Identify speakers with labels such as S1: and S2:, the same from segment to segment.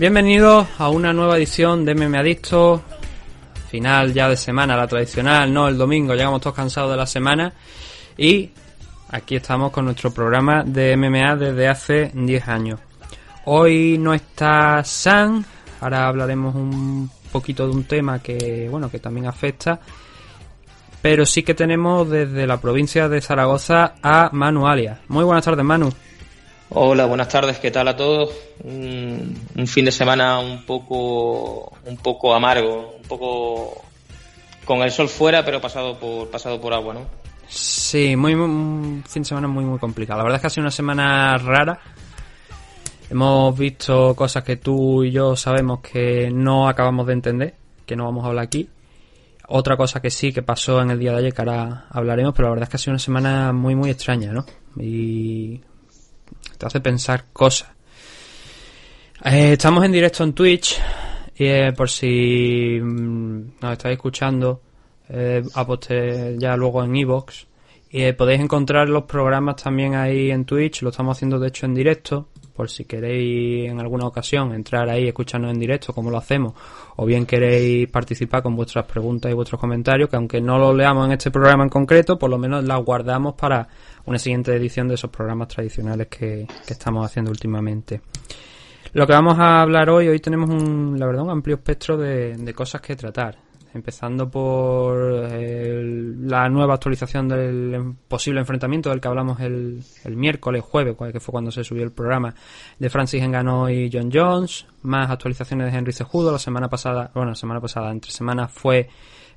S1: Bienvenidos a una nueva edición de MMA Adicto. Final ya de semana, la tradicional, no el domingo, llegamos todos cansados de la semana. Y aquí estamos con nuestro programa de MMA desde hace 10 años. Hoy no está San, ahora hablaremos un poquito de un tema que, bueno, que también afecta. Pero sí que tenemos desde la provincia de Zaragoza a Manu Alias. Muy buenas tardes, Manu.
S2: Hola, buenas tardes, ¿qué tal a todos? Un, fin de semana un poco, un poco amargo, un poco con el sol fuera, pero pasado por, pasado por agua, ¿no?
S1: Sí, muy, un fin de semana muy, muy complicado. La verdad es que ha sido una semana rara. Hemos visto cosas que tú y yo sabemos que no acabamos de entender, que no vamos a hablar aquí. Otra cosa que sí que pasó en el día de ayer, que ahora hablaremos, pero la verdad es que ha sido una semana muy, muy extraña, ¿no? Y te hace pensar cosas. Eh, estamos en directo en Twitch eh, por si mm, nos estáis escuchando, eh, ya luego en Evox. Y podéis encontrar los programas también ahí en Twitch, lo estamos haciendo de hecho en directo, por si queréis en alguna ocasión entrar ahí escucharnos en directo, como lo hacemos, o bien queréis participar con vuestras preguntas y vuestros comentarios, que aunque no los leamos en este programa en concreto, por lo menos las guardamos para una siguiente edición de esos programas tradicionales que, estamos haciendo últimamente. Lo que vamos a hablar hoy, hoy tenemos un, la verdad, un amplio espectro de, cosas que tratar. Empezando por la nueva actualización del posible enfrentamiento del que hablamos el, el miércoles, jueves, que fue cuando se subió el programa, de Francis Engano y John Jones. Más actualizaciones de Henry Cejudo. La semana pasada, bueno, la semana pasada, entre semanas fue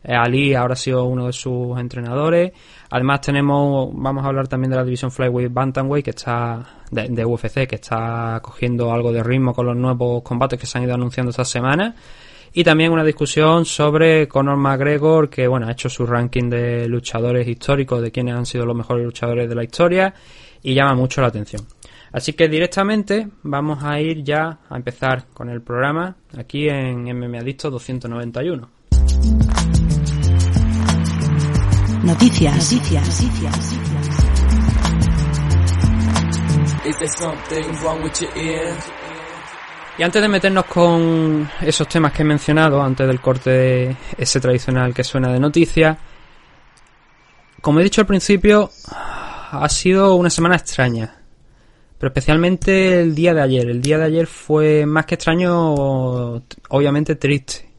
S1: eh, Ali ahora ha sido uno de sus entrenadores. Además tenemos, vamos a hablar también de la división Flyweight Bantamweight que está de, UFC, que está cogiendo algo de ritmo con los nuevos combates que se han ido anunciando esta semana. Y también una discusión sobre Conor McGregor, que bueno, ha hecho su ranking de luchadores históricos, de quienes han sido los mejores luchadores de la historia, y llama mucho la atención. Así que directamente vamos a ir ya a empezar con el programa aquí en MMA Adicto 291.
S3: Noticias. Noticias.
S1: Y antes de meternos con esos temas que he mencionado, antes del corte ese tradicional que suena de noticias, como he dicho al principio, ha sido una semana extraña. Pero especialmente el día de ayer. El día de ayer fue más que extraño, obviamente triste.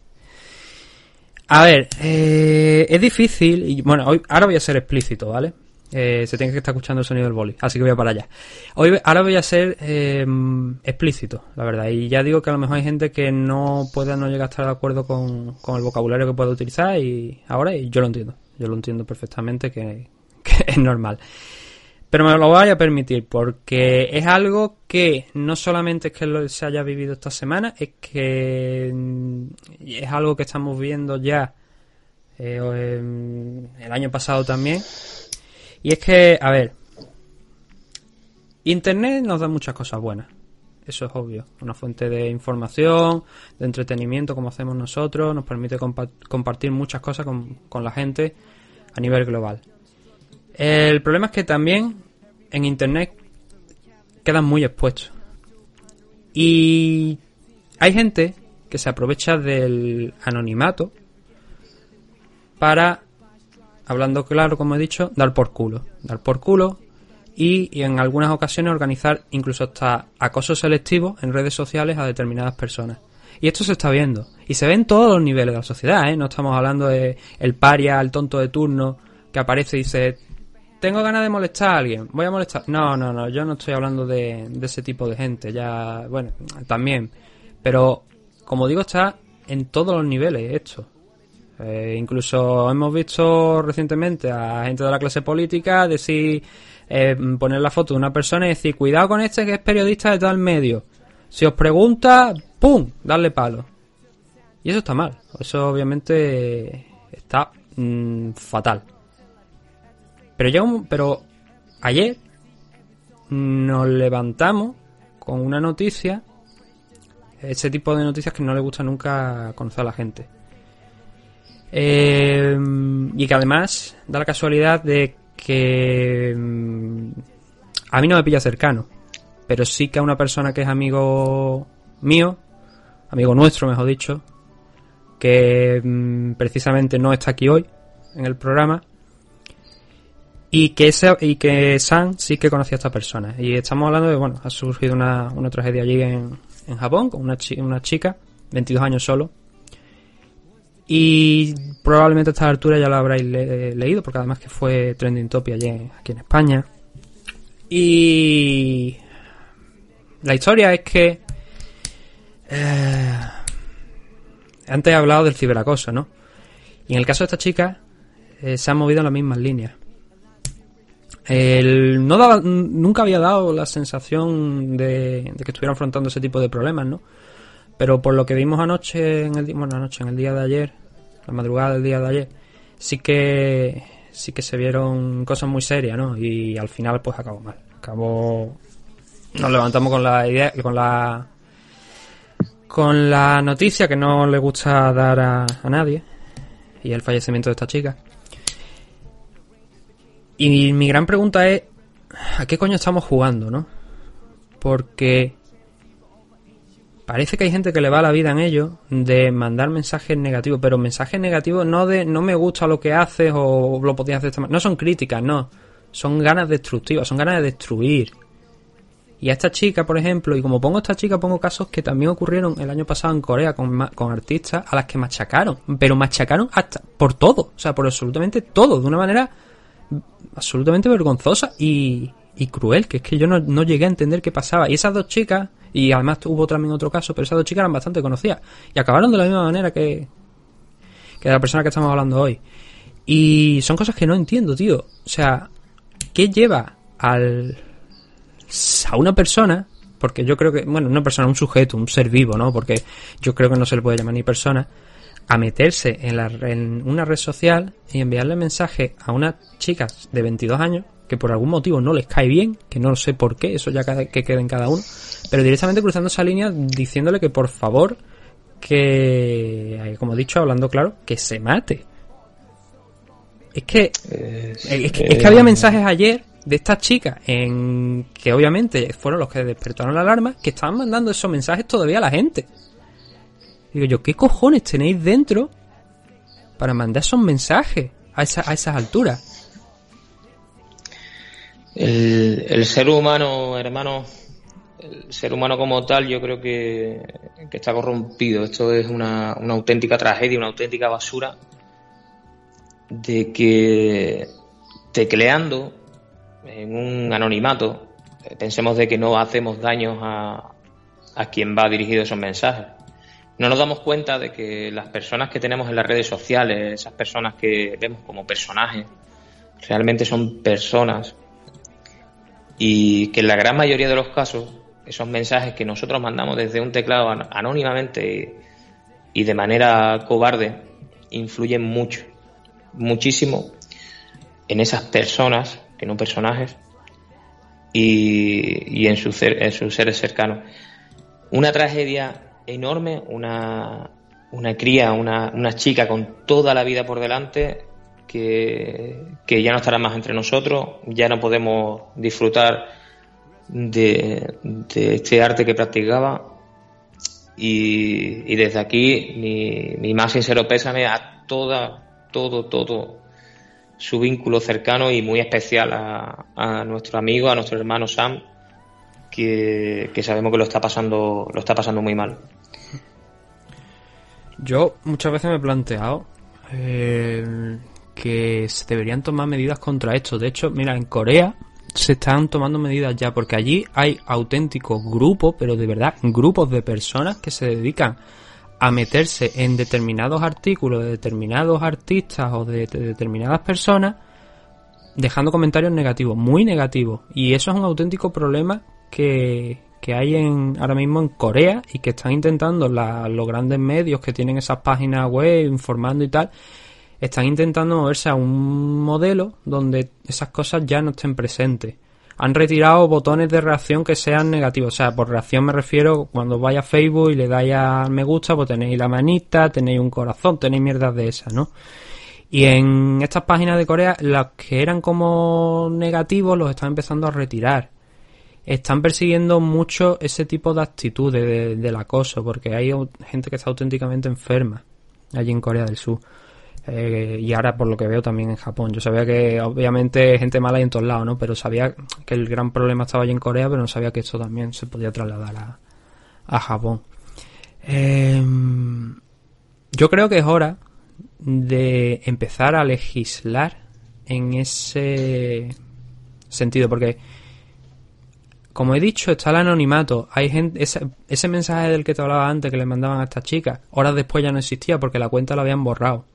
S1: A ver, eh, es difícil, y bueno, hoy, ahora voy a ser explícito, ¿vale? Eh, se tiene que estar escuchando el sonido del boli, así que voy para allá. Hoy, ahora voy a ser eh, explícito, la verdad, y ya digo que a lo mejor hay gente que no pueda no llegar a estar de acuerdo con, el vocabulario que puedo utilizar y ahora yo lo entiendo, yo lo entiendo perfectamente que es normal. Pero me lo voy a permitir porque es algo que no solamente es que se haya vivido esta semana, es que mm, es algo que estamos viendo ya eh, el año pasado también. Y es que, a ver, Internet nos da muchas cosas buenas. Eso es obvio. Una fuente de información, de entretenimiento como hacemos nosotros, nos permite compartir muchas cosas con, con la gente a nivel global. El problema es que también en Internet quedan muy expuestos. Y hay gente que se aprovecha del anonimato para, hablando claro, como he dicho, dar por culo. Dar por culo y, en algunas ocasiones organizar incluso hasta acoso selectivo en redes sociales a determinadas personas. Y esto se está viendo. Y se ve en todos los niveles de la sociedad, ¿eh? No estamos hablando de el paria, el tonto de turno, que aparece y dice, tengo ganas de molestar a alguien, voy a molestar. No, no, no, yo no estoy hablando de, ese tipo de gente, ya, bueno, también. Pero, como digo, está en todos los niveles esto. Eh, incluso hemos visto recientemente a gente de la clase política decir, eh, poner la foto de una persona y decir, cuidado con este que es periodista de tal medio. Si os pregunta, ¡pum! Darle palo. Y eso está mal. Eso obviamente está mm, fatal. Pero, un- pero ayer nos levantamos con una noticia, ese tipo de noticias que no le gusta nunca conocer a la gente. Eh, y que además da la casualidad de que mm, a mí no me pilla cercano, pero sí que a una persona que es amigo mío, amigo nuestro mejor dicho, que mm, precisamente no está aquí hoy en el programa, y que, ese, y que Sam sí que conocía a esta persona. Y estamos hablando de, bueno, ha surgido una, una tragedia allí en, en Japón con una, chi- una chica, 22 años solo. Y probablemente a esta altura ya lo habréis le- leído, porque además que fue trending topic allí aquí en España. Y la historia es que eh, antes he hablado del ciberacoso, ¿no? Y en el caso de esta chica eh, se han movido en las mismas líneas. El- no nunca había dado la sensación de, de que estuviera afrontando ese tipo de problemas, ¿no? Pero por lo que vimos anoche, en el, bueno, en el día de ayer, la madrugada del día de ayer, sí que sí que se vieron cosas muy serias, ¿no? Y al final pues acabó mal. Acabó nos levantamos con la idea con la con la noticia que no le gusta dar a, a nadie y el fallecimiento de esta chica. Y mi gran pregunta es ¿a qué coño estamos jugando, no? Porque parece que hay gente que le va la vida en ello de mandar mensajes negativos, pero mensajes negativos no de no me gusta lo que haces o lo podías hacer esta manera. No son críticas, no. Son ganas destructivas, son ganas de destruir. Y a esta chica, por ejemplo, y como pongo esta chica, pongo casos que también ocurrieron el año pasado en Corea con, con artistas a las que machacaron, pero machacaron hasta por todo, o sea, por absolutamente todo, de una manera absolutamente vergonzosa y, y cruel, que es que yo no, no llegué a entender qué pasaba. Y esas dos chicas, y además hubo también otro caso, pero esas dos chicas eran bastante conocidas y acabaron de la misma manera que, que la persona que estamos hablando hoy. Y son cosas que no entiendo, tío. O sea, ¿qué lleva al a una persona? Porque yo creo que, bueno, una persona, un sujeto, un ser vivo, ¿no? Porque yo creo que no se le puede llamar ni persona, a meterse en, la, en una red social y enviarle mensaje a unas chicas de 22 años que por algún motivo no les cae bien, que no sé por qué, eso ya que quede en cada uno, pero directamente cruzando esa línea diciéndole que por favor, que, eh, como he dicho, hablando claro, que se mate. Es que
S2: Es,
S1: es que,
S2: eh,
S1: es que había mensajes ayer de estas chicas en que obviamente fueron los que despertaron la alarma que estaban mandando esos mensajes todavía a la gente. Digo yo, ¿qué cojones tenéis dentro para mandar esos mensajes a, esa- a esas alturas?
S2: El, el ser humano, hermano, el ser humano como tal, yo creo que, está corrompido. Esto es una, una auténtica tragedia, una auténtica basura de que tecleando en un anonimato, eh, pensemos de que no hacemos daños a, a quien va dirigido esos mensajes. No nos damos cuenta de que las personas que tenemos en las redes sociales, esas personas que vemos como personajes, realmente son personas y que en la gran mayoría de los casos esos mensajes que nosotros mandamos desde un teclado an- anónimamente y de manera cobarde influyen mucho, muchísimo en esas personas, que no personajes, y, en, cer- en sus seres cercanos. Una tragedia enorme, una, cría, una, una chica con toda la vida por delante que ya no estará más entre nosotros, ya no podemos disfrutar de, este arte que practicaba. Y, desde aquí mi, mi más sincero pésame a toda, todo, todo su vínculo cercano y muy especial a, nuestro amigo, a nuestro hermano Sam, que, que sabemos que lo está pasando, lo está pasando muy mal.
S1: Yo muchas veces me he planteado eh, que se deberían tomar medidas contra esto. De hecho, mira, en Corea se están tomando medidas ya porque allí hay auténticos grupos, pero de verdad, grupos de personas que se dedican a meterse en determinados artículos de determinados artistas o de, de determinadas personas dejando comentarios negativos, muy negativos. Y eso es un auténtico problema que, que hay en, ahora mismo en Corea y que están intentando la- los grandes medios que tienen esas páginas web informando y tal, están intentando moverse a un modelo donde esas cosas ya no estén presentes. Han retirado botones de reacción que sean negativos. O sea, por reacción me refiero cuando vais a Facebook y le dais a me gusta, pues tenéis la manita, tenéis un corazón, tenéis mierdas de esas, ¿no? Y en estas páginas de Corea, los que eran como negativos los están empezando a retirar. Están persiguiendo mucho ese tipo de actitudes de- del acoso, porque hay gente que está auténticamente enferma allí en Corea del Sur. Eh, y ahora, por lo que veo, también en Japón. Yo sabía que, obviamente, gente mala hay en todos lados, ¿no? Pero sabía que el gran problema estaba allí en Corea, pero no sabía que esto también se podía trasladar a, a Japón. Em, yo creo que es hora de empezar a legislar en ese sentido, porque como he dicho, está el anonimato. Hay gente, ese, ese mensaje del que te hablaba antes que le mandaban a estas chicas, horas después ya no existía porque la cuenta la habían borrado.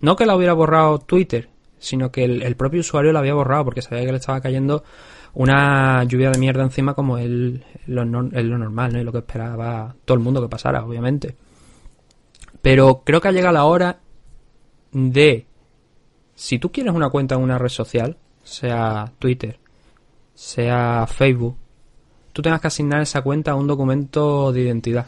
S1: No que la hubiera borrado Twitter, sino que el, propio usuario la había borrado porque sabía que le estaba cayendo una lluvia de mierda encima como es lo normal, ¿no? Y lo que esperaba todo el mundo que pasara, obviamente. Pero creo que ha llegado la hora de si tú quieres una cuenta en una red social, sea Twitter, sea Facebook, tú tengas que asignar esa cuenta a un documento de identidad.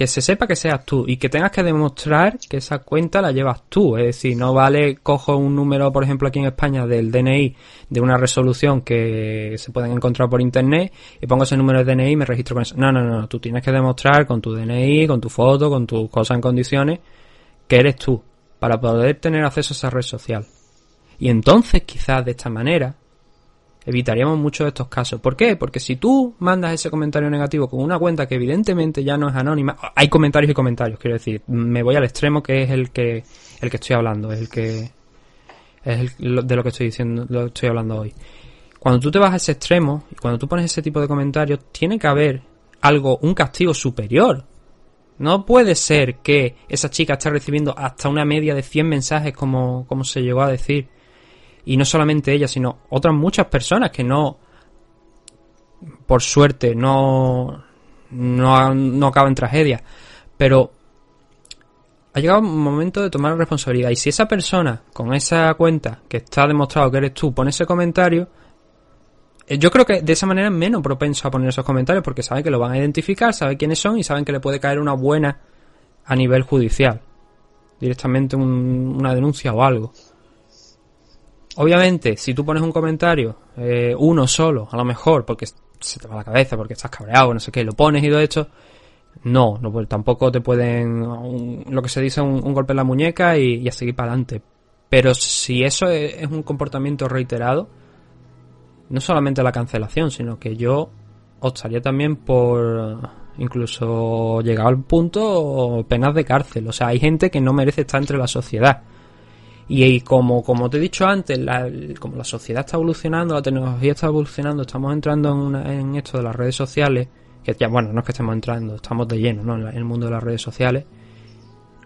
S1: Que se sepa que seas tú y que tengas que demostrar que esa cuenta la llevas tú. Es decir, no vale cojo un número, por ejemplo, aquí en España del DNI de una resolución que se pueden encontrar por internet y pongo ese número de DNI y me registro con eso. No, no, no. Tú tienes que demostrar con tu DNI, con tu foto, con tus cosas en condiciones que eres tú para poder tener acceso a esa red social. Y entonces, quizás de esta manera, evitaríamos muchos de estos casos. ¿Por qué? Porque si tú mandas ese comentario negativo con una cuenta que evidentemente ya no es anónima, hay comentarios y comentarios, quiero decir, me voy al extremo que es el que el que estoy hablando, es el que es el- de lo que estoy diciendo, lo estoy hablando hoy. Cuando tú te vas a ese extremo y cuando tú pones ese tipo de comentarios, tiene que haber algo, un castigo superior. No puede ser que esa chica esté recibiendo hasta una media de 100 mensajes como, como se llegó a decir. Y no solamente ella, sino otras muchas personas que no, por suerte, no, no, no acaban en tragedia. Pero ha llegado un momento de tomar responsabilidad. Y si esa persona, con esa cuenta que está demostrado que eres tú, pone ese comentario, eh, yo creo que de esa manera es menos propenso a poner esos comentarios porque sabe que lo van a identificar, sabe quiénes son y saben que le puede caer una buena a nivel judicial. Directamente un- una denuncia o algo. Obviamente, si tú pones un comentario, eh, uno solo, a lo mejor, porque se te va la cabeza, porque estás cabreado, no sé qué, lo pones y todo esto, no, no pues, tampoco te pueden, lo que se dice, un, un golpe en la muñeca y, y a seguir para adelante. Pero si eso es, es un comportamiento reiterado, no solamente la cancelación, sino que yo optaría también por incluso llegado al punto penas de cárcel. O sea, hay gente que no merece estar entre la sociedad. Y, como, como te he dicho antes, como la sociedad está evolucionando, la tecnología está evolucionando, estamos entrando en, una- en esto de las redes sociales, que ya, bueno, no es que estemos entrando, estamos de lleno ¿no? en, la- en el mundo de las redes sociales,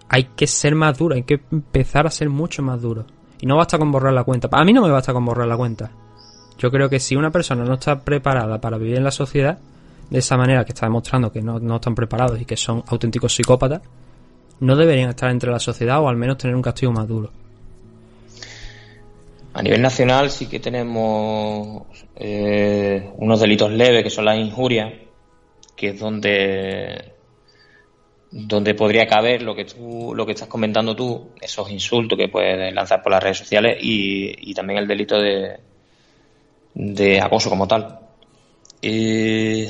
S1: hay que ser más duro, hay que empezar a ser mucho más duro. Y no basta con borrar la cuenta. A mí no me basta con borrar la cuenta. Yo creo que si una persona no está preparada para vivir en la sociedad, de esa manera que está demostrando que no están preparados y que son auténticos psicópatas, no deberían estar entre la sociedad o al menos tener un castigo más duro.
S2: A nivel nacional sí que tenemos eh, unos delitos leves que son las injurias, que es donde donde podría caber lo que tú lo que estás comentando tú, esos insultos que puedes lanzar por las redes sociales y, también el delito de de acoso como tal. Y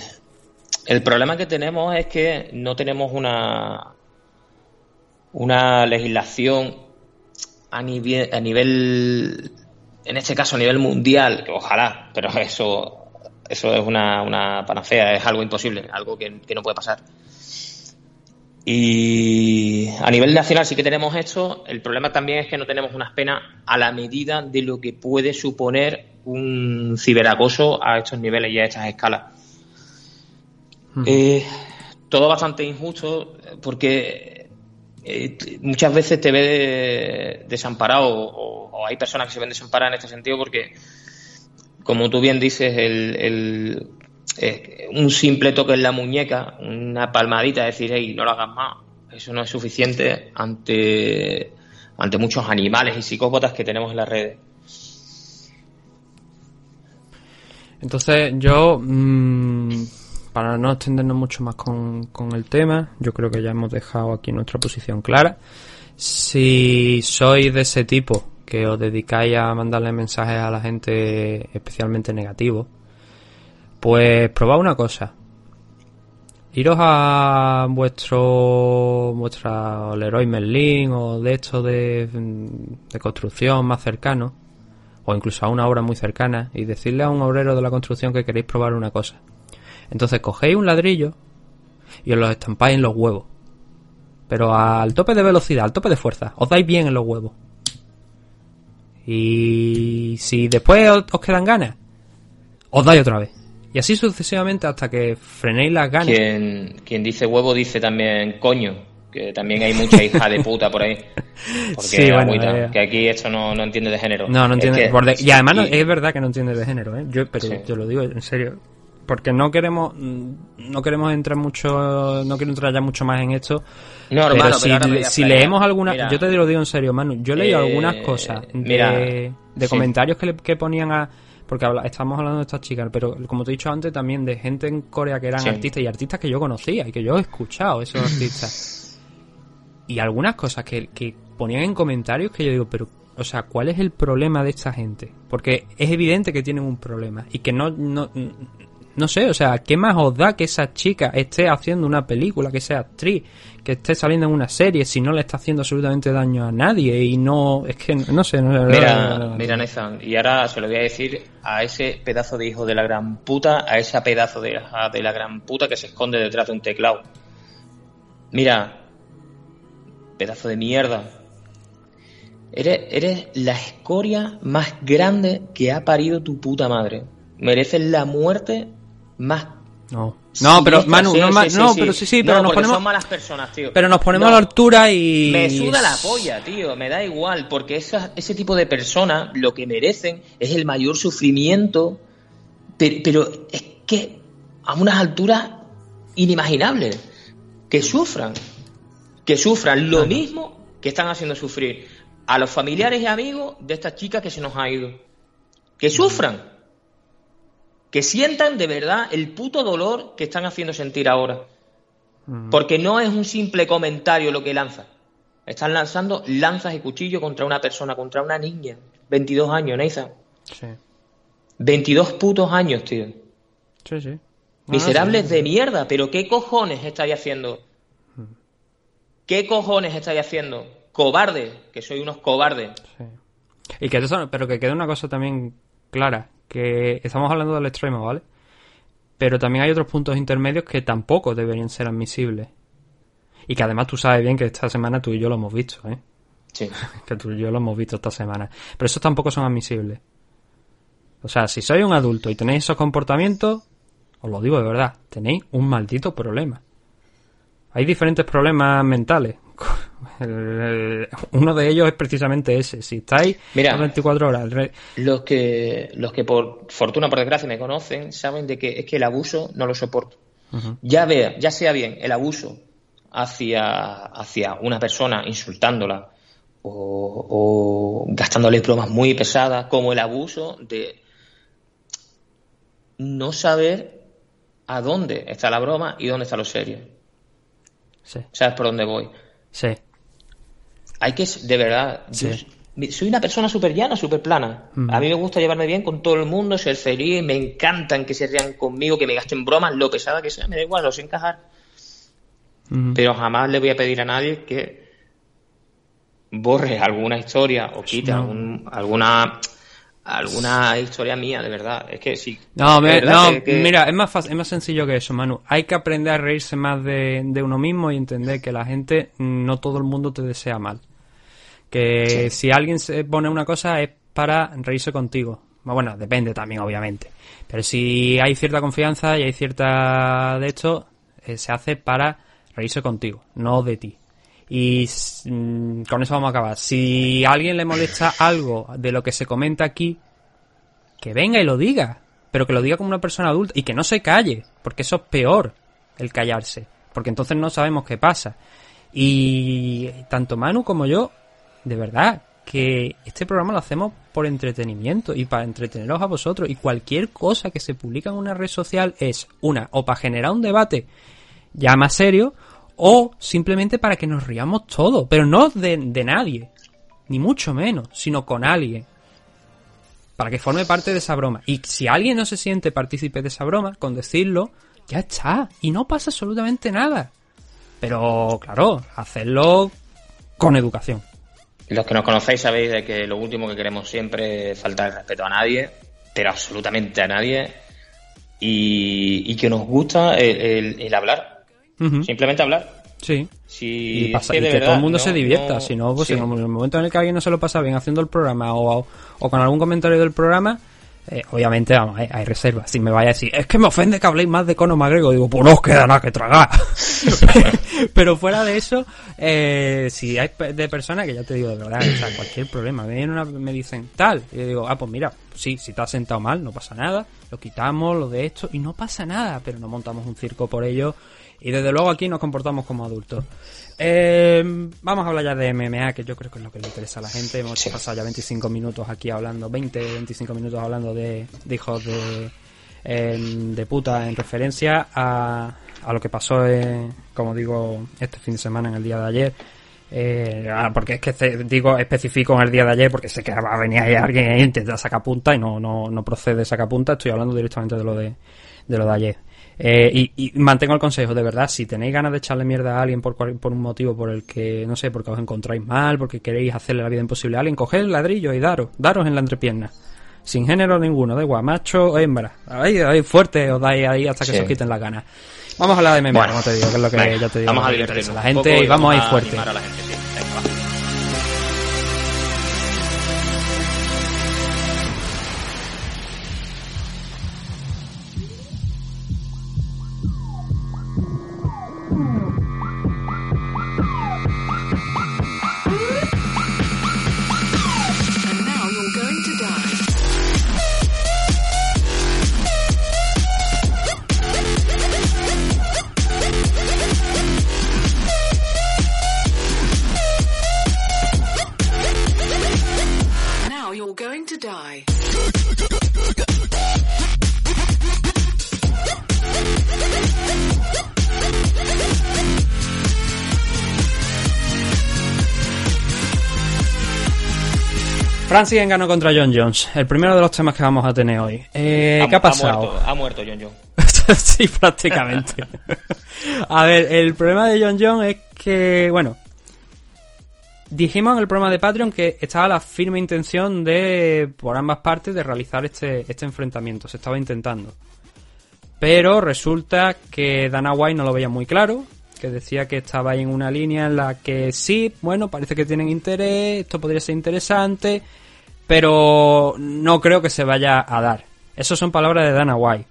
S2: el problema que tenemos es que no tenemos una una legislación a nivel, a nivel, en este caso a nivel mundial, que ojalá, pero eso, eso es una, una panacea, es algo imposible, algo que, que no puede pasar. Y a nivel nacional sí que tenemos esto, el problema también es que no tenemos unas penas a la medida de lo que puede suponer un ciberacoso a estos niveles y a estas escalas. Eh, todo bastante injusto porque eh, muchas veces te ve desamparado o, hay personas que se ven desamparadas en este sentido porque, como tú bien dices, el, el eh, un simple toque en la muñeca, una palmadita, decir, hey, no lo hagas más, eso no es suficiente ante, ante muchos animales y psicópatas que tenemos en las redes.
S1: Entonces yo, mmm, para no extendernos mucho más con, con, el tema, yo creo que ya hemos dejado aquí nuestra posición clara. Si sois de ese tipo que os dedicáis a mandarle mensajes a la gente especialmente negativos, pues probad una cosa. Iros a vuestro vuestra Leroy Merlin o de esto de, de construcción más cercano o incluso a una obra muy cercana y decirle a un obrero de la construcción que queréis probar una cosa. Entonces cogéis un ladrillo y os lo estampáis en los huevos. Pero al tope de velocidad, al tope de fuerza. Os dais bien en los huevos. Y si después os, quedan ganas, os dais otra vez. Y así sucesivamente hasta que frenéis las ganas.
S2: Quien, quien dice huevo dice también coño que también hay mucha hija de puta por ahí. Porque
S1: Sí, bueno,
S2: agüita, que aquí esto no, no entiende de género.
S1: No, no
S2: Es
S1: entiende.
S2: que-
S1: por de- y además no- es verdad que no entiende de género, ¿eh? Yo, pero
S2: Sí.
S1: yo lo digo en serio. Porque no queremos mm, no queremos entrar mucho no quiero entrar ya mucho más en esto
S2: No,
S1: pero
S2: hermano,
S1: si,
S2: pero
S1: leemos alguna
S2: Mira.
S1: yo te lo digo en serio Manu yo he leído
S2: Eh,
S1: algunas cosas de,
S2: mira,
S1: de
S2: sí.
S1: comentarios que, le- que ponían a porque habla- estamos hablando de estas chicas pero como te he dicho antes también de gente en Corea que eran
S2: Sí.
S1: artistas y artistas que yo conocía y que yo he escuchado esos artistas y algunas cosas que, que ponían en comentarios que yo digo, pero, o sea, ¿cuál es el problema de esta gente? Porque es evidente que tienen un problema y que no, no, no sé, o sea, ¿qué más os da que esa chica esté haciendo una película, que sea actriz, que esté saliendo en una serie, si no le está haciendo absolutamente daño a nadie y no, es que, no sé, no,
S2: Mira, mira, Nathan, y ahora se lo voy a decir a ese pedazo de hijo de la gran puta, a esa pedazo de de la gran puta que se esconde detrás de un teclado. Mira, pedazo de mierda. Eres, eres la escoria más grande que ha parido tu puta madre. Mereces la muerte más.
S1: no. No, pero. Manu,
S2: Sí,
S1: no,
S2: sí,
S1: no,
S2: sí.
S1: pero sí, sí,
S2: No,
S1: pero nos ponemos,
S2: son malas personas, tío.
S1: pero nos ponemos
S2: No.
S1: a la altura y
S2: Me suda la polla, tío. Me da igual, porque esa- ese tipo de personas lo que merecen es el mayor sufrimiento, pero, pero es que a unas alturas inimaginables. Que sufran. Que sufran lo mismo que están haciendo sufrir a los familiares y amigos de esta chica que se nos ha ido. Que sufran. Que sientan de verdad el puto dolor que están haciendo sentir ahora. Porque no es un simple comentario lo que lanza. Están lanzando lanzas y cuchillos contra una persona, contra una niña. 22 años, Nathan.
S1: Sí,
S2: 22 putos años, tío.
S1: sí, sí. No,
S2: Miserables
S1: sí.
S2: de mierda, pero ¿qué cojones estáis haciendo? ¿Qué cojones estáis haciendo? Cobardes, que sois unos cobardes.
S1: Sí. Y que eso, pero que quede una cosa también clara, que estamos hablando del extremo, ¿vale? Pero también hay otros puntos intermedios que tampoco deberían ser admisibles. Y que además tú sabes bien que esta semana tú y yo lo hemos visto, ¿eh?
S2: Sí.
S1: Que tú y yo lo hemos visto esta semana. Pero esos tampoco son admisibles. O sea, si sois un adulto y tenéis esos comportamientos, os lo digo de verdad, tenéis un maldito problema. Hay diferentes problemas mentales. El- Uno de ellos es precisamente ese. Si estáis
S2: Mira.
S1: las 24 horas, re-
S2: Los que, los que por fortuna, por desgracia, me conocen, saben de que es que el abuso no lo soporto. Ya vea, ya sea bien el abuso hacia, hacia una persona insultándola o, o gastándole bromas muy pesadas, como el abuso de no saber a dónde está la broma y dónde está lo serio.
S1: sí,
S2: ¿Sabes por dónde voy?
S1: sí,
S2: Hay que, de verdad,
S1: Sí.
S2: soy una persona súper llana, súper plana. A mí me gusta llevarme bien con todo el mundo, ser feliz, me encantan que se rían conmigo, que me gasten bromas, lo pesada que sea, me da igual, lo sé encajar. Pero jamás le voy a pedir a nadie que borre alguna historia o quite
S1: No.
S2: algún- alguna alguna historia mía, de verdad. Es que sí.
S1: No, me-
S2: que-
S1: mira, es más, fácil- es más sencillo que eso, Manu. Hay que aprender a reírse más de, de uno mismo y entender que la gente, mm, no todo el mundo te desea mal. Que si alguien se pone una cosa es para reírse contigo. Bueno, depende también, obviamente. Pero si hay cierta confianza y hay cierta de esto, eh, se hace para reírse contigo, no de ti. Y mm, con eso vamos a acabar. Si a alguien le molesta algo de lo que se comenta aquí, que venga y lo diga, pero que lo diga como una persona adulta y que no se calle, porque eso es peor, el callarse, porque entonces no sabemos qué pasa. Y tanto Manu como yo, de verdad, que este programa lo hacemos por entretenimiento y para entreteneros a vosotros. Y cualquier cosa que se publica en una red social es una, o para generar un debate ya más serio, o simplemente para que nos riamos todos, pero no de, de nadie, ni mucho menos, sino con alguien. Para que forme parte de esa broma. Y si alguien no se siente partícipe de esa broma, con decirlo, ya está. Y no pasa absolutamente nada. Pero, claro, hacerlo con educación.
S2: Los que nos conocéis sabéis de que lo último que queremos siempre es faltar el respeto a nadie, pero absolutamente a nadie, y, que nos gusta el hablar, Simplemente hablar.
S1: Sí.
S2: Si
S1: y, pasa-
S2: es
S1: y que
S2: verdad,
S1: todo el mundo
S2: no-
S1: se divierta.
S2: no-
S1: si no, pues
S2: sí.
S1: en el momento en el que alguien no se lo pasa bien haciendo el programa o, o con algún comentario del programa, eh, obviamente vamos, hay, hay reservas. Si me vaya a decir, es que me ofende que habléis más de Conor McGregor, digo, pues no os queda nada que tragar. Pero fuera de eso, eh, si hay de personas que ya te digo de verdad, o sea, cualquier problema, me, una- me dicen tal, y yo digo, ah, pues mira, sí, si te has sentado mal, no pasa nada, lo quitamos, lo de esto, y no pasa nada, pero no montamos un circo por ello, y desde luego aquí nos comportamos como adultos. Eh, vamos a hablar ya de MMA, que yo creo que es lo que le interesa a la gente. Hemos
S2: Sí.
S1: pasado ya 25 minutos aquí hablando, 20, 25 minutos hablando de, de hijos de, eh, de puta en referencia a, a lo que pasó, eh, como digo, este fin de semana, en el día de ayer. Eh, ah, porque es que ce- digo específico en el día de ayer porque sé que va a venir ahí alguien e intenta sacar punta y no, no, no procede sacar punta. Estoy hablando directamente de lo de, de lo de ayer. Eh, y, y mantengo el consejo, de verdad, si tenéis ganas de echarle mierda a alguien por, por un motivo por el que, no sé, porque os encontráis mal, porque queréis hacerle la vida imposible a alguien, coged el ladrillo y daros, daros en la entrepierna. Sin género ninguno, da igual, macho o hembra. Ahí, ahí fuerte os dais ahí hasta que
S2: Sí.
S1: se os quiten las ganas. Vamos a hablar de MMA,
S2: Bueno,
S1: como te digo, que es lo que
S2: venga,
S1: ya te digo.
S2: Vamos a divertirnos
S1: a la gente y vamos a ir fuerte.
S2: animar a la gente, sí.
S4: You're going to die.
S1: Francis ganó contra John Jones, el primero de los temas que vamos a tener hoy. Eh, ¿Qué ha pasado?
S2: muerto, ha muerto John John.
S1: sí, prácticamente. A ver, el problema de John John es que, bueno, dijimos en el programa de Patreon que estaba la firme intención de, por ambas partes, de realizar este, este enfrentamiento. Se estaba intentando. Pero resulta que Dana White no lo veía muy claro, que decía que estaba ahí en una línea en la que sí, bueno, parece que tienen interés, esto podría ser interesante, pero no creo que se vaya a dar. Esas son palabras de Dana White.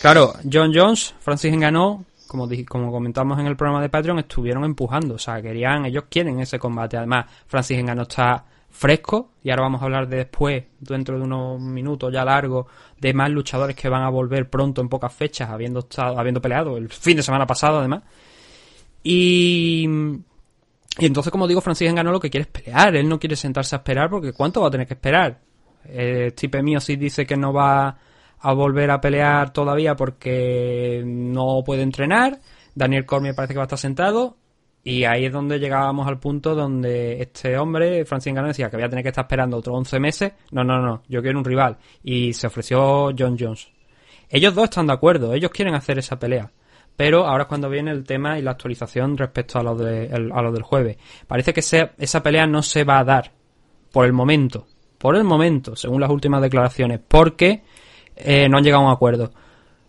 S1: Claro, John Jones, Francis ganó, como, como comentamos en el programa de Patreon, estuvieron empujando, o sea, querían, ellos quieren ese combate. Además, Francis ganó está fresco y ahora vamos a hablar de después, dentro de unos minutos ya largos, de más luchadores que van a volver pronto en pocas fechas, habiendo estado, habiendo peleado el fin de semana pasado, además. Y y entonces, como digo, Francis ganó lo que quiere es pelear. Él no quiere sentarse a esperar porque ¿cuánto va a tener que esperar? Eh, Stipe mío sí dice que no va a volver a pelear todavía porque no puede entrenar. Daniel Cormier parece que va a estar sentado. Y ahí es donde llegábamos al punto donde este hombre, Francis Ngannou, decía que voy a tener que estar esperando otros 11 meses. No, no, no, yo quiero un rival. Y se ofreció John Jones. Ellos dos están de acuerdo, ellos quieren hacer esa pelea. Pero ahora es cuando viene el tema y la actualización respecto a lo, de, a lo del jueves. Parece que se- esa pelea no se va a dar por el momento. Por el momento, según las últimas declaraciones. Porque eh, no han llegado a un acuerdo.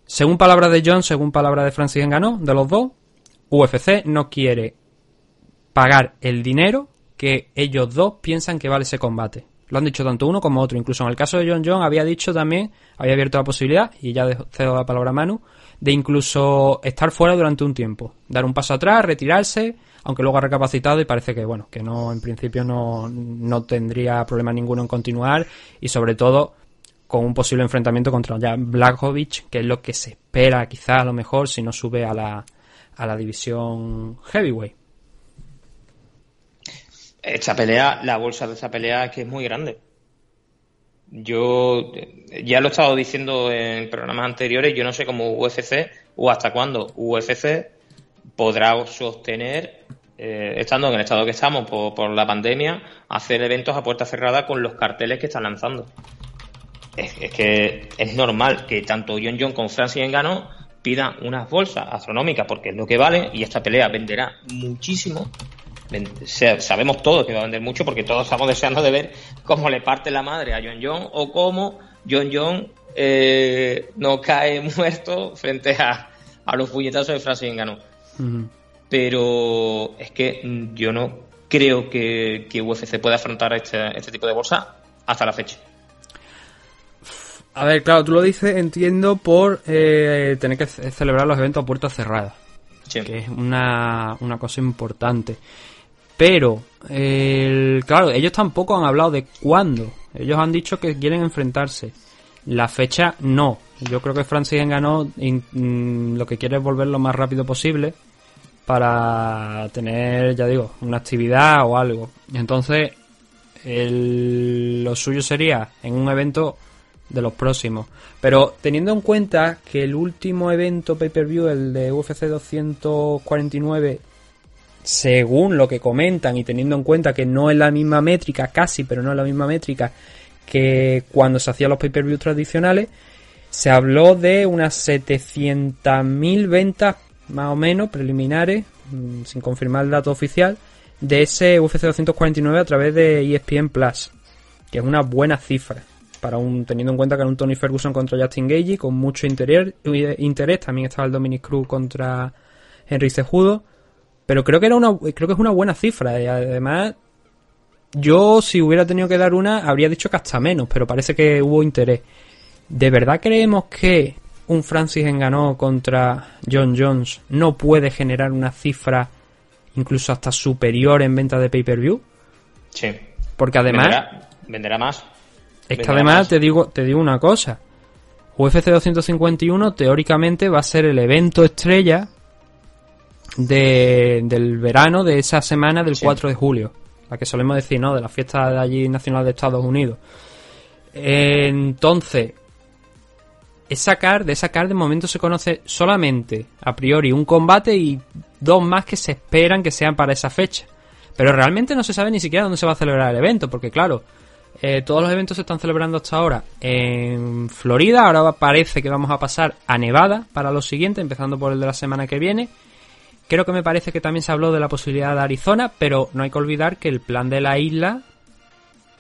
S1: Según palabras de John, según palabras de Francis Ngannou, de los dos, UFC no quiere pagar el dinero que ellos dos piensan que vale ese combate. Lo han dicho tanto uno como otro. Incluso en el caso de John John había dicho también, había abierto la posibilidad, y ya cedo la palabra a Manu, de incluso estar fuera durante un tiempo, dar un paso atrás, retirarse, aunque luego ha recapacitado y parece que bueno, que no en principio no, no tendría problema ninguno en continuar y sobre todo con un posible enfrentamiento contra ya que es lo que se espera quizá a lo mejor si no sube a la, a la división heavyweight.
S2: Esta pelea, la bolsa de esta pelea es que es muy grande. Yo eh, ya lo he estado diciendo en programas anteriores, yo no sé cómo UFC o hasta cuándo UFC podrá sostener, eh, estando en el estado que estamos por, por la pandemia, hacer eventos a puerta cerrada con los carteles que están lanzando. Es, es que es normal que tanto John John como Francis Ngannou pidan unas bolsas astronómicas porque es lo que vale y esta pelea venderá muchísimo. Sabemos todos que va a vender mucho porque todos estamos deseando de ver cómo le parte la madre a John John o cómo John John eh, no cae muerto frente a, a los puñetazos de Francis.
S1: Ujú.
S2: Pero es que yo no creo que, que UFC pueda afrontar este, este tipo de bolsa hasta la fecha.
S1: A ver, claro, tú lo dices, entiendo, por eh, tener que ce- celebrar los eventos a puertas cerradas.
S2: Sí.
S1: que es una, una cosa importante. Pero, el- claro, ellos tampoco han hablado de cuándo. Ellos han dicho que quieren enfrentarse. La fecha no. Yo creo que Francis ganó lo que quiere es volver lo más rápido posible para tener, ya digo, una actividad o algo. Entonces, el- lo suyo sería en un evento de los próximos. Pero teniendo en cuenta que el último evento pay-per-view, el de UFC 249, según lo que comentan y teniendo en cuenta que no es la misma métrica, casi, pero no es la misma métrica que cuando se hacían los pay-per-view tradicionales, se habló de unas 700.000 ventas más o menos preliminares, mm, sin confirmar el dato oficial, de ese UFC 249 a través de ESPN Plus, que es una buena cifra para un teniendo en cuenta que era un Tony Ferguson contra Justin Gagey con mucho interior, eh, interés, también estaba el Dominic Cruz contra Henry Cejudo, pero creo que era una creo que es una buena cifra y además yo si hubiera tenido que dar una habría dicho que hasta menos, pero parece que hubo interés. ¿De verdad creemos que un Francis Enganó contra John Jones no puede generar una cifra incluso hasta superior en venta de pay-per-view?
S2: Sí.
S1: Porque además
S2: venderá, venderá más.
S1: Es que además
S2: más.
S1: te digo, te digo una cosa. UFC 251 teóricamente va a ser el evento estrella de- del verano de esa semana del
S2: Sí.
S1: 4 de julio. La que solemos decir, ¿no? De la fiesta de allí nacional de Estados Unidos. Entonces, esa card, de esa card de momento se conoce solamente a priori un combate y dos más que se esperan que sean para esa fecha. Pero realmente no se sabe ni siquiera dónde se va a celebrar el evento, porque claro, eh, todos los eventos se están celebrando hasta ahora en Florida, ahora parece que vamos a pasar a Nevada para los siguientes, empezando por el de la semana que viene. Creo que me parece que también se habló de la posibilidad de Arizona, pero no hay que olvidar que el plan de la isla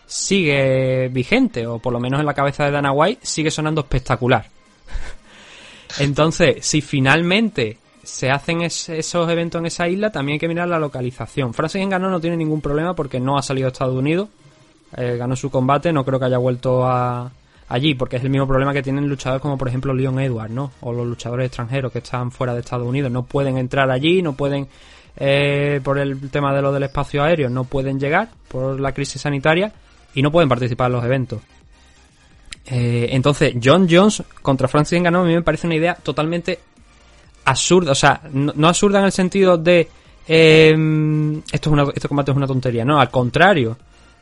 S1: sigue vigente, o por lo menos en la cabeza de Dana White sigue sonando espectacular. Entonces, si finalmente se hacen es- esos eventos en esa isla, también hay que mirar la localización. Francis Ngannou no tiene ningún problema porque no ha salido a Estados Unidos, eh, ganó su combate, no creo que haya vuelto a allí, porque es el mismo problema que tienen luchadores como por ejemplo Leon Edwards, ¿no? O los luchadores extranjeros que están fuera de Estados Unidos, no pueden entrar allí, no pueden, eh, por el tema de lo del espacio aéreo, no pueden llegar por la crisis sanitaria y no pueden participar en los eventos. Eh, entonces, John Jones contra Francis Ngannou a mí me parece una idea totalmente absurda, o sea, no, no absurda en el sentido de eh, esto es una, este combate es una tontería, no, al contrario,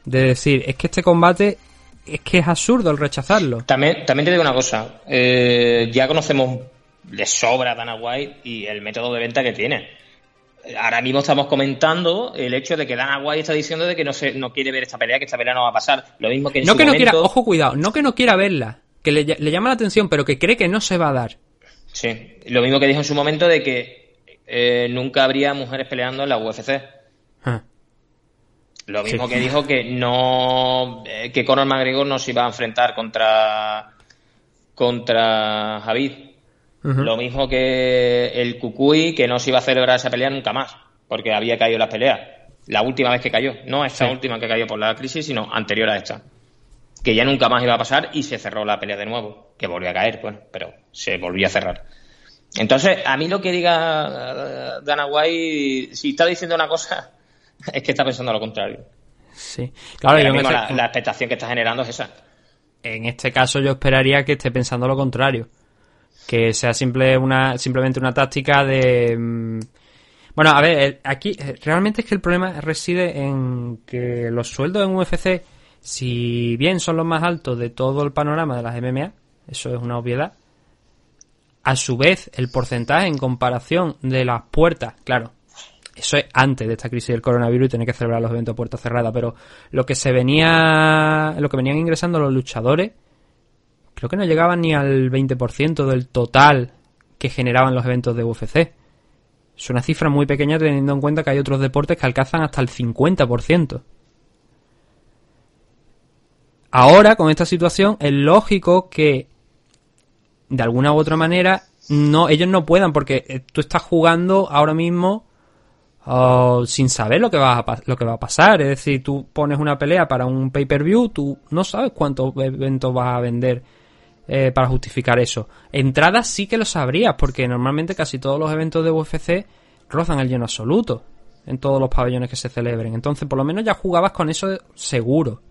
S1: de decir, es que este combate es que es absurdo el rechazarlo.
S2: También, también te digo una cosa. eh, ya conocemos de sobra a Dana White y el método de venta que tiene. Ahora mismo estamos comentando el hecho de que Dana White está diciendo de que no se, no quiere ver esta pelea, que esta pelea no va a pasar. Lo mismo que en
S1: No
S2: su
S1: que no
S2: momento-
S1: quiera, ojo cuidado, no que no quiera verla, que le, le llama la atención, pero que cree que no se va a dar.
S2: Sí, lo mismo que dijo en su momento de que eh, nunca habría mujeres peleando en la UFC.
S1: Ah.
S2: Lo mismo
S1: Sí.
S2: que dijo que no eh, que Conor McGregor no se iba a enfrentar contra contra Javid. Lo mismo que el Cucuy que no se iba a celebrar esa pelea nunca más, porque había caído las peleas. La última vez que cayó, no esta
S1: Sí.
S2: última que cayó por la crisis, sino anterior a esta. Que ya nunca más iba a pasar y se cerró la pelea de nuevo, que volvió a caer, bueno, pero se volvió a cerrar. Entonces, a mí lo que diga eh, Dana White, si está diciendo una cosa, es que está pensando lo contrario.
S1: Sí. Claro,
S2: Y
S1: yo
S2: mismo
S1: este,
S2: la, la expectación que está generando es esa.
S1: en este caso yo esperaría que esté pensando lo contrario. Que sea simple una, simplemente una táctica de... mm, Bueno, a ver, aquí eh, realmente es que el problema reside en que los sueldos en UFC, si bien son los más altos de todo el panorama de las MMA, eso es una obviedad, a su vez el porcentaje en comparación de las puertas, claro, eso es antes de esta crisis del coronavirus y tener que celebrar los eventos a puerta cerrada, pero lo que se venía, lo que venían ingresando los luchadores, creo que no llegaban ni al 20% del total que generaban los eventos de UFC. Es una cifra muy pequeña teniendo en cuenta que hay otros deportes que alcanzan hasta el 50%. Ahora, con esta situación, es lógico que de alguna u otra manera no ellos no puedan porque eh, tú estás jugando ahora mismo sin saber lo que va a lo que va a pasar. Es decir tú pones una pelea para un pay per view tú no sabes cuántos eventos vas a vender eh, para justificar eso. Entradas sí que lo sabrías porque normalmente casi todos los eventos de UFC rozan el lleno absoluto en todos los pabellones que se celebren. Entonces por lo menos ya jugabas con eso seguro.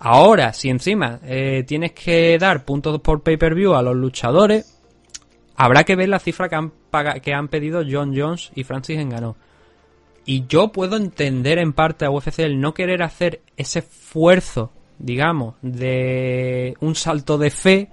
S1: Ahora, si encima eh, tienes que dar puntos por pay-per-view a los luchadores, habrá que ver la cifra que han, que han pedido John Jones y Francis Ngannou. Y yo puedo entender en parte a UFC el no querer hacer ese esfuerzo, digamos, de un salto de fe,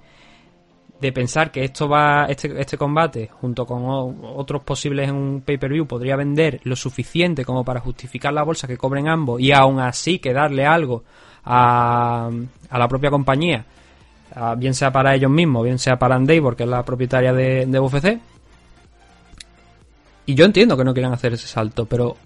S1: de pensar que esto va, este, este combate, junto con otros posibles en un pay-per-view, podría vender lo suficiente como para justificar la bolsa que cobren ambos y aún así que darle algo a, la propia compañía, bien sea para ellos mismos, bien sea para Endeavor, que es la propietaria de, de UFC. Y yo entiendo que no quieran hacer ese salto, pero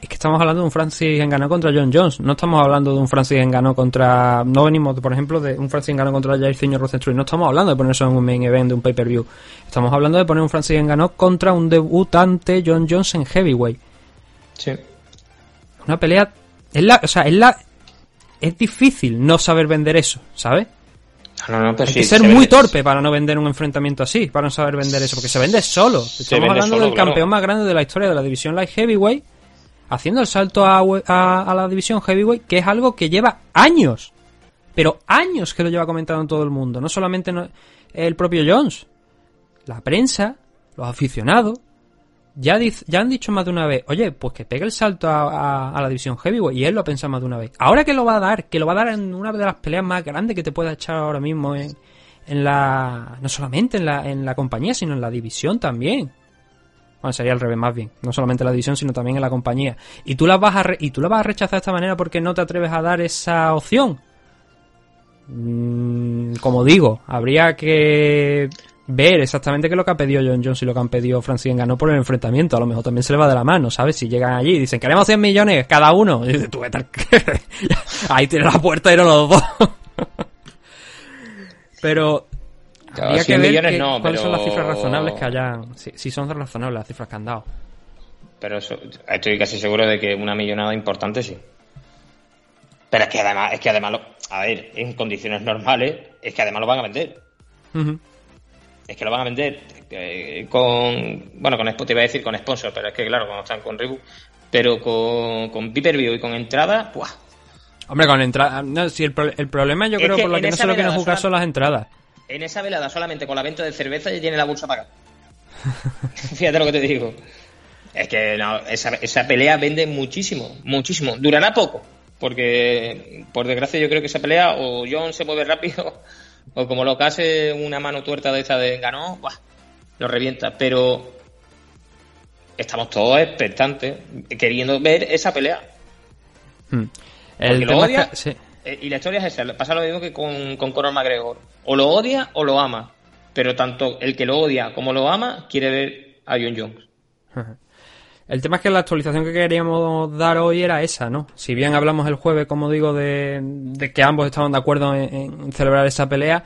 S1: es que estamos hablando de un Francis Ngannou contra John Jones. No estamos hablando de un Francis Ngannou contra... No venimos, por ejemplo, de un Francis Ngannou contra Jairzinho Rosenstruck. No estamos hablando de poner eso en un main event de un pay-per-view. Estamos hablando de poner un Francis Ngannou contra un debutante John Jones en heavyweight.
S2: Sí.
S1: Una pelea... Es la... O sea, es la... Es difícil no saber vender eso, ¿sabes?
S2: No, no, pero
S1: Hay
S2: sí,
S1: que ser
S2: se
S1: muy
S2: vende-
S1: torpe para no vender un enfrentamiento así, para no saber vender eso, porque se vende solo. Estamos
S2: vende
S1: hablando
S2: solo,
S1: del
S2: claro.
S1: campeón más grande de la historia de la división Light Heavyweight, haciendo el salto a, we- a- a la división Heavyweight, que es algo que lleva años, pero años que lo lleva comentando todo el mundo, no solamente el propio Jones, la prensa, los aficionados, ya, han dicho más de una vez, oye, pues que pegue el salto a, la división heavyweight, y él lo ha pensado más de una vez. Ahora que lo va a dar, que lo va a dar en una de las peleas más grandes que te pueda echar ahora mismo en, la, no solamente en la, en la compañía, sino en la división también. Bueno, sería al revés más bien, no solamente en la división, sino también en la compañía. Y tú la vas a, re- y tú la vas a rechazar de esta manera porque no te atreves a dar esa opción. Mm, como digo, habría que ver exactamente qué es lo que ha pedido John Jones y lo que han pedido Francis Ngannou por el enfrentamiento. A lo mejor también se le va de la mano, ¿sabes? Si llegan allí y dicen, queremos 100 millones cada uno. Y dices, tú Ahí tiene la puerta y no los dos. Pero
S2: Claro,
S1: habría que
S2: 100
S1: ver
S2: millones
S1: que-
S2: no,
S1: cuáles son las cifras razonables que hayan. Si, si son razonables las cifras que han dado.
S2: Pero eso, estoy casi seguro de que una millonada importante sí. Pero es que además, es que además, lo- a ver, en condiciones normales, es que además lo van a vender.
S1: Ujú.
S2: Es que lo van a vender eh, con, bueno, con Spot, iba a decir con sponsor, pero es que claro, cuando están con Reebok, pero con, con pay-per-view y con entrada, ¡buah!
S1: Hombre, con entrada. No, si el, pro- el problema yo
S2: Es
S1: creo
S2: que
S1: por lo que no se lo quieren
S2: velada
S1: jugar son las entradas.
S2: En esa velada solamente con la venta de cerveza ya tiene la bolsa pagada. Fíjate lo que te digo. Es que no, esa, esa pelea vende muchísimo, muchísimo. Durará poco, porque por desgracia yo creo que esa pelea o John se mueve rápido o como lo case una mano tuerta de esta de ganó, ¡buah! lo revienta. Pero estamos todos expectantes, queriendo ver esa pelea.
S1: Hmm. El
S2: lo
S1: es
S2: odia.
S1: que- sí.
S2: Eh, y la historia es esa, pasa lo mismo que con, con Conor McGregor. O lo odia o lo ama. Pero tanto el que lo odia como lo ama quiere ver a John Jones.
S1: El tema es que la actualización que queríamos dar hoy era esa, ¿no? Si bien hablamos el jueves, como digo, de, que ambos estaban de acuerdo en, en celebrar esa pelea,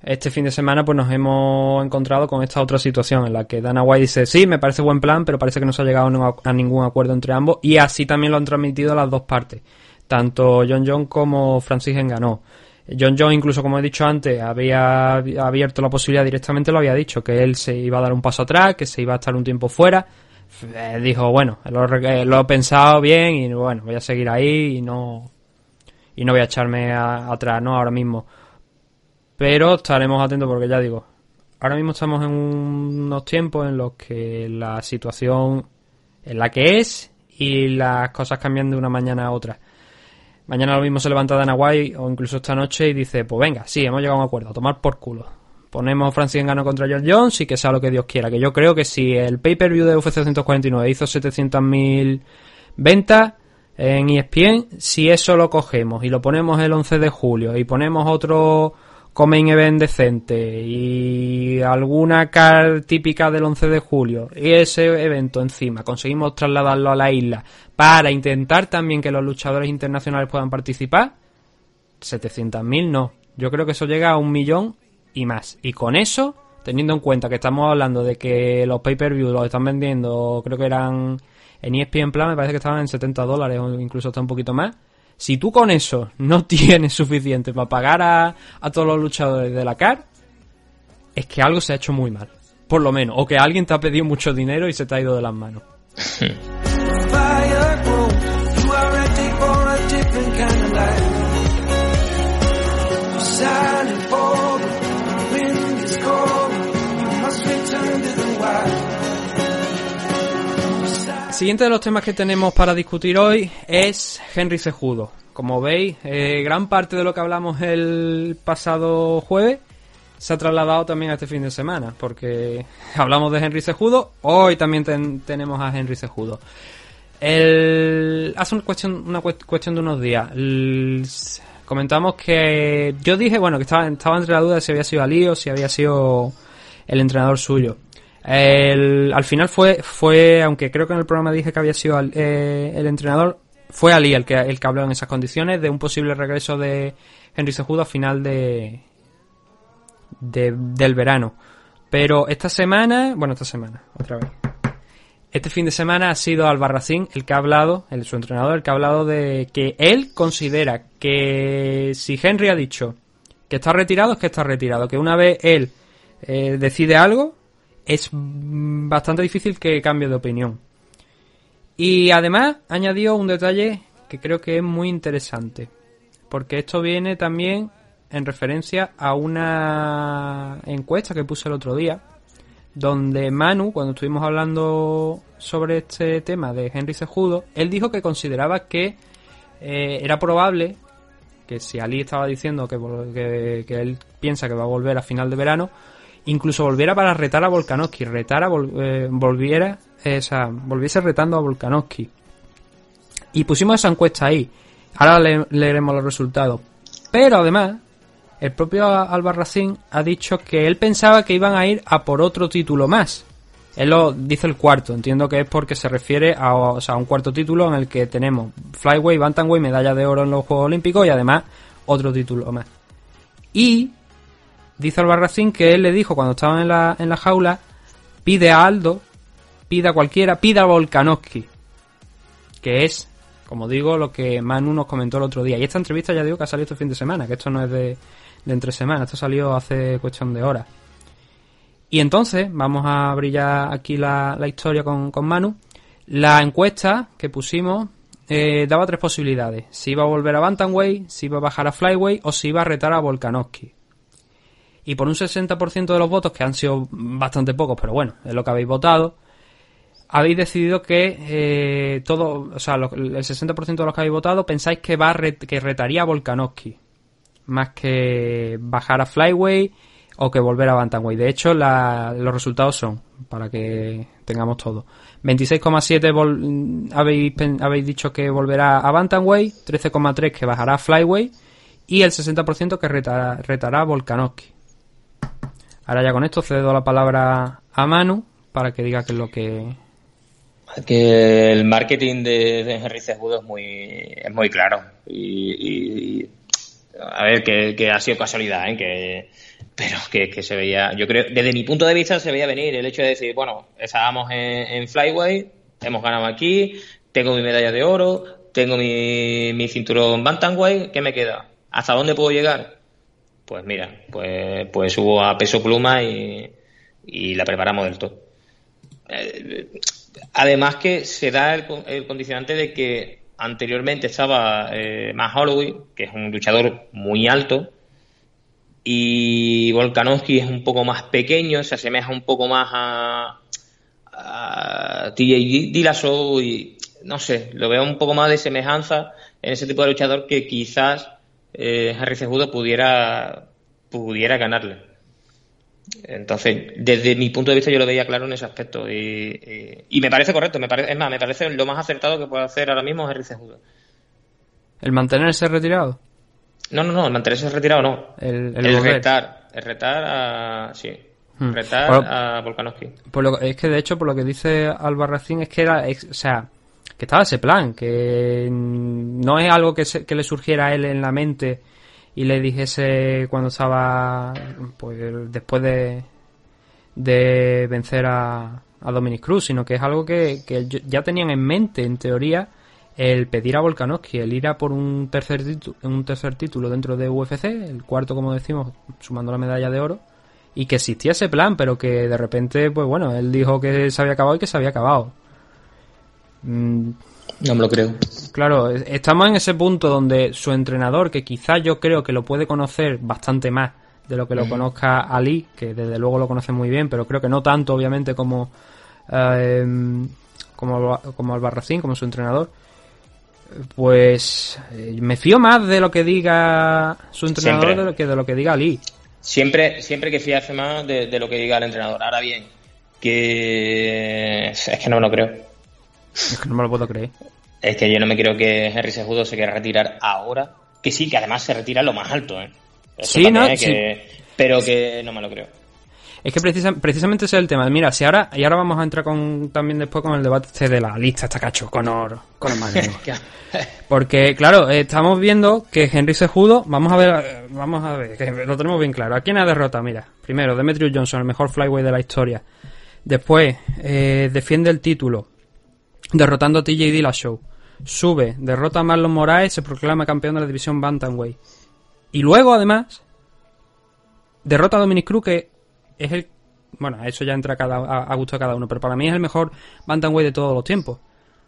S1: este fin de semana pues nos hemos encontrado con esta otra situación en la que Dana White dice, sí, me parece buen plan, pero parece que no se ha llegado a ningún- acuerdo entre ambos y así también lo han transmitido las dos partes, tanto John John como Francis Ngannou. John John, incluso como he dicho antes, había abierto la posibilidad directamente, lo había dicho, que él se iba a dar un paso atrás, que se iba a estar un tiempo fuera. Eh, dijo, bueno, eh, lo he pensado bien y bueno, voy a seguir ahí y no y no voy a echarme a- atrás, ¿no? Ahora mismo. Pero estaremos atentos porque ya digo, ahora mismo estamos en unos tiempos en los que la situación es la que es y las cosas cambian de una mañana a otra. Mañana lo mismo se levanta Dana White o incluso esta noche y dice, pues venga, sí, hemos llegado a un acuerdo, a tomar por culo. Ponemos Francis Ngannou contra John Jones y que sea lo que Dios quiera. Que yo creo que si el pay-per-view de UFC 249 hizo 700.000 ventas en ESPN, si eso lo cogemos y lo ponemos el 11 de julio y ponemos otro main event decente y alguna car típica del 11 de julio y ese evento encima conseguimos trasladarlo a la isla para intentar también que los luchadores internacionales puedan participar 700.000 no yo creo que eso llega a un millón y más y con eso teniendo en cuenta que estamos hablando de que los pay-per-view los están vendiendo creo que eran en ESPN Plan me parece que estaban en 70 dólares o incluso hasta un poquito más si tú con eso no tienes suficiente para pagar a, a todos los luchadores de la CAR, es que algo se ha hecho muy mal. Por lo menos. O que alguien te ha pedido mucho dinero y se te ha ido de las manos. Siguiente de los temas que tenemos para discutir hoy es Henry Cejudo. Como veis, eh, gran parte de lo que hablamos el pasado jueves se ha trasladado también a este fin de semana, porque hablamos de Henry Cejudo, hoy también ten- tenemos a Henry Cejudo. El, hace una cuestión, una cuest- cuestión de unos días, el- comentamos que yo dije, bueno, que estaba, entre la duda si había sido Ali o si había sido el entrenador suyo. El- al final fue, fue, aunque creo que en el programa dije que había sido al- eh, el entrenador, fue Ali el que, el que habló en esas condiciones de un posible regreso de Henry Cejudo a final de, de- del verano. Pero esta semana, bueno, esta semana, otra vez. Este fin de semana ha sido Albarracín el que ha hablado, el, su entrenador, el que ha hablado de que él considera que si Henry ha dicho que está retirado, es que está retirado. Que una vez él eh, decide algo, es bastante difícil que cambie de opinión. Y además añadió un detalle que creo que es muy interesante. Porque esto viene también en referencia a una encuesta que puse el otro día. Donde Manu, cuando estuvimos hablando sobre este tema de Henry Cejudo, él dijo que consideraba que eh, era probable que si Ali estaba diciendo que, que, que él piensa que va a volver a final de verano, incluso volviera para retar a Volkanovski, retara, vol- eh, volviera, eh, o sea, volviese retando a Volkanovski. Y pusimos esa encuesta ahí. Ahora le- leeremos los resultados. Pero además, el propio Albarracín ha dicho que él pensaba que iban a ir a por otro título más. Él lo dice el cuarto, entiendo que es porque se refiere a, o sea, un cuarto título en el que tenemos Flyway, Bantamweight, medalla de oro en los Juegos Olímpicos y además otro título más. Y dice Albarracín que él le dijo cuando estaban en la, en la jaula, pide a Aldo, pide a cualquiera, pide a Volkanovski, que es, como digo, lo que Manu nos comentó el otro día. Y esta entrevista ya digo que ha salido este fin de semana, que esto no es de, de entre semanas, esto salió hace cuestión de horas. Y entonces, vamos a brillar aquí la, la historia con, con Manu. La encuesta que pusimos eh, daba tres posibilidades. Si iba a volver a Bantamweight, si iba a bajar a Flyway o si iba a retar a Volkanovski. Y por un 60% de los votos, que han sido bastante pocos, pero bueno, es lo que habéis votado, habéis decidido que eh, todo, o sea, lo- el 60% de los que habéis votado pensáis que va a ret- que retaría a Volkanovski más que bajar a Flyway o que volver a Bantamweight. De hecho, la- los resultados son, para que tengamos todo. 26,7 vol- habéis, habéis dicho que volverá a Bantamweight, 13,3 que bajará a Flyway y el 60% que retará, retará a Volkanovski. Ahora ya con esto cedo la palabra a Manu para que diga qué es lo que...
S2: Que el marketing de, de Henry Cejudo es muy, es muy claro. Y, a ver, que, que ha sido casualidad, ¿eh? Que, pero que, que se veía, yo creo, desde mi punto de vista se veía venir el hecho de decir, bueno, estábamos en, en Flyway, hemos ganado aquí, tengo mi medalla de oro, tengo mi, mi cinturón Bantamweight, ¿qué me queda? ¿Hasta dónde puedo llegar? Pues mira, pues, pues hubo a peso pluma y, la preparamos del todo. Eh, además que se da el, con- el condicionante de que anteriormente estaba eh, Holloway, que es un luchador muy alto, y Volkanovski es un poco más pequeño, se asemeja un poco más a, a TJ Dillashaw y no sé, lo veo un poco más de semejanza en ese tipo de luchador que quizás eh, Henry Cejudo pudiera pudiera ganarle. Entonces, desde mi punto de vista, yo lo veía claro en ese aspecto. Y, y- y me parece correcto, me parece, es más, me parece lo más acertado que puede hacer ahora mismo Henry Cejudo.
S1: El mantenerse retirado.
S2: No, no, no, el mantenerse retirado no.
S1: El, el
S2: El,
S1: volver.
S2: retar, el retar a. Sí,
S1: Hmm.
S2: retar
S1: Bueno,
S2: a Volkanovski.
S1: Por lo- es que de hecho, por lo que dice Albarracín, es que era, ex- o sea, que estaba ese plan, que no es algo que, se- que le surgiera a él en la mente y le dijese cuando estaba, pues, después de, de vencer a, a Dominic Cruz, sino que es algo que, que ya tenían en mente, en teoría, el pedir a Volkanovski, el ir a por un tercer, un tercer título dentro de UFC, el cuarto, como decimos, sumando la medalla de oro, y que existía ese plan, pero que de repente, pues bueno, él dijo que se había acabado y que se había acabado. Mm,
S2: No me lo creo.
S1: claro, es- estamos en ese punto donde su entrenador, que quizás yo creo que lo puede conocer bastante más de lo que lo conozca Ali, que desde luego lo conoce muy bien, pero creo que no tanto, obviamente, como, eh, como, como Albarracín, como su entrenador. Pues eh, me fío más de lo que diga su entrenador
S2: Siempre.
S1: de lo que de lo que diga Ali.
S2: Siempre, siempre que fiarse más de, de lo que diga el entrenador. Ahora bien, que es que no me lo creo.
S1: Es que no me lo puedo creer.
S2: Es que yo no me creo que Henry Sejudo se quiera retirar ahora. Que sí, que además se retira lo más alto, ¿eh? Eso
S1: Sí, ¿no?
S2: Que- Pero que no me lo creo.
S1: Es que precisa- precisamente ese es el tema. Mira, si ahora, y ahora vamos a entrar con, también después con el debate este de la lista, esta cacho, Conor, Conor McGregor. Porque, claro, eh, estamos viendo que Henry Sejudo, vamos a ver, vamos a ver, que lo tenemos bien claro. ¿A quién ha derrotado? Mira, primero, Demetrius Johnson, el mejor flyweight de la historia. Después, eh, defiende el título, derrotando a TJ Dillashaw. Sube, derrota a Marlon Moraes, se proclama campeón de la división Bantamweight. Y luego, además, derrota a Dominic Cruz, que es el. Bueno, eso ya entra a, cada, a, a gusto de cada uno, pero para mí es el mejor Bantamweight de todos los tiempos.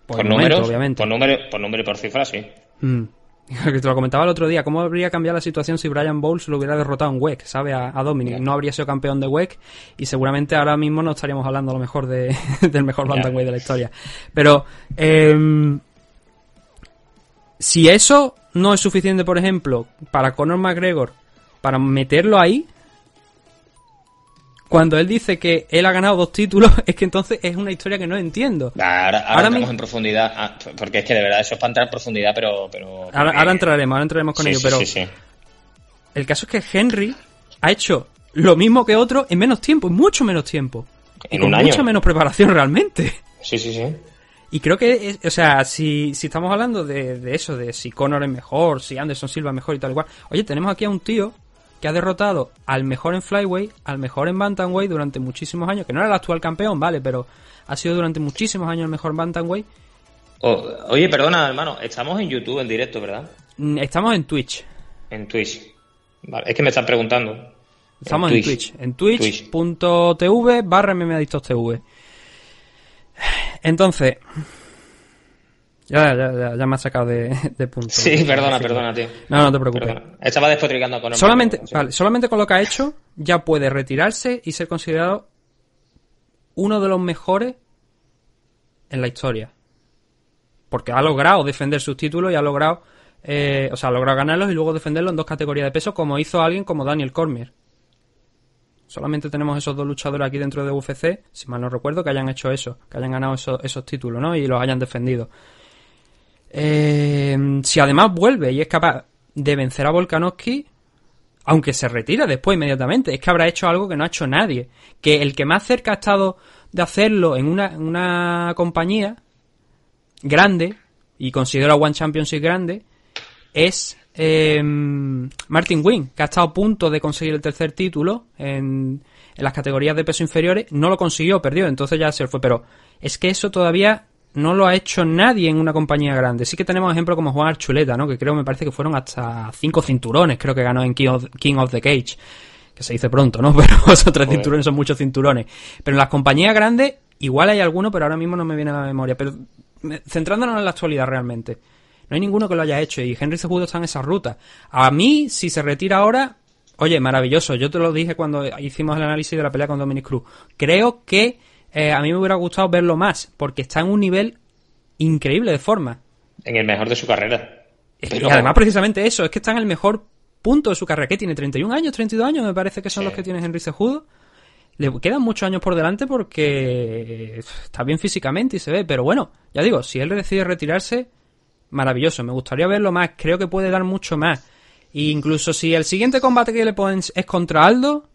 S1: Por,
S2: Por números,
S1: obviamente.
S2: por número, por número y por cifra, sí.
S1: Mm. Que te lo comentaba el otro día, ¿cómo habría cambiado la situación si Brian Bowles lo hubiera derrotado en WEC, ¿sabe? A, a Dominic. No habría sido campeón de WEC y seguramente ahora mismo no estaríamos hablando a lo mejor de, del mejor
S2: Ya.
S1: bantamweight de la historia. Pero, em, si eso no es suficiente, por ejemplo, para Conor McGregor, para meterlo ahí, cuando él dice que él ha ganado dos títulos, es que entonces es una historia que no entiendo.
S2: Ahora, ahora,
S1: Ahora
S2: entramos
S1: mi-
S2: en profundidad, ah, porque es que de verdad eso es para entrar en profundidad, pero... pero
S1: Ahora,
S2: porque-
S1: ahora entraremos, ahora entraremos con
S2: Sí,
S1: ello,
S2: sí,
S1: pero
S2: sí, sí.
S1: El caso es que Henry ha hecho lo mismo que otro en menos tiempo, en mucho menos tiempo. Y
S2: En
S1: con
S2: un año.
S1: mucha menos preparación realmente.
S2: Sí, sí, sí.
S1: Y creo que, o sea, si, si estamos hablando de, de eso, de si Conor es mejor, si Anderson Silva es mejor y tal y cual. Oye, tenemos aquí a un tío que ha derrotado al mejor en Flyweight, al mejor en Bantamweight durante muchísimos años, que no era el actual campeón, vale, pero ha sido durante muchísimos años el mejor Bantamweight.
S2: O- oye, perdona, hermano, estamos en YouTube en directo, ¿verdad?
S1: Mm, Estamos en Twitch.
S2: En Twitch. Vale, es que me están preguntando.
S1: Estamos en Twitch. En twitch.tv barra mmadictostv. Entonces. Ya, ya, ya, ya me has sacado de, de punto.
S2: Sí, perdona, perdona, tío.
S1: No, no te preocupes.
S2: Perdona. Estaba despotricando a Conor
S1: Solamente, vale, solamente con lo que ha hecho, ya puede retirarse y ser considerado uno de los mejores en la historia. Porque ha logrado defender sus títulos y ha logrado, eh, o sea, ha logrado ganarlos y luego defenderlos en dos categorías de peso, como hizo alguien como Daniel Cormier. Solamente tenemos esos dos luchadores aquí dentro de UFC, si mal no recuerdo, que hayan hecho eso, que hayan ganado esos, esos títulos, ¿no? Y los hayan defendido. Eh, si además vuelve y es capaz de vencer a Volkanovski, aunque se retira después inmediatamente, es que habrá hecho algo que no ha hecho nadie. Que el que más cerca ha estado de hacerlo en una, una compañía grande, y considero a One Championship grande, es eh, Martin Wing, que ha estado a punto de conseguir el tercer título en, en las categorías de peso inferiores, no lo consiguió, perdió, entonces ya se fue. Pero es que eso todavía no lo ha hecho nadie en una compañía grande. Sí que tenemos ejemplos como Juan Archuleta, ¿no? Que creo, me parece que fueron hasta cinco cinturones, creo que ganó en King of, King of the Cage. Que se dice pronto, ¿no? Pero esos tres cinturones son muchos cinturones. Pero en las compañías grandes, igual hay alguno, pero ahora mismo no me viene a la memoria. Pero centrándonos en la actualidad realmente. No hay ninguno que lo haya hecho y Henry Cejudo está en esa ruta. A mí, si se retira ahora, oye, maravilloso. Yo te lo dije cuando hicimos el análisis de la pelea con Dominic Cruz. Creo que eh, a mí me hubiera gustado verlo más, porque está en un nivel increíble de forma.
S2: En el mejor de su carrera.
S1: Es-
S2: Pero-
S1: y además, precisamente eso, es que está en el mejor punto de su carrera. que tiene? ¿31 años? ¿32 años? Me parece que son
S2: Sí.
S1: los que tiene Henry Cejudo. Le quedan muchos años por delante porque está bien físicamente y se ve. Pero bueno, ya digo, si él decide retirarse, maravilloso. Me gustaría verlo más. Creo que puede dar mucho más. E incluso si el siguiente combate que le ponen es contra Aldo,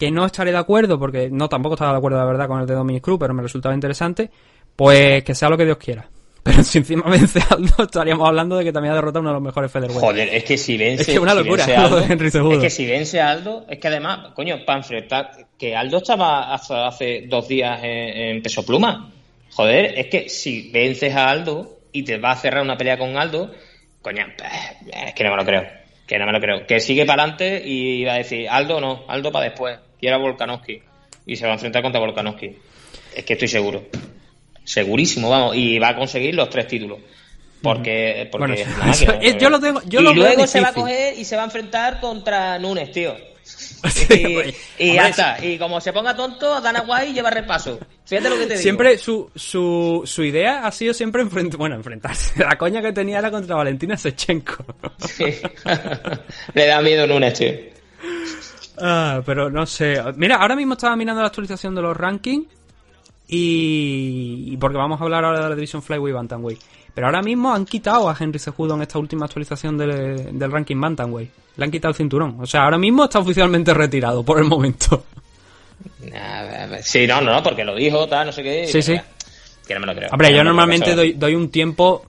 S1: que no estaré de acuerdo, porque no tampoco estaba de acuerdo, la verdad, con el de Dominic Cruz, pero me resultaba interesante, pues que sea lo que Dios quiera. Pero si encima vence Aldo, estaríamos hablando de que también ha derrotado a uno de los mejores featherweight.
S2: Joder, es que si vence.
S1: Es que una locura, lo de
S2: Aldo,
S1: Henry.
S2: Es que si vence Aldo, es que además, coño, para enfrentar. Que Aldo estaba hasta hace dos días en, en peso pluma. Joder, es que si vences a Aldo y te va a cerrar una pelea con Aldo, coño, es que no me lo creo. Que no me lo creo. Que sigue para adelante y va a decir, Aldo no, Aldo para después. Quiero a Volkanovski. Y se va a enfrentar contra Volkanovski. Es que estoy seguro. Segurísimo, vamos. Y va a conseguir los tres títulos. Porque, porque
S1: Bueno,
S2: es
S1: eso-
S2: una máquina,
S1: eso- yo lo tengo- yo
S2: y
S1: lo
S2: luego se va a coger y se va a enfrentar contra Nunes, tío. Y y ya
S1: Hombre,
S2: está. Y como se ponga tonto, Dana White lleva repaso. Fíjate lo que te digo.
S1: Siempre su, su, su idea ha sido siempre bueno, enfrentarse. La coña que tenía era contra Valentina Sechenko.
S2: Sí. Le da miedo Nunes, tío.
S1: Ah, pero no sé. Mira, ahora mismo estaba mirando la actualización de los rankings y, y porque vamos a hablar ahora de la división Flyweight Bantamweight. Pero ahora mismo han quitado a Henry Cejudo en esta última actualización del, del ranking Bantamweight. Le han quitado el cinturón. O sea, ahora mismo está oficialmente retirado por el momento.
S2: Sí, no, no, porque lo dijo, tal, no sé qué.
S1: Sí, sí.
S2: Que no me lo creo.
S1: Hombre, yo normalmente doy, doy un tiempo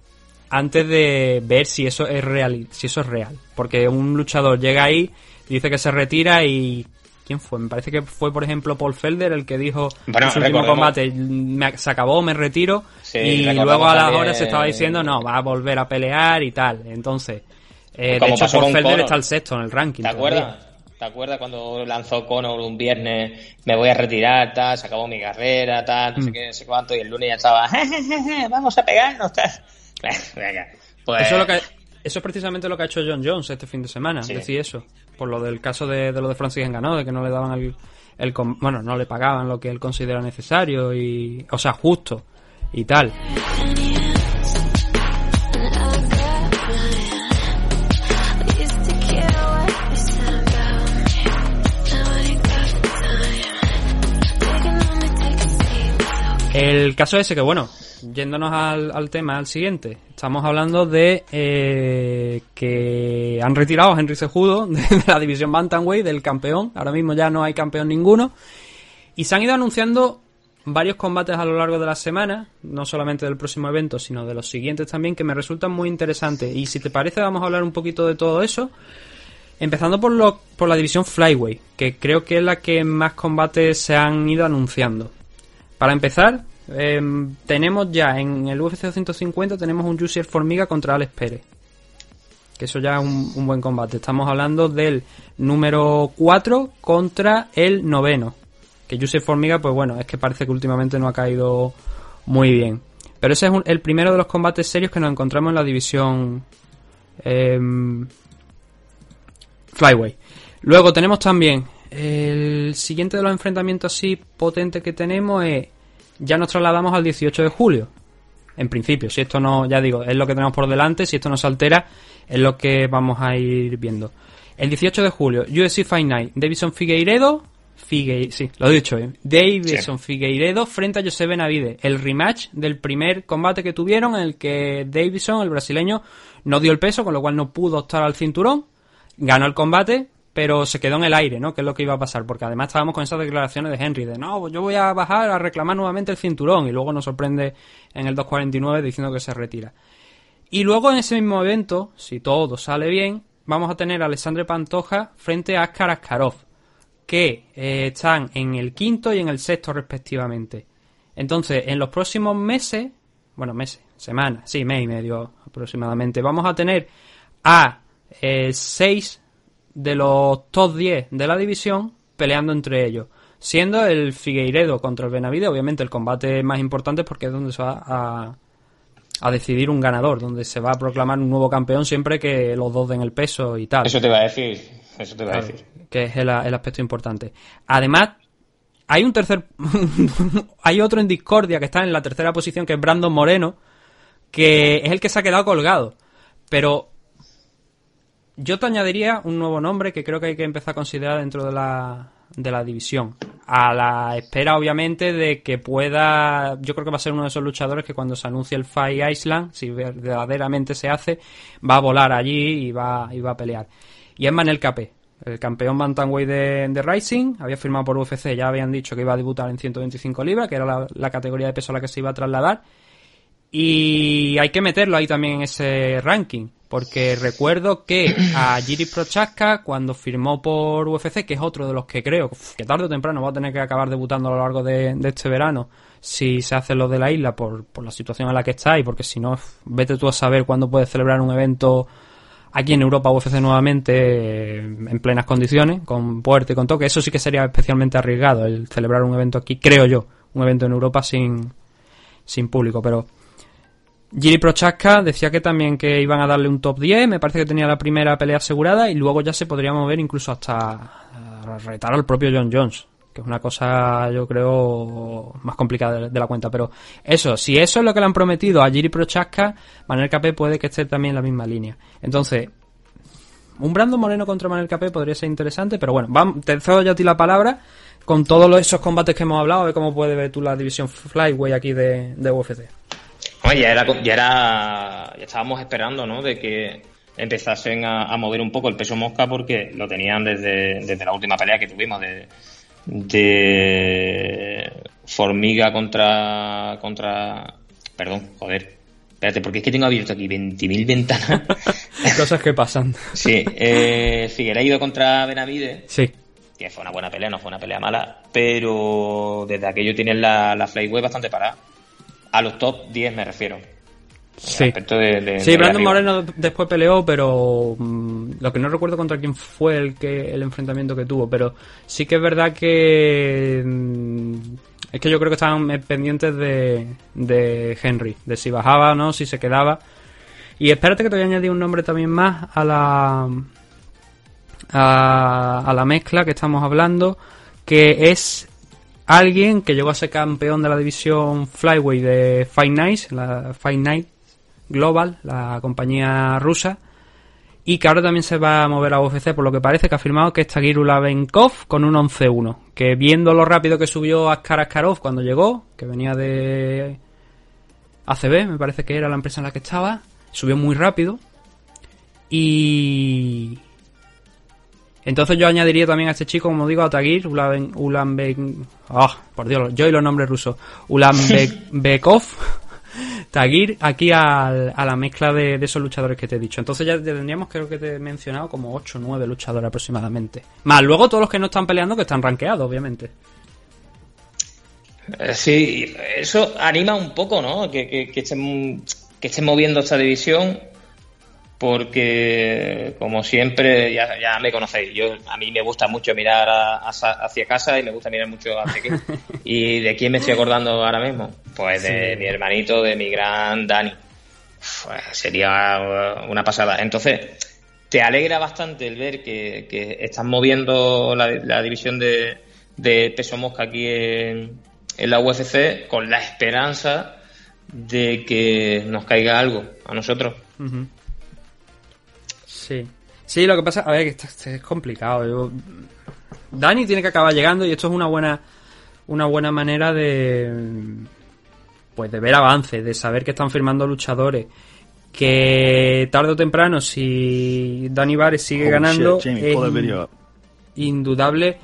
S1: antes de ver si eso es real, si eso es real. Porque un luchador llega ahí, dice que se retira y ¿quién fue? Me parece que fue, por ejemplo, Paul Felder el que dijo
S2: Bueno,
S1: en su último combate me- se acabó, me retiro
S2: Sí,
S1: y luego a las horas se estaba diciendo no, va a volver a pelear y tal. Entonces, eh, de hecho, Paul Felder
S2: Conor.
S1: está el sexto en el ranking.
S2: ¿Te
S1: todavía.
S2: acuerdas? ¿Te acuerdas cuando lanzó Conor un viernes, me voy a retirar, tal, se acabó mi carrera, tal, no sé
S1: Mm.
S2: qué, no sé cuánto, y el lunes ya estaba, "Jejeje, vamos a pegarnos, tal. Venga, pues...
S1: Eso es, lo que, eso es precisamente lo que ha hecho John Jones este fin de semana,
S2: Sí.
S1: decir eso. Por lo del caso de, de lo de Francis Enganó, de que no le daban el, el Bueno, no le pagaban lo que él considera necesario y. O sea, justo y tal. El caso ese que, bueno, yéndonos al, al tema, al siguiente, estamos hablando de eh, que han retirado a Henry Cejudo de, de la división Bantamweight, del campeón. Ahora mismo ya no hay campeón ninguno. Y se han ido anunciando varios combates a lo largo de la semana, no solamente del próximo evento, sino de los siguientes también, que me resultan muy interesantes. Y si te parece, vamos a hablar un poquito de todo eso. Empezando por, lo, por la división Flyway, que creo que es la que más combates se han ido anunciando. Para empezar, em, tenemos ya en el UFC 250 tenemos un Jussier Formiga contra Alex Pérez. Que eso ya es un, buen combate. Estamos hablando del número 4 contra el noveno. Que Jussier Formiga, pues bueno, es que parece que últimamente no ha caído muy bien. Pero ese es el primero de los combates serios que nos encontramos en la división em, Flyway. Luego tenemos también el siguiente de los enfrentamientos así potentes que tenemos es ya nos trasladamos al 18 de julio. En principio, si esto no, ya digo, es lo que tenemos por delante, si esto no se altera, es lo que vamos a ir viendo. El 18 de julio, UFC Fight Night, Davison Figueiredo, Figue, sí, lo he dicho bien, Davison Figueiredo frente a José Benavides, el rematch del primer combate que tuvieron en el que Davison, el brasileño, no dio el peso, con lo cual no pudo optar al cinturón, ganó el combate, pero se quedó en el aire, ¿no? Que es lo que iba a pasar, porque además estábamos con esas declaraciones de Henry, de no, pues yo voy a bajar a reclamar nuevamente el cinturón, y luego nos sorprende en el 249 diciendo que se retira. Y luego en ese mismo evento, si todo sale bien, vamos a tener a Alexandre Pantoja frente a Askar Askarov, que eh, están en el quinto y en el sexto respectivamente. Entonces, en los próximos meses bueno, meses, semanas, sí, mes y medio aproximadamente, vamos a tener a 6 de los top 10 de la división peleando entre ellos. Siendo el Figueiredo contra el Benavide, obviamente el combate más importante porque es donde se va a, a decidir un ganador, donde se va a proclamar un nuevo campeón siempre que los dos den el peso y tal.
S2: Eso te iba a decir. Eso te iba a decir.
S1: que es el, el aspecto importante. Además, hay un tercer, hay otro en discordia que está en la tercera posición, que es Brandon Moreno, que es el que se ha quedado colgado. Pero yo te añadiría un nuevo nombre que creo que hay que empezar a considerar dentro de la, de la división. A la espera, obviamente, de que pueda. Yo creo que va a ser uno de esos luchadores que cuando se anuncie el Fight Island, si verdaderamente se hace, va a volar allí y va, y va a pelear. Y es Manel Capé, el campeón Bantamweight de, de Rising. Había firmado por UFC, ya habían dicho que iba a debutar en 125 libras, que era la, la categoría de peso a la que se iba a trasladar. Y hay que meterlo ahí también en ese ranking. Porque recuerdo que a Giri Prochaska, cuando firmó por UFC, que es otro de los que creo que tarde o temprano va a tener que acabar debutando a lo largo de, este verano, si se hace lo de la isla por, por la situación en la que está, y porque si no, vete tú a saber cuándo puedes celebrar un evento aquí en Europa UFC nuevamente eh, en plenas condiciones, con puerta y con toque. Eso sí que sería especialmente arriesgado, el celebrar un evento aquí, creo yo, un evento en Europa sin, sin público, pero Giri Prochaska decía que también que iban a darle un top 10, me parece que tenía la primera pelea asegurada y luego ya se podría mover incluso hasta a retar al propio John Jones, que es una cosa yo creo más complicada de, la cuenta, pero eso, si eso es lo que le han prometido a Giri Prochaska, Manuel Capé puede que esté también en la misma línea. Entonces, un Brandon Moreno contra Manuel Capé podría ser interesante, pero bueno, vamos, te cedo yo a ti la palabra con todos esos combates que hemos hablado, de cómo puede ver tú la división Flyway aquí de UFC.
S2: Ya era, ya era, ya estábamos esperando, ¿no? De que empezasen a, a mover un poco el peso mosca porque lo tenían desde, desde la última pelea que tuvimos de, de Formiga contra, contra, perdón, joder, espérate, porque es que tengo abierto aquí 20.000 ventanas.
S1: Cosas que pasan.
S2: sí, eh, Figueiredo contra Benavide,
S1: Sí,
S2: que fue una buena pelea, no fue una pelea mala, pero desde aquello tienen la, la flyway bastante parada. A los top 10 me refiero.
S1: sí.
S2: Respecto de, de-
S1: Sí,
S2: de
S1: Brandon
S2: arriba.
S1: Moreno después peleó, pero mm, lo que no recuerdo contra quién fue el que el enfrentamiento que tuvo, pero sí que es verdad que mm, es que yo creo que estaban eh, pendientes de, de Henry, de si bajaba o no, si se quedaba. Y espérate que te voy a añadir un nombre también más a la a, a la mezcla que estamos hablando, que es alguien que llegó a ser campeón de la división Flyway de Fight Night, la Fight Night Global, la compañía rusa, y que ahora también se va a mover a UFC, por lo que parece que ha firmado que es Tagir Ulabenkov con un 11-1, que viendo lo rápido que subió Askar Askarov cuando llegó, que venía de ACB, me parece que era la empresa en la que estaba, subió muy rápido, y... Entonces yo añadiría también a este chico, como digo, a Tagir Ulaben, Ulanben... Ah, por Dios, yo y los nombres rusos. Ulanbekov, Tagir, aquí al- a la mezcla de, esos luchadores que te he dicho. Entonces ya tendríamos, creo que te he mencionado, como 8 o 9 luchadores aproximadamente. Más luego todos los que no están peleando, que están rankeados, obviamente.
S2: Eh, Sí, eso anima un poco, ¿no? Que, que estén, que estén moviendo esta división, porque, como siempre, ya, ya me conocéis. Yo, a mí me gusta mucho mirar a- a- hacia casa y me gusta mirar mucho hacia aquí. ¿Y de quién me estoy acordando ahora mismo? Pues de mi hermanito, de mi gran Dani. Uf, eh, sería uh, una pasada. Entonces, te alegra bastante el ver que, que están moviendo la, la división de, de peso mosca aquí en, en la UFC con la esperanza de que nos caiga algo a nosotros.
S1: Ujú. Sí. Sí, lo que pasa, a ver, que esto, es complicado. Yo- Dani tiene que acabar llegando y esto es una buena una buena manera de pues de ver avances, de saber que están firmando luchadores que tarde o temprano si Dani Vares sigue
S5: Oh,
S1: ganando
S5: shit, Jamie,
S1: es indudable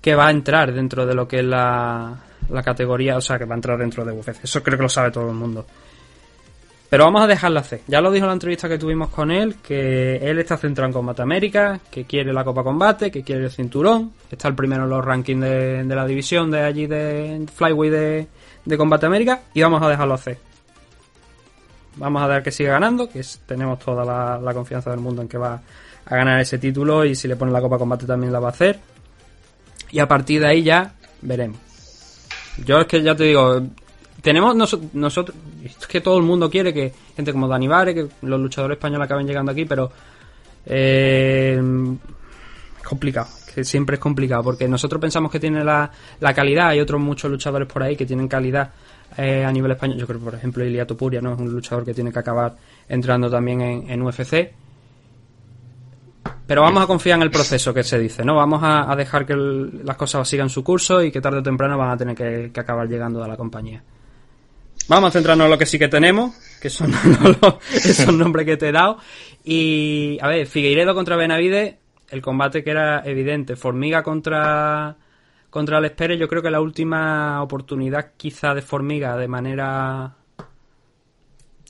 S1: que va a entrar dentro de lo que es la, la categoría, o sea, que va a entrar dentro de UFC. Eso creo que lo sabe todo el mundo. Pero vamos a dejarla hacer. Ya lo dijo la entrevista que tuvimos con él, que él está centrado en Combate América, que quiere la Copa Combate, que quiere el cinturón, está el primero en los rankings de, la división de allí de Flyway de, Combate América, y vamos a dejarlo hacer. vamos a dar que siga ganando, que tenemos toda la, la confianza del mundo en que va a ganar ese título y si le pone la Copa Combate también la va a hacer. Y a partir de ahí ya veremos. Yo es que ya te digo, tenemos noso- nosotros, es que todo el mundo quiere que gente como Dani Vare, que los luchadores españoles acaben llegando aquí, pero eh, es complicado, que siempre es complicado, porque nosotros pensamos que tiene la, calidad, hay otros muchos luchadores por ahí que tienen calidad eh, a nivel español, yo creo por ejemplo Ilia Topuria, ¿no? Es un luchador que tiene que acabar entrando también en, UFC. Pero vamos a confiar en el proceso que se dice, ¿no? Vamos a, dejar que las cosas sigan su curso y que tarde o temprano van a tener que acabar llegando a la compañía. Vamos a centrarnos en lo que sí que tenemos, que son los- esos nombres que te he dado. Y, a ver, Figueiredo contra Benavides, el combate que era evidente. Formiga contra, contra Alex Pérez, yo creo que la última oportunidad quizá de Formiga de manera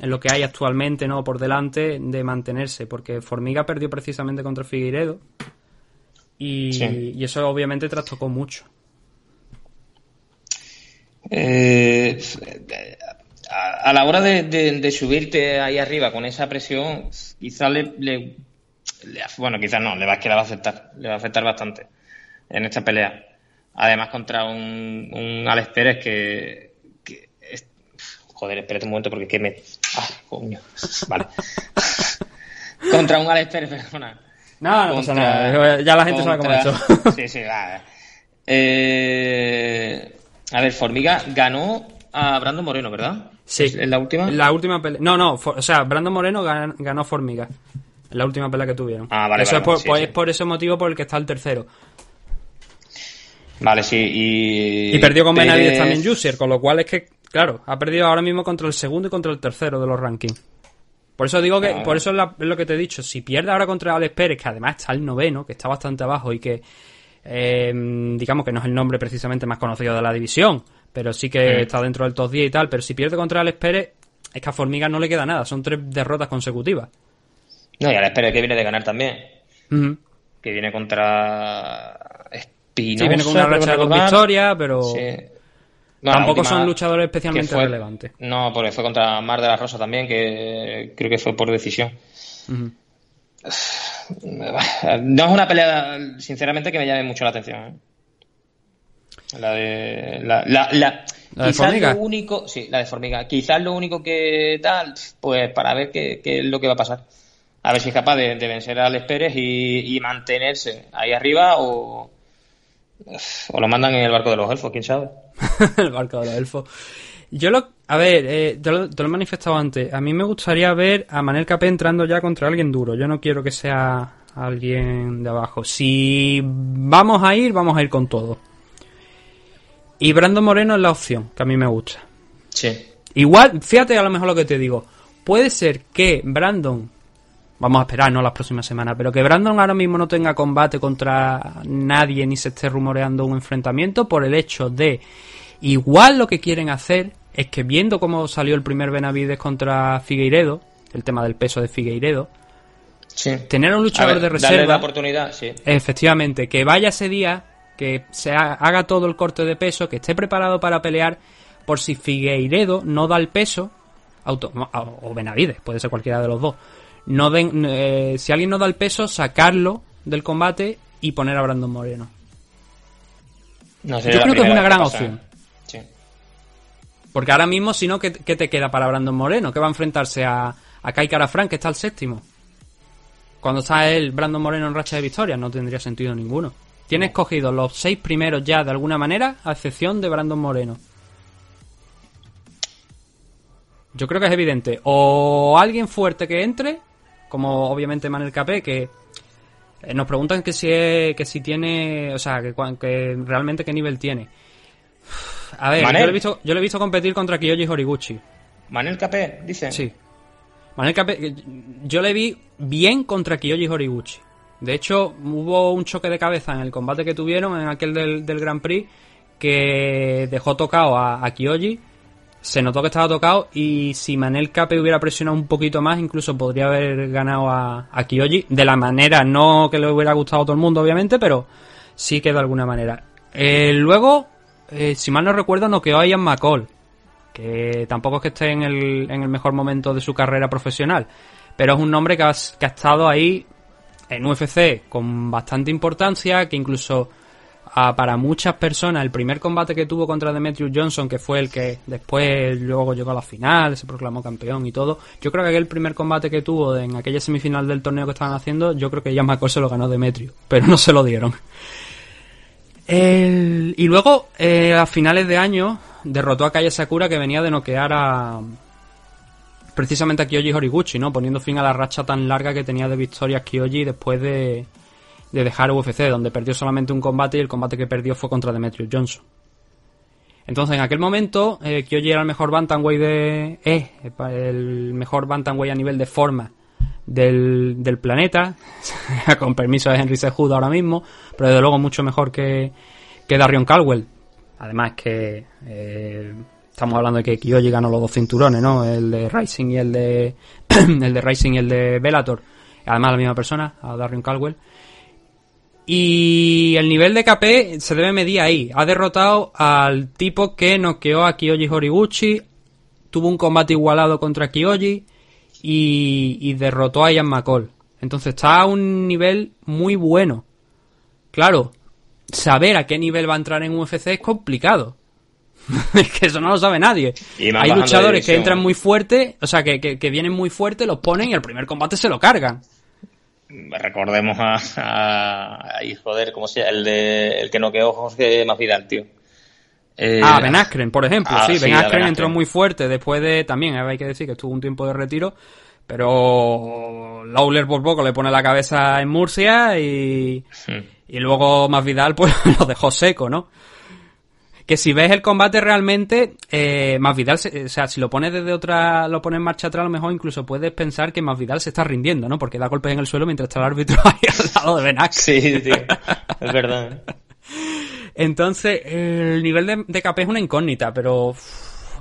S1: en lo que hay actualmente, ¿no? Por delante de mantenerse, porque Formiga perdió precisamente contra Figueiredo. Y,
S2: Sí.
S1: y eso obviamente trastocó mucho.
S2: Eh, a, a la hora de, de- de subirte ahí arriba con esa presión, quizás le, le- le- bueno, quizás no, le va, es que va a afectar, le va a afectar bastante en esta pelea. Además contra un, un Alex Pérez que, que es- joder, espérate un momento porque que me, ah, coño, vale. contra un Alex Pérez, perdona.
S1: No, no pasa
S2: Contra-
S1: nada. Ya la gente sabe cómo
S2: contra-
S1: es eso.
S2: Sí, sí, va. Eh, a ver, Formiga ganó a Brandon Moreno, ¿verdad?
S1: Sí.
S2: ¿En la última?
S1: La última pelea. No, no, for- o sea, Brandon Moreno gan- ganó Formiga. En la última pelea que tuvieron.
S2: Ah, vale,
S1: Eso
S2: vale,
S1: es, por,
S2: sí,
S1: pues
S2: sí.
S1: es por ese motivo por el que está el tercero.
S2: Vale, sí, y...
S1: Y perdió con Benavides
S2: Pérez-
S1: también Jussier, con lo cual es que, claro, ha perdido ahora mismo contra el segundo y contra el tercero de los rankings. Por eso digo que,
S2: Claro.
S1: por eso es, la- es lo que te he dicho. Si pierde ahora contra Alex Pérez, que además está el noveno, que está bastante abajo y que, eh, digamos que no es el nombre precisamente más conocido de la división, pero sí que está dentro del top 10 y tal. Pero si pierde contra Alex Pérez, es que a Formiga no le queda nada. Son tres derrotas consecutivas.
S2: No, y ahora espera que viene de ganar también. Que viene contra Espinosa.
S1: Sí, viene con una racha de dos victorias, pero
S2: Sí. No, la
S1: tampoco son luchadores especialmente
S2: fue-
S1: relevantes.
S2: No, porque fue contra Mar de la Rosa también, que creo que fue por decisión. No es una pelea, sinceramente, que me llame mucho la atención. ¿eh? La de. La, la, la-
S1: ¿La de
S2: quizás lo único. Sí, la de Formiga. Quizás lo único que tal, pues para ver qué, qué es lo que va a pasar. A ver si es capaz de, de vencer a Alex Pérez y, y mantenerse ahí arriba o. O lo mandan en el barco de los elfos, quién sabe.
S1: el barco de los elfos. Yo lo. A ver, eh, te, lo, te lo he manifestado antes. A mí me gustaría ver a Manel Capé entrando ya contra alguien duro. Yo no quiero que sea alguien de abajo. Si vamos a ir, vamos a ir con todo. Y Brandon Moreno es la opción que a mí me gusta.
S2: Sí.
S1: Igual, fíjate a lo mejor lo que te digo. Puede ser que Brandon, vamos a esperar, no las próximas semanas, pero que Brandon ahora mismo no tenga combate contra nadie ni se esté rumoreando un enfrentamiento por el hecho de igual lo que quieren hacer es que viendo cómo salió el primer Benavides contra Figueiredo, el tema del peso de Figueiredo,
S2: Sí.
S1: tener a un
S2: A
S1: luchador
S2: ver,
S1: de
S2: darle la
S1: reserva,
S2: oportunidad, sí.
S1: efectivamente, que vaya ese día, que se ha- haga todo el corte de peso, que esté preparado para pelear por si Figueiredo no da el peso, auto- o Benavides, puede ser cualquiera de los dos. No den, eh, si alguien no da el peso, sacarlo del combate y poner a Brandon Moreno.
S2: No
S1: Yo creo que es una gran opción. Porque ahora mismo, si no, ¿qué, qué te queda para Brandon Moreno? Que va a enfrentarse a, a Kai que está al séptimo. Cuando está él, Brandon Moreno, en racha de victorias, no tendría sentido ninguno. Tienes cogido los seis primeros ya de alguna manera, a excepción de Brandon Moreno. Yo creo que es evidente. O alguien fuerte que entre, como obviamente Manuel Capé, que eh, nos preguntan que si es- que si tiene, o sea, que, que realmente qué nivel tiene. A ver, yo
S2: Manel.
S1: lo, he visto, yo lo he visto competir contra Kiyoshi Horiguchi.
S2: Manel Capé, dice.
S1: Sí. Manuel Capé, yo le vi bien contra Kiyoshi Horiguchi. De hecho, hubo un choque de cabeza en el combate que tuvieron, en aquel del, del Grand Prix, que dejó tocado a, a Kiyoshi. Se notó que estaba tocado y si Manel Cape hubiera presionado un poquito más, incluso podría haber ganado a, a Kiyoshi. De la manera, no que le hubiera gustado a todo el mundo, obviamente, pero sí que de alguna manera. Eh, luego, eh, si mal no recuerdo, noqueó a Ian McCall. que tampoco es que esté en el, en el mejor momento de su carrera profesional, pero es un nombre que ha, que ha estado ahí en UFC con bastante importancia, que incluso ah, para muchas personas el primer combate que tuvo contra Demetrius Johnson, que fue el que después luego llegó a la final, se proclamó campeón y todo, yo creo que aquel primer combate que tuvo en aquella semifinal del torneo que estaban haciendo, yo creo que ya McCall se lo ganó Demetrius, pero no se lo dieron. El- y luego, eh, a finales de año, derrotó a Kaya Sakura que venía de noquear a. Precisamente a Kyoji Horiguchi, ¿no? Poniendo fin a la racha tan larga que tenía de victorias Kyoji después de, de dejar UFC, donde perdió solamente un combate y el combate que perdió fue contra Demetrius Johnson. Entonces, en aquel momento, eh, Kyoji era el mejor Bantamweight de. Eh, el mejor Bantamweight a nivel de forma del, del planeta. con permiso de Henry Sejudo ahora mismo. Pero desde luego mucho mejor que, que Darion Caldwell. Además que. eh, estamos hablando de que Kyoji ganó los dos cinturones, ¿no? El de Rising y el de. el de Rising y el de Bellator. Además, la misma persona, a Darion Caldwell. Y el nivel de KP se debe medir ahí. Ha derrotado al tipo que noqueó a Kyoji Horiguchi. Tuvo un combate igualado contra Kyoji. Y, y derrotó a Ian McCall. Entonces está a un nivel muy bueno. Claro, saber a qué nivel va a entrar en UFC es complicado. es que eso no lo sabe nadie. Hay luchadores que entran muy fuerte, o sea, que, que, que vienen muy fuerte, los ponen y el primer combate se lo cargan.
S2: Recordemos a, a, joder, ¿cómo se llama? El, de, el que no quedó Jorge Masvidal, tío. Eh,
S1: Ah, Ben Askren, por ejemplo.
S2: ah,
S1: sí, Ben Askren
S2: Ben
S1: entró muy fuerte después de. También hay que decir que estuvo un tiempo de retiro. Pero Lawler por poco le pone la cabeza en Murcia y.
S2: Hmm.
S1: Y luego Masvidal pues lo dejó seco, ¿no? Que si ves el combate realmente, eh, Masvidal, se- o sea, si lo pones desde otra, lo pones en marcha atrás, a lo mejor incluso puedes pensar que Masvidal se está rindiendo, ¿no? Porque da golpes en el suelo mientras está el árbitro ahí al lado de Ben Askren.
S2: Sí, tío. Es verdad.
S1: Entonces, el nivel de, de KP es una incógnita, pero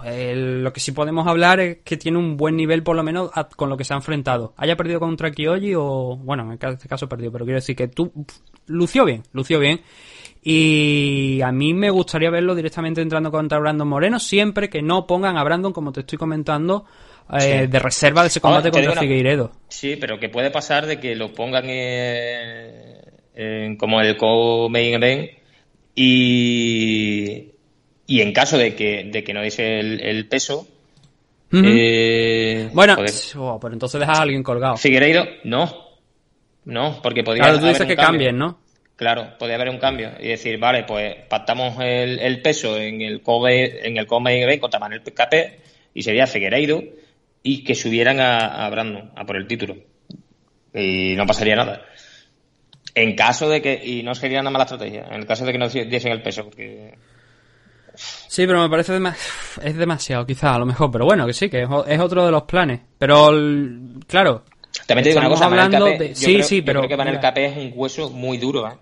S1: el- lo que sí podemos hablar es que tiene un buen nivel, por lo menos, a- con lo que se ha enfrentado. Haya perdido contra Kyoji o, bueno, en este caso perdió, pero quiero decir que tú uf, lució bien, lució bien. Y a mí me gustaría verlo directamente entrando contra Brandon Moreno, siempre que no pongan a Brandon, como te estoy comentando, eh,
S2: Sí.
S1: de reserva de ese combate
S2: Ahora,
S1: contra
S2: una-
S1: Figueiredo.
S2: Sí, pero que puede pasar de que lo pongan eh, en- como el co-main event y, y en caso de que, de que no diese el, el peso, eh,
S1: bueno, oh, pero entonces dejas a alguien colgado.
S2: Figueiredo, no, no, porque podría
S1: Claro, tú dices que
S2: cambio.
S1: cambien, ¿no?
S2: Claro, podría haber un cambio y decir, vale, pues pactamos el, el peso en el come en el event contra Manuel KP y sería Figueiredo y que subieran a, a Brandon a por el título y no pasaría nada. En caso de que y no sería una mala estrategia, en el caso de que no diesen el peso, porque
S1: Sí, pero me parece es demasiado, quizá, a lo mejor. Pero bueno, que sí, que es, otro de los planes. Pero, el- claro,
S2: también te digo una cosa,
S1: hablando de-
S2: yo
S1: sí,
S2: creo-
S1: sí, pero
S2: creo que Manuel
S1: mira.
S2: KP es un hueso muy duro, ¿eh?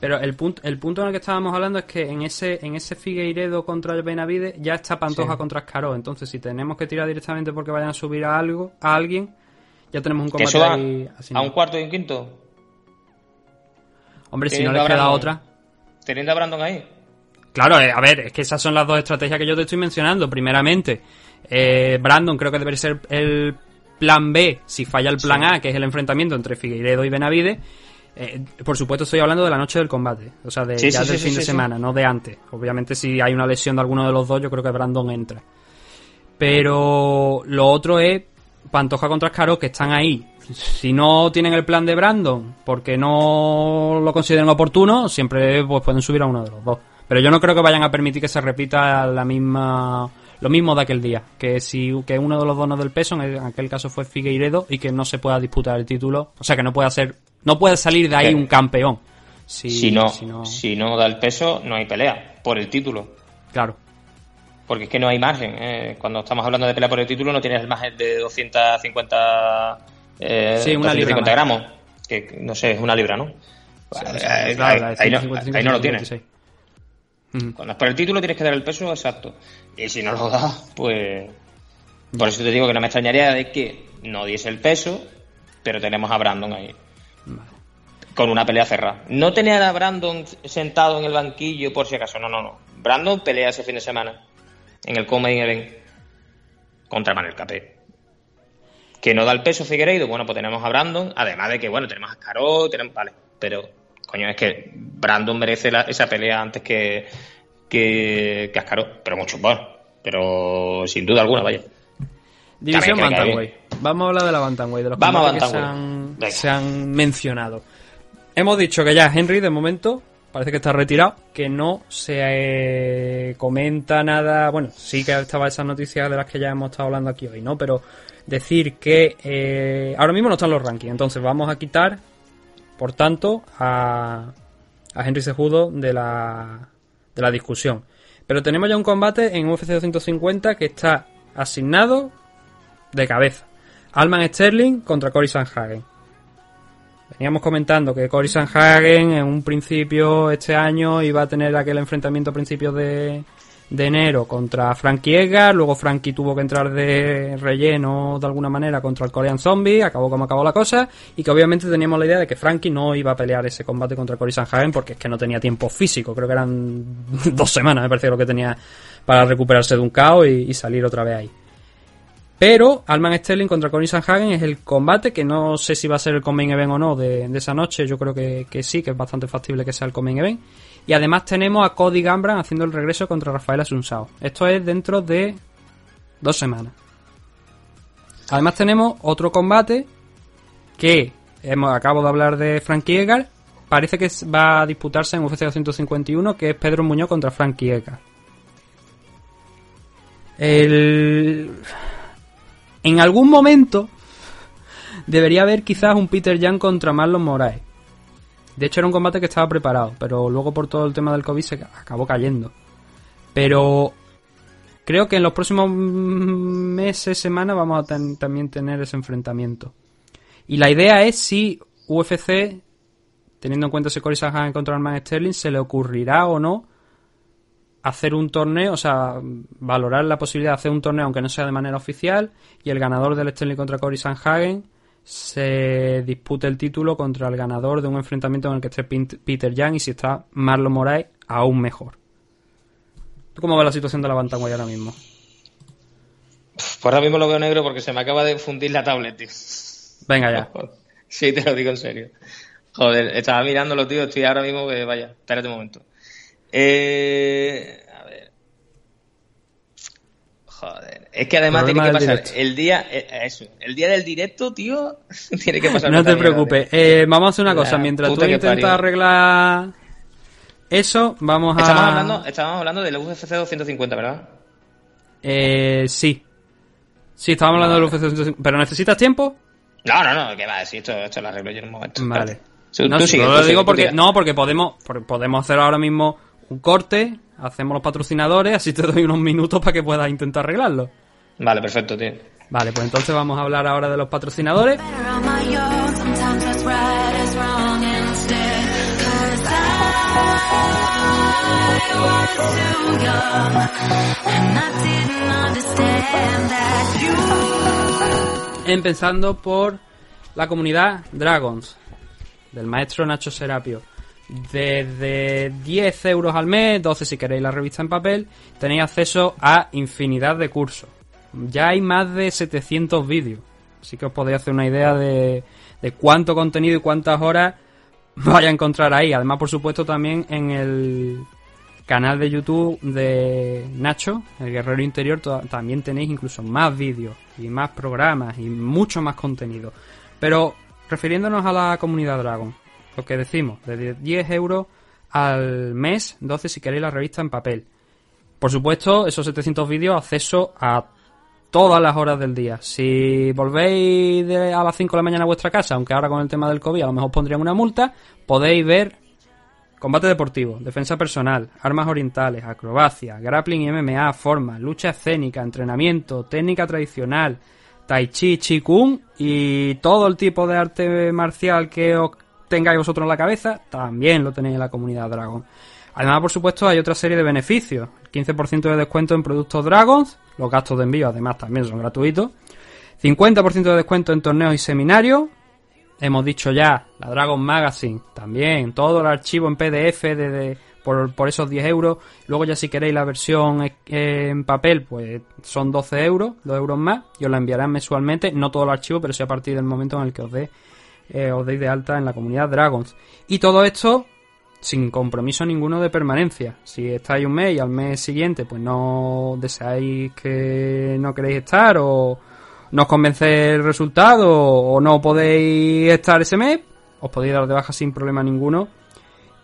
S1: pero el punto, el punto en el que estábamos hablando es que en ese, en ese Figueiredo contra el Benavide ya está Pantoja
S2: Sí.
S1: contra Escaró. Entonces, si tenemos que tirar directamente porque vayan a subir a algo, a alguien, ya tenemos un
S2: Que
S1: combate
S2: suba
S1: ahí
S2: a un cuarto y un quinto,
S1: Hombre, si no
S2: a
S1: queda otra.
S2: teniendo a Brandon ahí.
S1: Claro, eh, a ver, es que esas son las dos estrategias que yo te estoy mencionando. Primeramente, eh, Brandon creo que debería ser el plan B si falla el plan A, que es el enfrentamiento entre Figueiredo y Benavide. Eh, por supuesto, estoy hablando de la noche del combate, o sea, de,
S2: Sí,
S1: ya
S2: sí,
S1: del fin de semana, no de antes. Obviamente, si hay una lesión de alguno de los dos, yo creo que Brandon entra. Pero lo otro es Pantoja contra Escaro, que están ahí. Si no tienen el plan de Brandon, porque no lo consideran oportuno, siempre pues, pueden subir a uno de los dos. Pero yo no creo que vayan a permitir que se repita la misma lo mismo de aquel día. Que si que uno de los dos no del peso, en aquel caso fue Figueiredo, y que no se pueda disputar el título. O sea, que no pueda ser, no puede salir de ahí un campeón. Si,
S2: si, no,
S1: si no-
S2: si no da el peso, no hay pelea por el título.
S1: Claro.
S2: Porque es que no hay margen. eh. Cuando estamos hablando de pelea por el título, no tienes el margen de 250, eh,
S1: Sí, una libra
S2: 250
S1: más.
S2: gramos. Que no sé, es una libra, ¿no? Ahí-
S1: Claro,
S2: ahí, no,
S1: 155,
S2: ahí no lo tienes.
S1: 156. Ujú.
S2: Cuando es por el título, tienes que dar el peso exacto. Y si no lo da, pues. Por eso te digo que no me extrañaría de que no diese el peso, pero tenemos a Brandon ahí. Con una pelea cerrada. No tener a Brandon sentado en el banquillo por si acaso. No, no, no. Brandon pelea ese fin de semana. en el Comain Event contra Manuel Capé. Que no da el peso Figueiredo, bueno, pues tenemos a Brandon, además de que, bueno, tenemos a Caro, tenemos, vale, pero, coño, es que Brandon merece la- esa pelea antes que, que, que Ascaro, pero mucho más, pero sin duda alguna, vaya.
S1: División Bantamweight. Vamos a hablar de la Bantamweight, de los
S2: Vamos
S1: que se han, se han mencionado. Hemos dicho que ya Henry, de momento, parece que está retirado, que no se eh, comenta nada. Bueno, sí que estaba esas noticias de las que ya hemos estado hablando aquí hoy, ¿no? Pero decir que eh, ahora mismo no están los rankings, entonces vamos a quitar, por tanto, a, a Henry Sejudo de la, de la discusión. Pero tenemos ya un combate en UFC 250 que está asignado de cabeza. Alman Sterling contra Cory Sanhagen. Veníamos comentando que Cory Sanhagen en un principio este año iba a tener aquel enfrentamiento a principios de, de enero contra Frankie Edgar, luego Frankie tuvo que entrar de relleno de alguna manera contra el Korean Zombie, acabó como acabó la cosa, y que obviamente teníamos la idea de que Frankie no iba a pelear ese combate contra Cory Sanhagen porque es que no tenía tiempo físico, creo que eran dos semanas me parece lo que tenía para recuperarse de un caos y, y salir otra vez ahí. Pero Alman Sterling contra Cory Sanhagen es el combate que no sé si va a ser el main event o no de, esa noche. Yo creo que, que sí, que es bastante factible que sea el main event. Y además tenemos a Cody Gambran haciendo el regreso contra Rafael Asunsao. Esto es dentro de dos semanas. Además tenemos otro combate que hemos acabo de hablar de Frankie Edgar. Parece que va a disputarse en UFC 251, que es Pedro Muñoz contra Frankie Edgar. El... En algún momento debería haber quizás un Peter Young contra Marlon Moraes. De hecho era un combate que estaba preparado, pero luego por todo el tema del COVID se acabó cayendo. Pero creo que en los próximos meses, semanas vamos a también tener ese enfrentamiento. Y la idea es si UFC, teniendo en cuenta ese Cory Sanhagen contra Alman Sterling, se le ocurrirá o no hacer un torneo, o sea, valorar la posibilidad de hacer un torneo aunque no sea de manera oficial y el ganador del Sterling contra Cory Sanhagen se dispute el título contra el ganador de un enfrentamiento en el que esté Peter Young y si está Marlon Moraes aún mejor. ¿Tú cómo ves la situación de la Bantamweight ahora mismo?
S2: Pues ahora mismo lo veo negro porque se me acaba de fundir la tablet, tío.
S1: Venga ya.
S2: Sí, te lo digo en serio. Joder, estaba mirándolo, tío. Estoy ahora mismo que vaya. Espérate un momento. Eh, a ver. Joder. Es que además tiene que pasar
S1: directo.
S2: el día, eh, eso, el día del directo, tío, tiene que pasar.
S1: No te preocupes.
S2: tío.
S1: Eh, vamos a hacer una
S2: La
S1: cosa. Mientras tú intentas
S2: parió.
S1: arreglar eso, vamos a...
S2: Estamos hablando, estábamos hablando del UFC 250, ¿verdad?
S1: Eh, sí. Sí, estábamos hablando del UFC 250. ¿Pero necesitas tiempo?
S2: No, no, no, que va, sí, esto, esto lo arreglo yo en un momento.
S1: Vale.
S2: Tú-
S1: No,
S2: tú sigue,
S1: lo
S2: sigue,
S1: digo porque no, porque podemos podemos hacer ahora mismo un corte, hacemos los patrocinadores, así te doy unos minutos para que puedas intentar arreglarlo.
S2: Vale, perfecto, tío.
S1: Vale, pues entonces vamos a hablar ahora de los patrocinadores. Empezando por la comunidad Dragons, del maestro Nacho Serapio. Desde 10 euros al mes, 12 si queréis la revista en papel, tenéis acceso a infinidad de cursos. Ya hay más de 700 vídeos, así que os podéis hacer una idea de, de cuánto contenido y cuántas horas vais a encontrar ahí. Además, por supuesto, también en el canal de YouTube de Nacho, el Guerrero Interior, también tenéis incluso más vídeos y más programas y mucho más contenido. Pero refiriéndonos a la comunidad Dragon, lo que decimos, de 10 euros al mes, 12 si queréis la revista en papel. Por supuesto, esos 700 vídeos, acceso a todas las horas del día. Si volvéis a las 5 de la mañana a vuestra casa, aunque ahora con el tema del COVID a lo mejor pondrían una multa, podéis ver combate deportivo, defensa personal, armas orientales, acrobacia, grappling y MMA, forma, lucha escénica, entrenamiento, técnica tradicional, tai chi, chi kung y todo el tipo de arte marcial que os tengáis vosotros en la cabeza, también lo tenéis en la comunidad Dragon. Además, por supuesto, hay otra serie de beneficios. 15% de descuento en productos Dragons, los gastos de envío además también son gratuitos. 50% de descuento en torneos y seminarios. Hemos dicho ya, la Dragon Magazine también, todo el archivo en PDF de, de por, por esos 10 euros. Luego ya si queréis la versión eh, en papel, pues son 12 euros, 2 euros más, y os la enviarán mensualmente, no todo el archivo, pero sí a partir del momento en el que os dé eh, os deis de alta en la comunidad Dragons. Y todo esto sin compromiso ninguno de permanencia. Si estáis un mes y al mes siguiente pues no deseáis que no queréis estar o no os convence el resultado o no podéis estar ese mes, os podéis dar de baja sin problema ninguno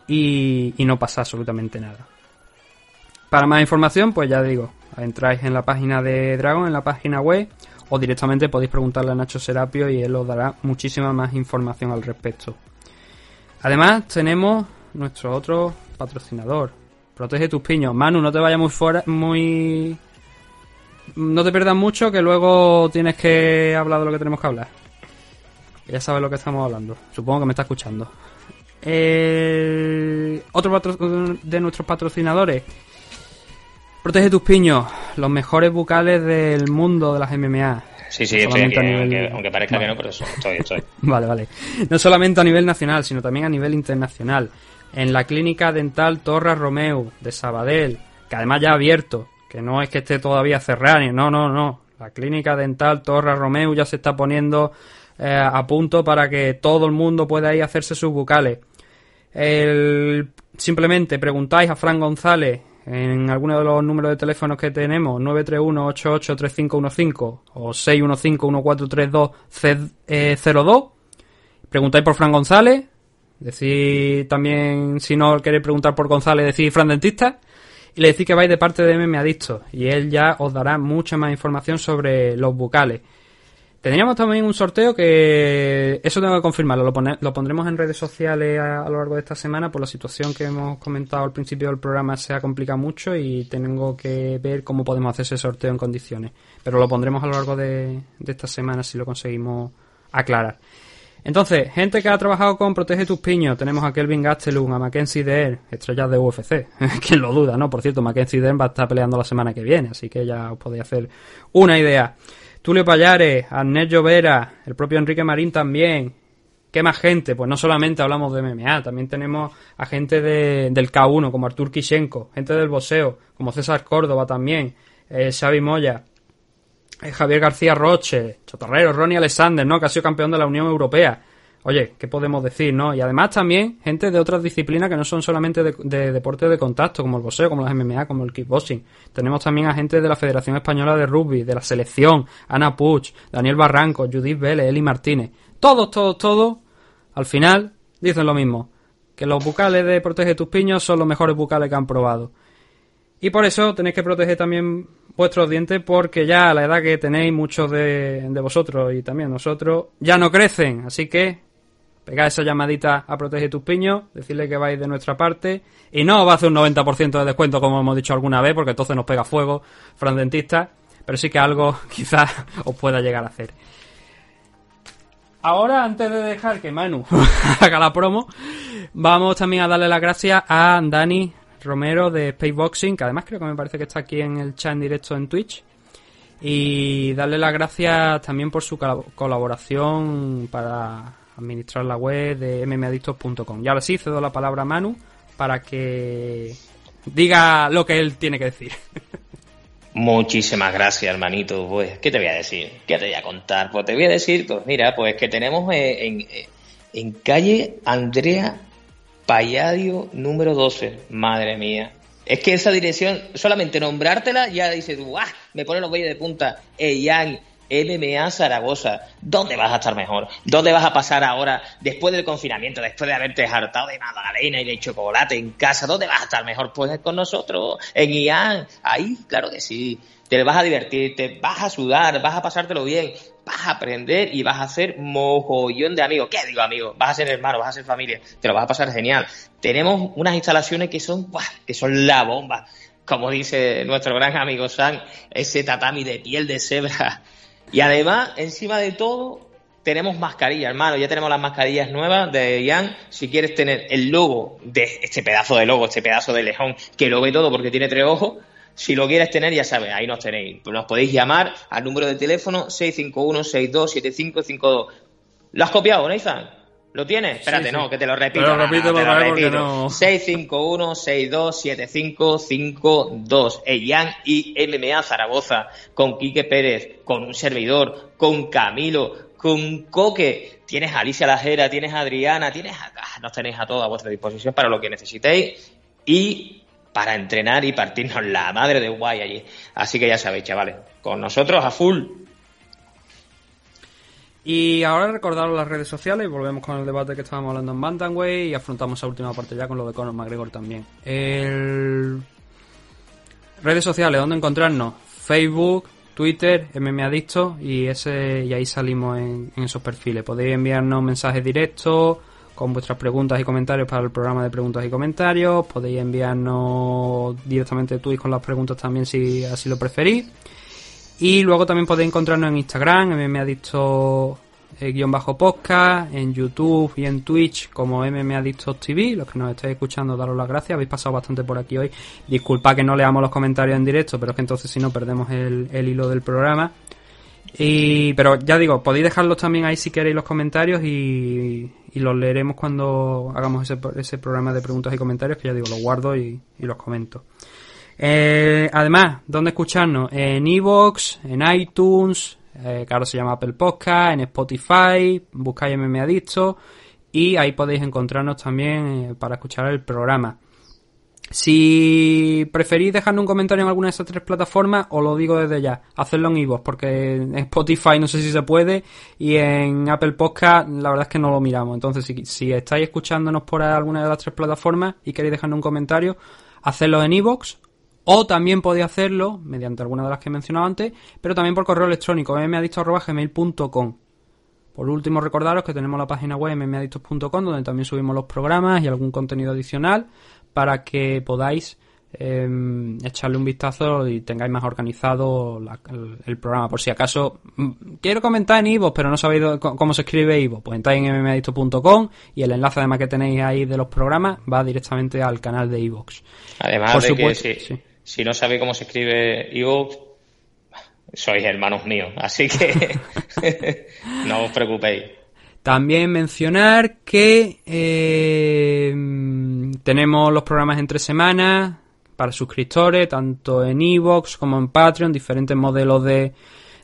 S1: y, y no pasa absolutamente nada. Para más información, pues ya digo, entráis en la página de Dragon, en la página web, o directamente podéis preguntarle a Nacho Serapio y él os dará muchísima más información al respecto. Además, tenemos nuestro otro patrocinador. Protege tus piños. Manu, no te vayas muy fuera, muy... No te pierdas mucho que luego tienes que hablar de lo que tenemos que hablar. Ya sabes lo que estamos hablando. Supongo que me está escuchando. Eh, Otro de nuestros patrocinadores. Protege tus piños. Los mejores bucales del mundo de las MMA.
S2: Sí, sí,
S1: No
S2: estoy aquí,
S1: nivel-
S2: aunque, aunque parezca
S1: Vale.
S2: que no, pero eso, estoy, estoy.
S1: Vale, vale. No solamente a nivel nacional, sino también a nivel internacional. En la clínica dental Torra Romeu de Sabadell, que además ya ha abierto, que no es que esté todavía cerrada, no, no, no. La clínica dental Torra Romeu ya se está poniendo eh, a punto para que todo el mundo pueda ir a hacerse sus bucales. El- simplemente preguntáis a Fran González en alguno de los números de teléfonos que tenemos, 931-883515 o 615-1432-02. eh, Preguntáis por Fran González. Decís también, si no queréis preguntar por González, decís Fran Dentista. Y le decís que vais de parte de MM Adicto. Y él ya os dará mucha más información sobre los bucales. Tendríamos también un sorteo que eso tengo que confirmarlo, lo, pone- lo pondremos en redes sociales a, lo largo de esta semana por la situación que hemos comentado al principio del programa se ha complicado mucho y tengo que ver cómo podemos hacer ese sorteo en condiciones. Pero lo pondremos a lo largo de, de esta semana si lo conseguimos aclarar. Entonces, gente que ha trabajado con Protege tus piños, tenemos a Kelvin Gastelum, a Mackenzie Dare, estrellas de UFC, quien lo duda, ¿no? Por cierto, Mackenzie Dare va a estar peleando la semana que viene, así que ya os podéis hacer una idea. Tulio Payares, Arnés Llovera, el propio Enrique Marín también. ¿Qué más gente? Pues no solamente hablamos de MMA, también tenemos a gente de- del K1 como Artur Kishenko, gente del boxeo como César Córdoba también, eh, Xavi Moya, eh, Javier García Roche, Chotorrero, Ronnie Alexander, ¿no? Que ha sido campeón de la Unión Europea. Oye, ¿qué podemos decir, no? Y además también gente de otras disciplinas que no son solamente de, de deporte de contacto, como el boxeo, como las MMA, como el kickboxing. Tenemos también a gente de la Federación Española de Rugby, de la selección, Ana Puig, Daniel Barranco, Judith Vélez, Eli Martínez. Todos, todos, todos, al final, dicen lo mismo. Que los bucales de Protege tus piños son los mejores bucales que han probado. Y por eso tenéis que proteger también vuestros dientes porque ya a la edad que tenéis muchos de vosotros y también nosotros ya no crecen. Así que pegad esa llamadita a Protege tus piños, decirle que vais de nuestra parte y no os va a hacer un 90% de descuento como hemos dicho alguna vez porque entonces nos pega fuego, Fran Dentista, pero sí que algo quizás os pueda llegar a hacer. Ahora, antes de dejar que Manu haga la promo, vamos también a darle las gracias a Dani Romero de Spaceboxing, que además creo que me parece que está aquí en el chat en directo en Twitch. Y darle las gracias también por su colab- colaboración para administrar la web de mmadictos.com. Y ahora sí, cedo la palabra a Manu para que diga lo que él tiene que decir.
S2: Muchísimas gracias, hermanito. Pues, ¿qué te voy a decir? ¿Qué te voy a contar? Pues te voy a decir, pues mira, pues que tenemos eh, en, eh, en calle Andrea Palladio número 12. Madre mía. Es que esa dirección, solamente nombrártela, ya dices tú, ¡ah! Me pone los vellos de punta. Eyang, MMA Zaragoza. ¿Dónde vas a estar mejor? ¿Dónde vas a pasar ahora, después del confinamiento, después de haberte hartado de magdalena y de chocolate en casa? ¿Dónde vas a estar mejor? Pues con nosotros, en Ian. Ahí, claro que sí. Te vas a divertir, te vas a sudar, vas a pasártelo bien, vas a aprender y vas a hacer mogollón de amigos. ¿Qué digo amigos? Vas a ser hermano, vas a ser familia, te lo vas a pasar genial. Tenemos unas instalaciones que son, que son la bomba. Como dice nuestro gran amigo Sam, ese tatami de piel de cebra. Y además, encima de todo, tenemos mascarillas, hermano. Ya tenemos las mascarillas nuevas de Ian. Si quieres tener el logo de este pedazo de logo, este pedazo de lejón, que lo ve todo porque tiene tres ojos, si lo quieres tener, ya sabes, ahí nos tenéis. Nos podéis llamar al número de teléfono 651-627552. ¿Lo has copiado, Nathan? ¿Lo tienes? Espérate,
S1: Sí, sí.
S2: no, que te lo repito.
S1: Pero repítelo
S2: te lo repito.
S1: no-
S2: 651-627552. Ellán y MMA Zaragoza. Con Quique Pérez, con un servidor, con Camilo, con Coque. Tienes a Alicia Lajera, tienes a Adriana, tienes a... ah, Nos tenéis a toda vuestra disposición para lo que necesitéis. Y para entrenar y partirnos la madre de guay allí. Así que ya sabéis, chavales, con nosotros a full.
S1: Y ahora recordaros las redes sociales volvemos con el debate que estábamos hablando en Bantamweight y afrontamos esa última parte ya con lo de Conor McGregor también. Redes sociales, ¿dónde encontrarnos? Facebook, Twitter, MMA Adicto y ese y ahí salimos en, en esos perfiles. Podéis enviarnos mensajes directos con vuestras preguntas y comentarios para el programa de preguntas y comentarios. Podéis enviarnos directamente tweets con las preguntas también si así lo preferís. Y luego también podéis encontrarnos en Instagram, mmadicto eh, guion bajo podcast, en YouTube y en Twitch como mmadictos TV. Los que nos estáis escuchando, daros las gracias. Habéis pasado bastante por aquí hoy. Disculpa que no leamos los comentarios en directo, pero es que entonces si no perdemos el, el hilo del programa. Y, pero ya digo, podéis dejarlos también ahí si queréis los comentarios y, y los leeremos cuando hagamos ese, ese programa de preguntas y comentarios, que ya digo, los guardo y, y los comento. Eh, además, ¿dónde escucharnos? En Evox, en iTunes, eh, que ahora se llama Apple Podcast, en Spotify, buscáis MM Adicto y ahí podéis encontrarnos también eh, para escuchar el programa. Si preferís dejarnos un comentario en alguna de esas tres plataformas, os lo digo desde ya, hacedlo en iVoox, porque en Spotify no sé si se puede y en Apple Podcast la verdad es que no lo miramos. Entonces, si, si estáis escuchándonos por alguna de las tres plataformas y queréis dejarnos un comentario, hacedlo en iVoox o también podéis hacerlo mediante alguna de las que he mencionado antes, pero también por correo electrónico, mmadicto.gmail.com. Por último, recordaros que tenemos la página web mmadictos.com donde también subimos los programas y algún contenido adicional para que podáis eh, echarle un vistazo y tengáis más organizado la- el, el programa. Por si acaso mm, quiero comentar en Ivo, pero no sabéis cómo se escribe Ivo, pues entráis en mmadicto.com y el enlace además que tenéis ahí de los programas va directamente al canal de Ivox.
S2: Además
S1: Por
S2: de
S1: supuesto,
S2: que si,
S1: sí.
S2: Si no sabéis cómo se escribe Evox, sois hermanos míos, así que no os preocupéis.
S1: También mencionar que eh, tenemos los programas entre semanas para suscriptores, tanto en Evox como en Patreon, diferentes modelos de,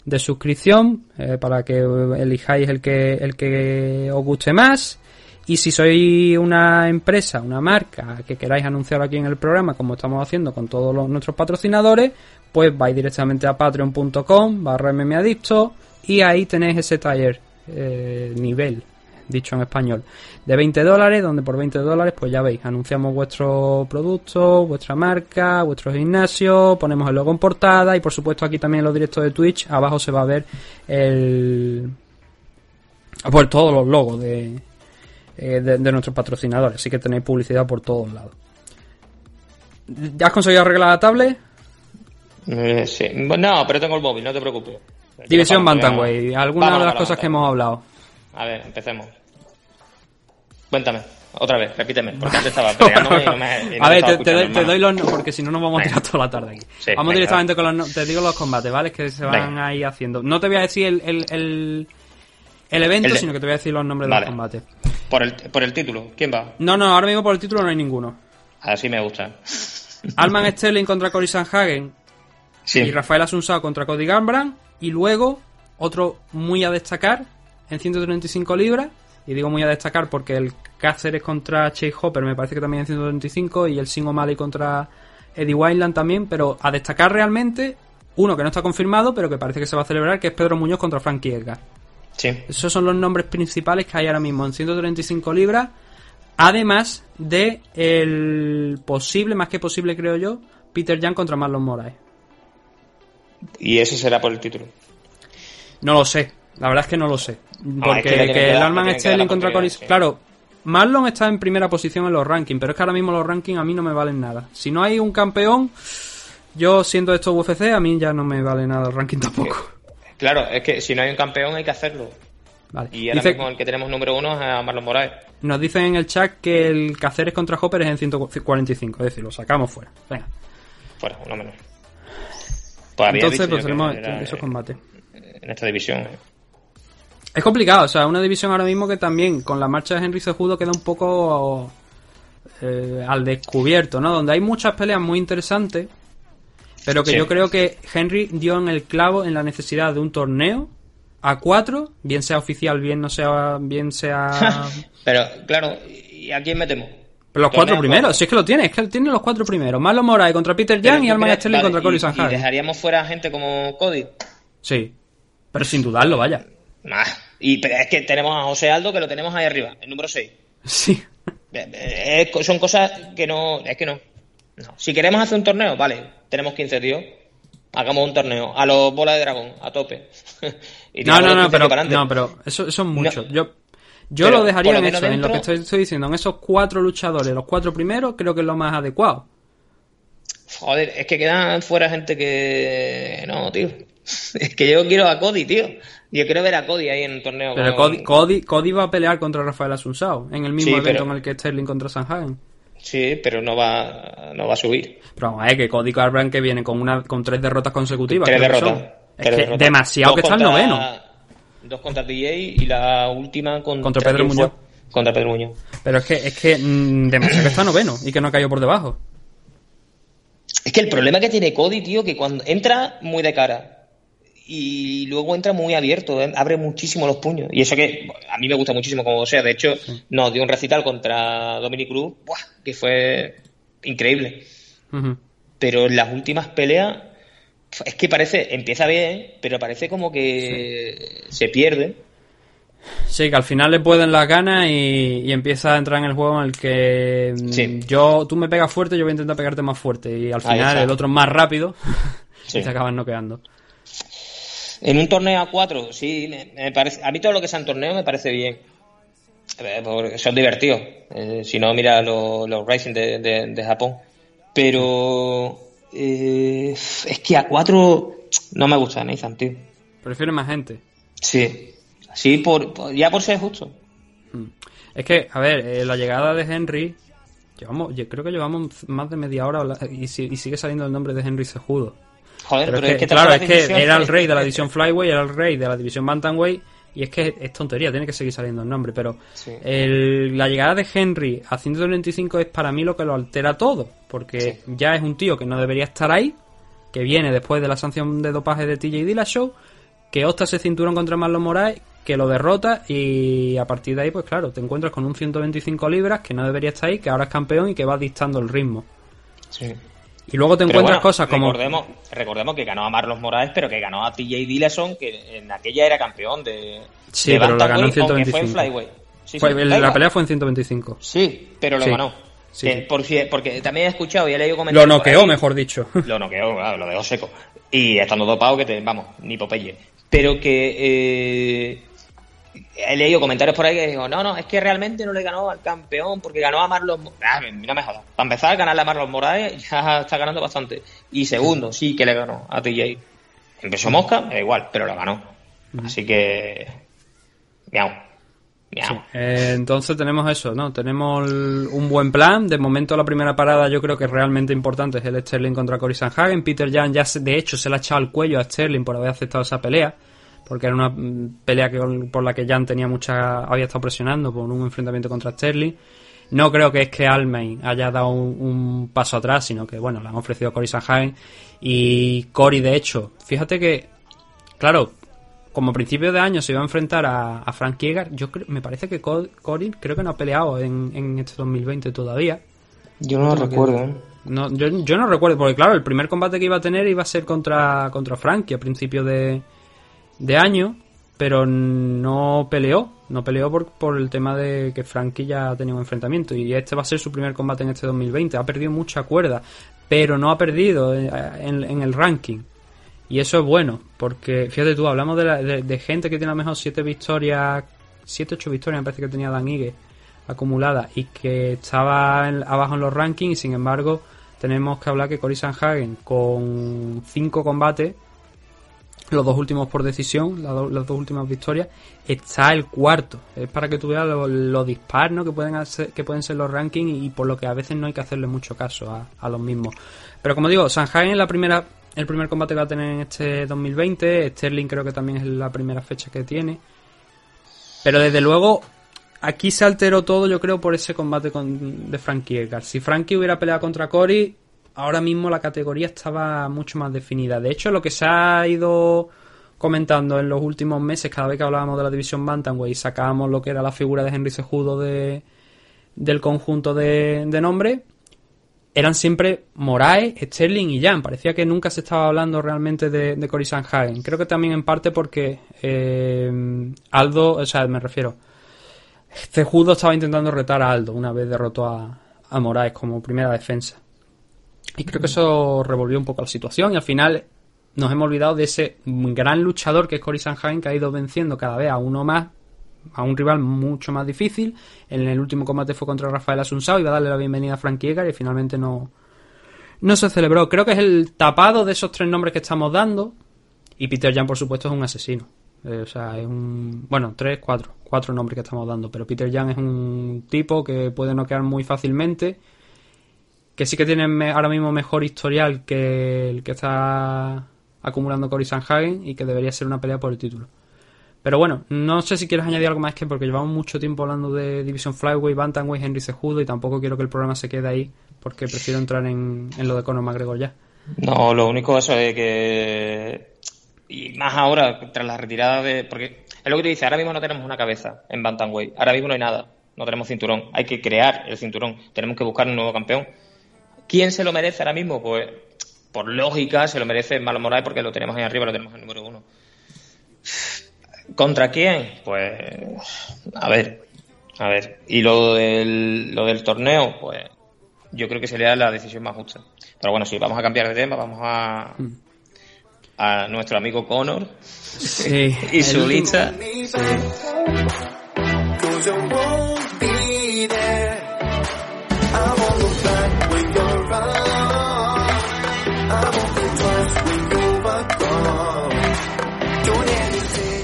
S1: de suscripción eh, para que elijáis el que, el que os guste más. Y si sois una empresa, una marca que queráis anunciar aquí en el programa, como estamos haciendo con todos nuestros patrocinadores, pues vais directamente a patreon.com barra mmadicto y ahí tenéis ese taller eh, nivel, dicho en español, de 20 dólares, donde por 20 dólares, pues ya veis, anunciamos vuestro producto, vuestra marca, vuestro gimnasio, ponemos el logo en portada y por supuesto aquí también en los directos de Twitch, abajo se va a ver el... Pues todos los logos de, eh, de, de nuestros patrocinadores, así que tenéis publicidad por todos lados. ¿Ya has conseguido arreglar la tablet?
S2: Eh, sí. No, pero tengo el móvil, no te preocupes.
S1: División Bantamweight, algunas de las cosas que hemos hablado.
S2: A ver, empecemos. Cuéntame, otra vez, repíteme, porque antes estaba peleándome y no me, y no
S1: a ver, te, te doy, te doy los porque si no nos vamos a tirar toda la tarde aquí.
S2: Sí,
S1: vamos
S2: venga,
S1: directamente con los te digo los combates, ¿vale? Que se van
S2: Venga.
S1: ahí haciendo. No te voy a decir el, el, el, el evento,
S2: El de-
S1: sino que te voy a decir los nombres
S2: Vale.
S1: de los combates.
S2: Por el, por el título, ¿quién va?
S1: No, no, ahora mismo por el título no hay ninguno.
S2: Así me gusta.
S1: Alman Sterling contra Cory Sanhagen
S2: Sí,
S1: y Rafael Asunsao contra Cody Gambran y luego otro muy a destacar en 135 libras y digo muy a destacar porque el Cáceres contra Chase Hopper me parece que también en 135 y el Sin O'Malley contra Eddie Wineland también pero a destacar realmente uno que no está confirmado pero que parece que se va a celebrar que es Pedro Muñoz contra Frankie Edgar
S2: sí.
S1: esos son los nombres principales que hay ahora mismo en 135 libras además de el posible más que posible creo yo Peter Jan contra Marlon Moraes
S2: Y ese será por el título.
S1: No lo sé. La verdad es que no lo sé.
S2: Ah,
S1: Porque
S2: es que
S1: que,
S2: que
S1: el Sterling contra
S2: oportunidad, sí.
S1: Claro, Marlon está en primera posición en los rankings, pero es que ahora mismo los rankings a mí no me valen nada. Si no hay un campeón, yo siendo esto UFC, a mí ya no me vale nada el ranking tampoco.
S2: Claro, es que si no hay un campeón hay que hacerlo.
S1: Vale.
S2: Y ahora
S1: Dice-
S2: mismo el que tenemos número uno es a Marlon Moraes.
S1: nos dicen en el chat que el Cáceres contra Hopper es en 145, es decir, lo sacamos fuera. Venga.
S2: Fuera, uno menos. Pues
S1: Entonces, pues tenemos
S2: era,
S1: esos
S2: eh,
S1: combates.
S2: En esta división.
S1: Es complicado, o sea, una división ahora mismo que también con la marcha de Henry Cejudo queda un poco eh, al descubierto, ¿no? Donde hay muchas peleas muy interesantes, pero que
S2: Sí.
S1: yo creo que Henry dio en el clavo en la necesidad de un torneo a cuatro, bien sea oficial, bien no sea, bien sea...
S2: Pero, claro, ¿y a quién metemos?
S1: Pero los cuatro primeros,
S2: cuatro.
S1: si es que lo tiene, es que él tiene los cuatro primeros. Marlon Moraes contra Peter Young y Alman Sterling
S2: vale,
S1: contra Cory
S2: y-
S1: Sanhagen.
S2: ¿Y dejaríamos fuera a gente como Cody?
S1: Sí, pero sin dudarlo, vaya.
S2: Nah. Y pero es que tenemos a José Aldo, que lo tenemos ahí arriba, el número 6.
S1: Sí.
S2: son cosas que no. Es que no. no. Si queremos hacer un torneo, vale, tenemos 15 tíos. Hagamos un torneo. A los bolas de dragón, a tope. Y
S1: No, no, no,
S2: 15
S1: pero, no, pero eso, eso es mucho.
S2: No.
S1: Yo, yo
S2: Pero,
S1: lo dejaría
S2: lo
S1: en eso, en lo que estoy, estoy diciendo. En esos cuatro luchadores, los cuatro primeros, creo que es lo más adecuado.
S2: Joder, es que quedan fuera gente que. No, tío. Es que yo quiero a Cody, tío. Yo quiero ver a Cody ahí en un torneo.
S1: Pero
S2: con-
S1: Cody, Cody, Cody va a pelear contra Rafael Asunsao en el mismo
S2: Sí,
S1: evento
S2: pero-
S1: en el que Sterling contra Sanhagen.
S2: Sí, pero no va, no va a subir.
S1: Pero vamos a ver que Cody Garbrandt que viene con una con tres derrotas consecutivas.
S2: Tres derrotas.
S1: son.
S2: Tres
S1: Es que
S2: derrotas.
S1: demasiado
S2: Dos
S1: que está el noveno.
S2: Dos contra DJ y la última contra,
S1: Contra Pedro. Muñoz.
S2: Contra Pedro Muñoz.
S1: Pero es que, es que mm, demasiado que está noveno y que no cayó por debajo.
S2: Es que el problema que tiene Cody, tío, que cuando entra muy de cara y luego entra muy abierto, eh, abre muchísimo los puños. Y eso que a mí me gusta muchísimo como sea. De hecho, nos dio un recital contra Dominic Cruz, ¡buah! que fue increíble. Pero en las últimas peleas es que parece, empieza bien, pero parece como que se pierde.
S1: Sí, que al final le pueden las ganas y, y empieza a entrar en el juego en el que mm,
S2: Sí.
S1: yo tú me pegas fuerte, yo voy a intentar pegarte más fuerte y al final el otro es más rápido y te acaban noqueando.
S2: En un torneo a cuatro, sí, me, me parece, a mí todo lo que sea en torneo me parece bien. Porque son divertidos. Eh, si no, mira los, los Racing de, de- de Japón. Pero eh, es que a cuatro no me gusta Nathan, tío.
S1: Prefiero más gente.
S2: Sí, sí, por, por- ya por ser justo.
S1: Es que, a ver, eh, la llegada de Henry, llevamos, yo creo que llevamos más de media hora y, si- y sigue saliendo el nombre de Henry Sejudo.
S2: Joder,
S1: Pero,
S2: pero,
S1: es
S2: es
S1: que,
S2: que
S1: claro, es que era el rey de la división Flyway, era el rey de la división Bantamweight, y es que es tontería, tiene que seguir saliendo el nombre, pero
S2: Sí.
S1: el- la llegada de Henry a 125 es para mí lo que lo altera todo, porque ya es un tío que no debería estar ahí, que viene después de la sanción de dopaje de TJ Dillashaw, que opta ese cinturón contra Marlon Moraes, que lo derrota y a partir de ahí, pues claro, te encuentras con un 125 libras que no debería estar ahí, que ahora es campeón y que va dictando el ritmo.
S2: Sí.
S1: Y luego te
S2: Pero
S1: encuentras
S2: bueno,
S1: cosas como...
S2: Recordemos, recordemos que ganó a Marlos Moraes, pero que ganó a TJ Dillashaw, que en aquella era campeón de.
S1: Sí,
S2: de
S1: pero lo ganó en
S2: Bantamweight, aunque fue en
S1: 125.
S2: Flyweight. Sí,
S1: Fue-
S2: sí,
S1: el-
S2: da
S1: la pelea fue en 125.
S2: Sí, pero lo
S1: Sí.
S2: ganó.
S1: Sí,
S2: Que
S1: sí.
S2: por si- porque también he escuchado y he leído
S1: Lo
S2: comentarios. por
S1: noqueó, mejor dicho.
S2: Lo noqueó, claro, lo dejó seco. Y estando dopado que te, vamos, ni Popeye. Pero que eh, he leído comentarios por ahí que digo, no, no, es que realmente no le ganó al campeón porque ganó a Marlon Mo- ah, no me jodas. Para empezar, ganarle a Marlon Moraes ya está ganando bastante. Y segundo, sí que le ganó a TJ. Empezó Mosca, me da igual, pero lo ganó. Así que... Miau. Miau.
S1: Eh, entonces tenemos eso, ¿no? Tenemos el- un buen plan. De momento la primera parada yo creo que es realmente importante es el Sterling contra Cory Sanhagen. Peter Jan ya se- de hecho se le ha echado al cuello a Sterling por haber aceptado esa pelea. Porque era una mm, pelea que, por la que Jan tenía mucha, había estado presionando por un enfrentamiento contra Sterling. No creo que es que Almain haya dado un, un paso atrás, sino que bueno, le han ofrecido a Cory Sanhagen. Y Cory, de hecho, fíjate que, claro, como principio de año se iba a enfrentar a, a Frank Yeager, yo creo, me parece que Co- Cory creo que no ha peleado en, en este 2020 todavía.
S2: Yo no lo recuerdo, ¿eh?
S1: No, yo, yo no recuerdo, porque claro, el primer combate que iba a tener iba a ser contra, contra Frankie a principio de, de año, pero no peleó. No peleó por, por el tema de que Frankie ya tenía un enfrentamiento. Y este va a ser su primer combate en este 2020. Ha perdido mucha cuerda, pero no ha perdido en, en- el ranking. Y eso es bueno, porque fíjate tú, hablamos de, la- de- gente que tiene a lo mejor 7 victorias, 7, 8 victorias, me parece que tenía Dan Ige acumuladas y que estaba en- abajo en los rankings y sin embargo tenemos que hablar que Cory Sanhagen con 5 combates, los dos últimos por decisión, las dos últimas victorias, está el cuarto. Es para que tú veas lo, lo dispar ¿no? que, pueden hacer, que pueden ser los rankings y, por lo que a veces no hay que hacerle mucho caso a, los mismos. Pero como digo, Sanhagen es la primera, el primer combate que va a tener en este 2020, Sterling creo que también es la primera fecha que tiene. Pero desde luego, aquí se alteró todo, yo creo, por ese combate con, de Frankie Edgar. Si Frankie hubiera peleado contra Cory, ahora mismo la categoría estaba mucho más definida. De hecho, lo que se ha ido comentando en los últimos meses, cada vez que hablábamos de la división Bantamweight sacábamos lo que era la figura de Henry Sejudo de, del conjunto de, de nombre, eran siempre Moraes, Sterling y Jan. Parecía que nunca se estaba hablando realmente de, de Cory Sanhagen. Creo que también en parte porque eh, Aldo, o sea, me refiero, Cejudo estaba intentando retar a Aldo una vez derrotó a, a Moraes como primera defensa. Y creo que eso revolvió un poco la situación y al final nos hemos olvidado de ese gran luchador que es Cory Sanhagen que ha ido venciendo cada vez a uno más, a un rival mucho más difícil. En el último combate fue contra Rafael Asunsao, iba a darle la bienvenida a Frank Yeager y finalmente no, no se celebró. Creo que es el tapado de esos tres nombres que estamos dando. Y Peter Jan, por supuesto, es un asesino. Eh, o sea, es un. Bueno, tres, cuatro. Cuatro nombres que estamos dando. Pero Peter Jan es un tipo que puede noquear muy fácilmente. Que sí que tiene ahora mismo mejor historial que el que está acumulando Cory Sanhagen. Y que debería ser una pelea por el título. Pero bueno, no sé si quieres añadir algo más que porque llevamos mucho tiempo hablando de Division Flyweight, Bantamweight, Henry Cejudo y tampoco quiero que el programa se quede ahí porque prefiero entrar en, en lo de Conor McGregor ya.
S2: No, lo único eso es que. Y más ahora, tras la retirada de. Porque es lo que te dice, ahora mismo no tenemos una cabeza en Bantamweight. Ahora mismo no hay nada. No tenemos cinturón. Hay que crear el cinturón. Tenemos que buscar un nuevo campeón. ¿Quién se lo merece ahora mismo? Pues, por lógica, se lo merece Malo Moraes porque lo tenemos ahí arriba, lo tenemos en número uno. ¿Contra quién? Pues. A ver. A ver. Y lo del, lo del torneo, pues. Yo creo que sería la decisión más justa. Pero bueno, sí, vamos a cambiar de tema, vamos a. a nuestro amigo Connor
S1: Sí,
S2: y su lista.
S6: Cause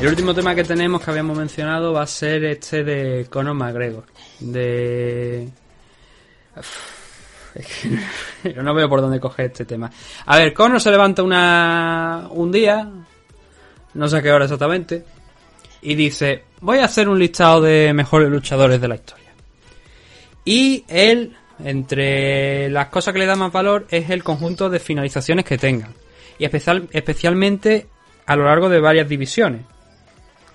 S1: El último tema que tenemos que habíamos mencionado va a ser este de Conor McGregor. De. Yo no veo por dónde coger este tema. A ver, Conor se levanta una un día, no sé a qué hora exactamente, y dice: Voy a hacer un listado de mejores luchadores de la historia. Y él, entre las cosas que le da más valor, es el conjunto de finalizaciones que tengan. Y especial, especialmente a lo largo de varias divisiones.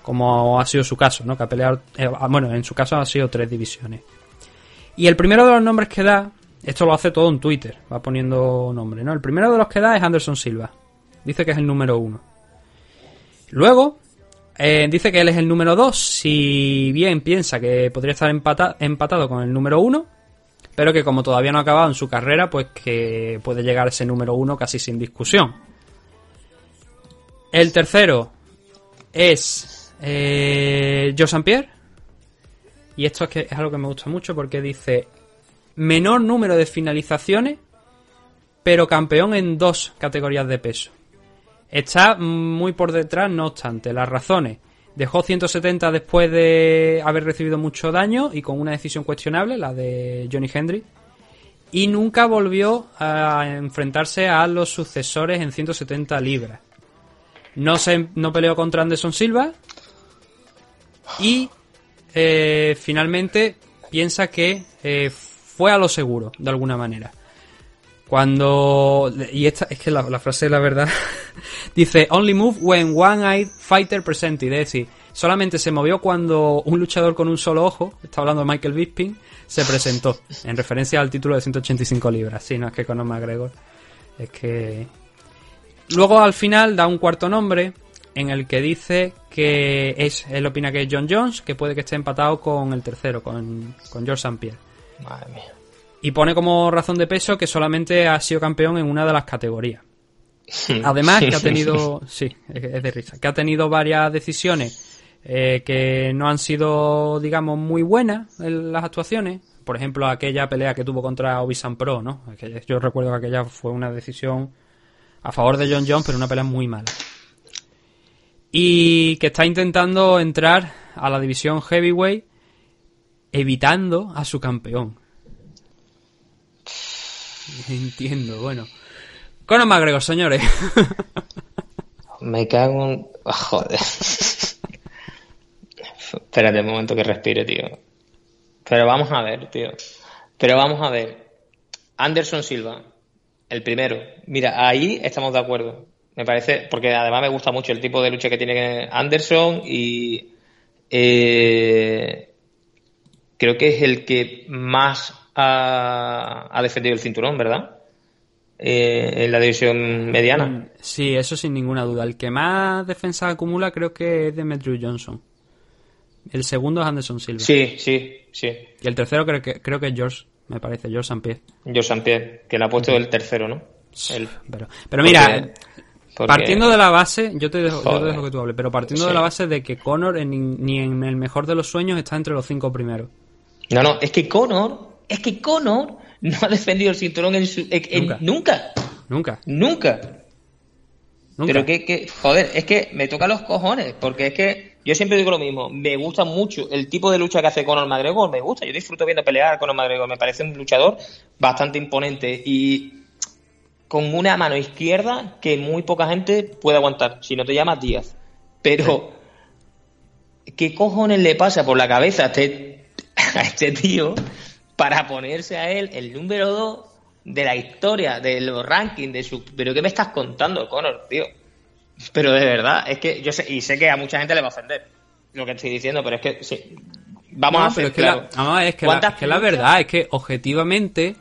S1: Como ha sido su caso, ¿no? Que ha peleado. eh, bueno, en su caso ha sido tres divisiones. Y el primero de los nombres que da, esto lo hace todo en Twitter, va poniendo nombre, ¿no? El primero de los que da es Anderson Silva. Dice que es el número uno. Luego, eh, dice que él es el número dos, si bien piensa que podría estar empata- empatado con el número uno, pero que como todavía no ha acabado en su carrera, pues que puede llegar a ese número uno casi sin discusión. El tercero es eh, Joe. Pierre. Y esto es, que es algo que me gusta mucho porque dice menor número de finalizaciones, pero campeón en dos categorías de peso. Está muy por detrás, no obstante, las razones. Dejó 170 después de haber recibido mucho daño y con una decisión cuestionable, la de Johnny Hendry. Y nunca volvió a enfrentarse a los sucesores en 170 libras. No, se, no peleó contra Anderson Silva. Y eh, finalmente piensa que eh, fue a lo seguro, de alguna manera. Cuando. Y esta es que la, la frase, la verdad. dice: Only move when one-eyed fighter presented. Es decir, solamente se movió cuando un luchador con un solo ojo, está hablando de Michael Bisping, se presentó. En referencia al título de 185 libras. Sí, no es que Conor McGregor. Es que. Luego al final da un cuarto nombre en el que dice que es, él opina que es John Jones, que puede que esté empatado con el tercero, con, con George St. Pierre.
S2: Madre mía.
S1: Y pone como razón de peso que solamente ha sido campeón en una de las categorías. Además, que ha tenido. Sí, es de risa. Que ha tenido varias decisiones eh, que no han sido, digamos, muy buenas en las actuaciones. Por ejemplo, aquella pelea que tuvo contra Obisan Pro, ¿no? Yo recuerdo que aquella fue una decisión a favor de John Jones, pero una pelea muy mala. Y que está intentando entrar a la división heavyweight evitando a su campeón. Entiendo, bueno. Conor McGregor, señores.
S2: Me cago en. Ah, Joder. Espérate un momento que respire, tío. Pero vamos a ver, tío. Pero vamos a ver. Anderson Silva, el primero. Mira, ahí estamos de acuerdo. Me parece, porque además me gusta mucho el tipo de lucha que tiene Anderson y eh, creo que es el que más ha, ha defendido el cinturón, ¿verdad? Eh, en la división mediana.
S1: Sí, eso sin ninguna duda. El que más defensa acumula creo que es Demetrius Johnson. El segundo es Anderson Silva.
S2: Sí, sí, sí.
S1: Y el tercero creo que, creo que es George, me parece, George St. Pierre.
S2: Yo San Pierre, que le ha puesto el tercero, ¿no? Él.
S1: Pero, pero mira,
S2: Porque- porque-
S1: partiendo de la base, yo te, dejo, yo te dejo que tú hables, pero partiendo
S2: Sí.
S1: de la base de que Conor en- ni en el mejor de los sueños está entre los cinco primeros.
S2: No, no, es que Conor, es que Conor no ha defendido el cinturón en su, en-.
S1: Nunca,
S2: Nunca.
S1: nunca.
S2: Pero que, que, joder, es que me toca los cojones, porque es que yo siempre digo lo mismo, me gusta mucho el tipo de lucha que hace Conor McGregor, me gusta, yo disfruto viendo pelear a Conor McGregor, me parece un luchador bastante imponente y con una mano izquierda que muy poca gente puede aguantar, si no te llamas Díaz. Pero, ¿qué cojones le pasa por la cabeza a este, a este tío para ponerse a él el número 2 de la historia, de los rankings, de su... ¿Pero qué me estás contando, Conor, tío? Pero de verdad, es que yo sé, y sé que a mucha gente le va a ofender lo que estoy diciendo, pero es que sí, vamos
S1: No,
S2: a
S1: pero
S2: hacer
S1: es que,
S2: claro.
S1: la, vamos, es que, la,
S2: ¿Cuántas
S1: es que la verdad es que objetivamente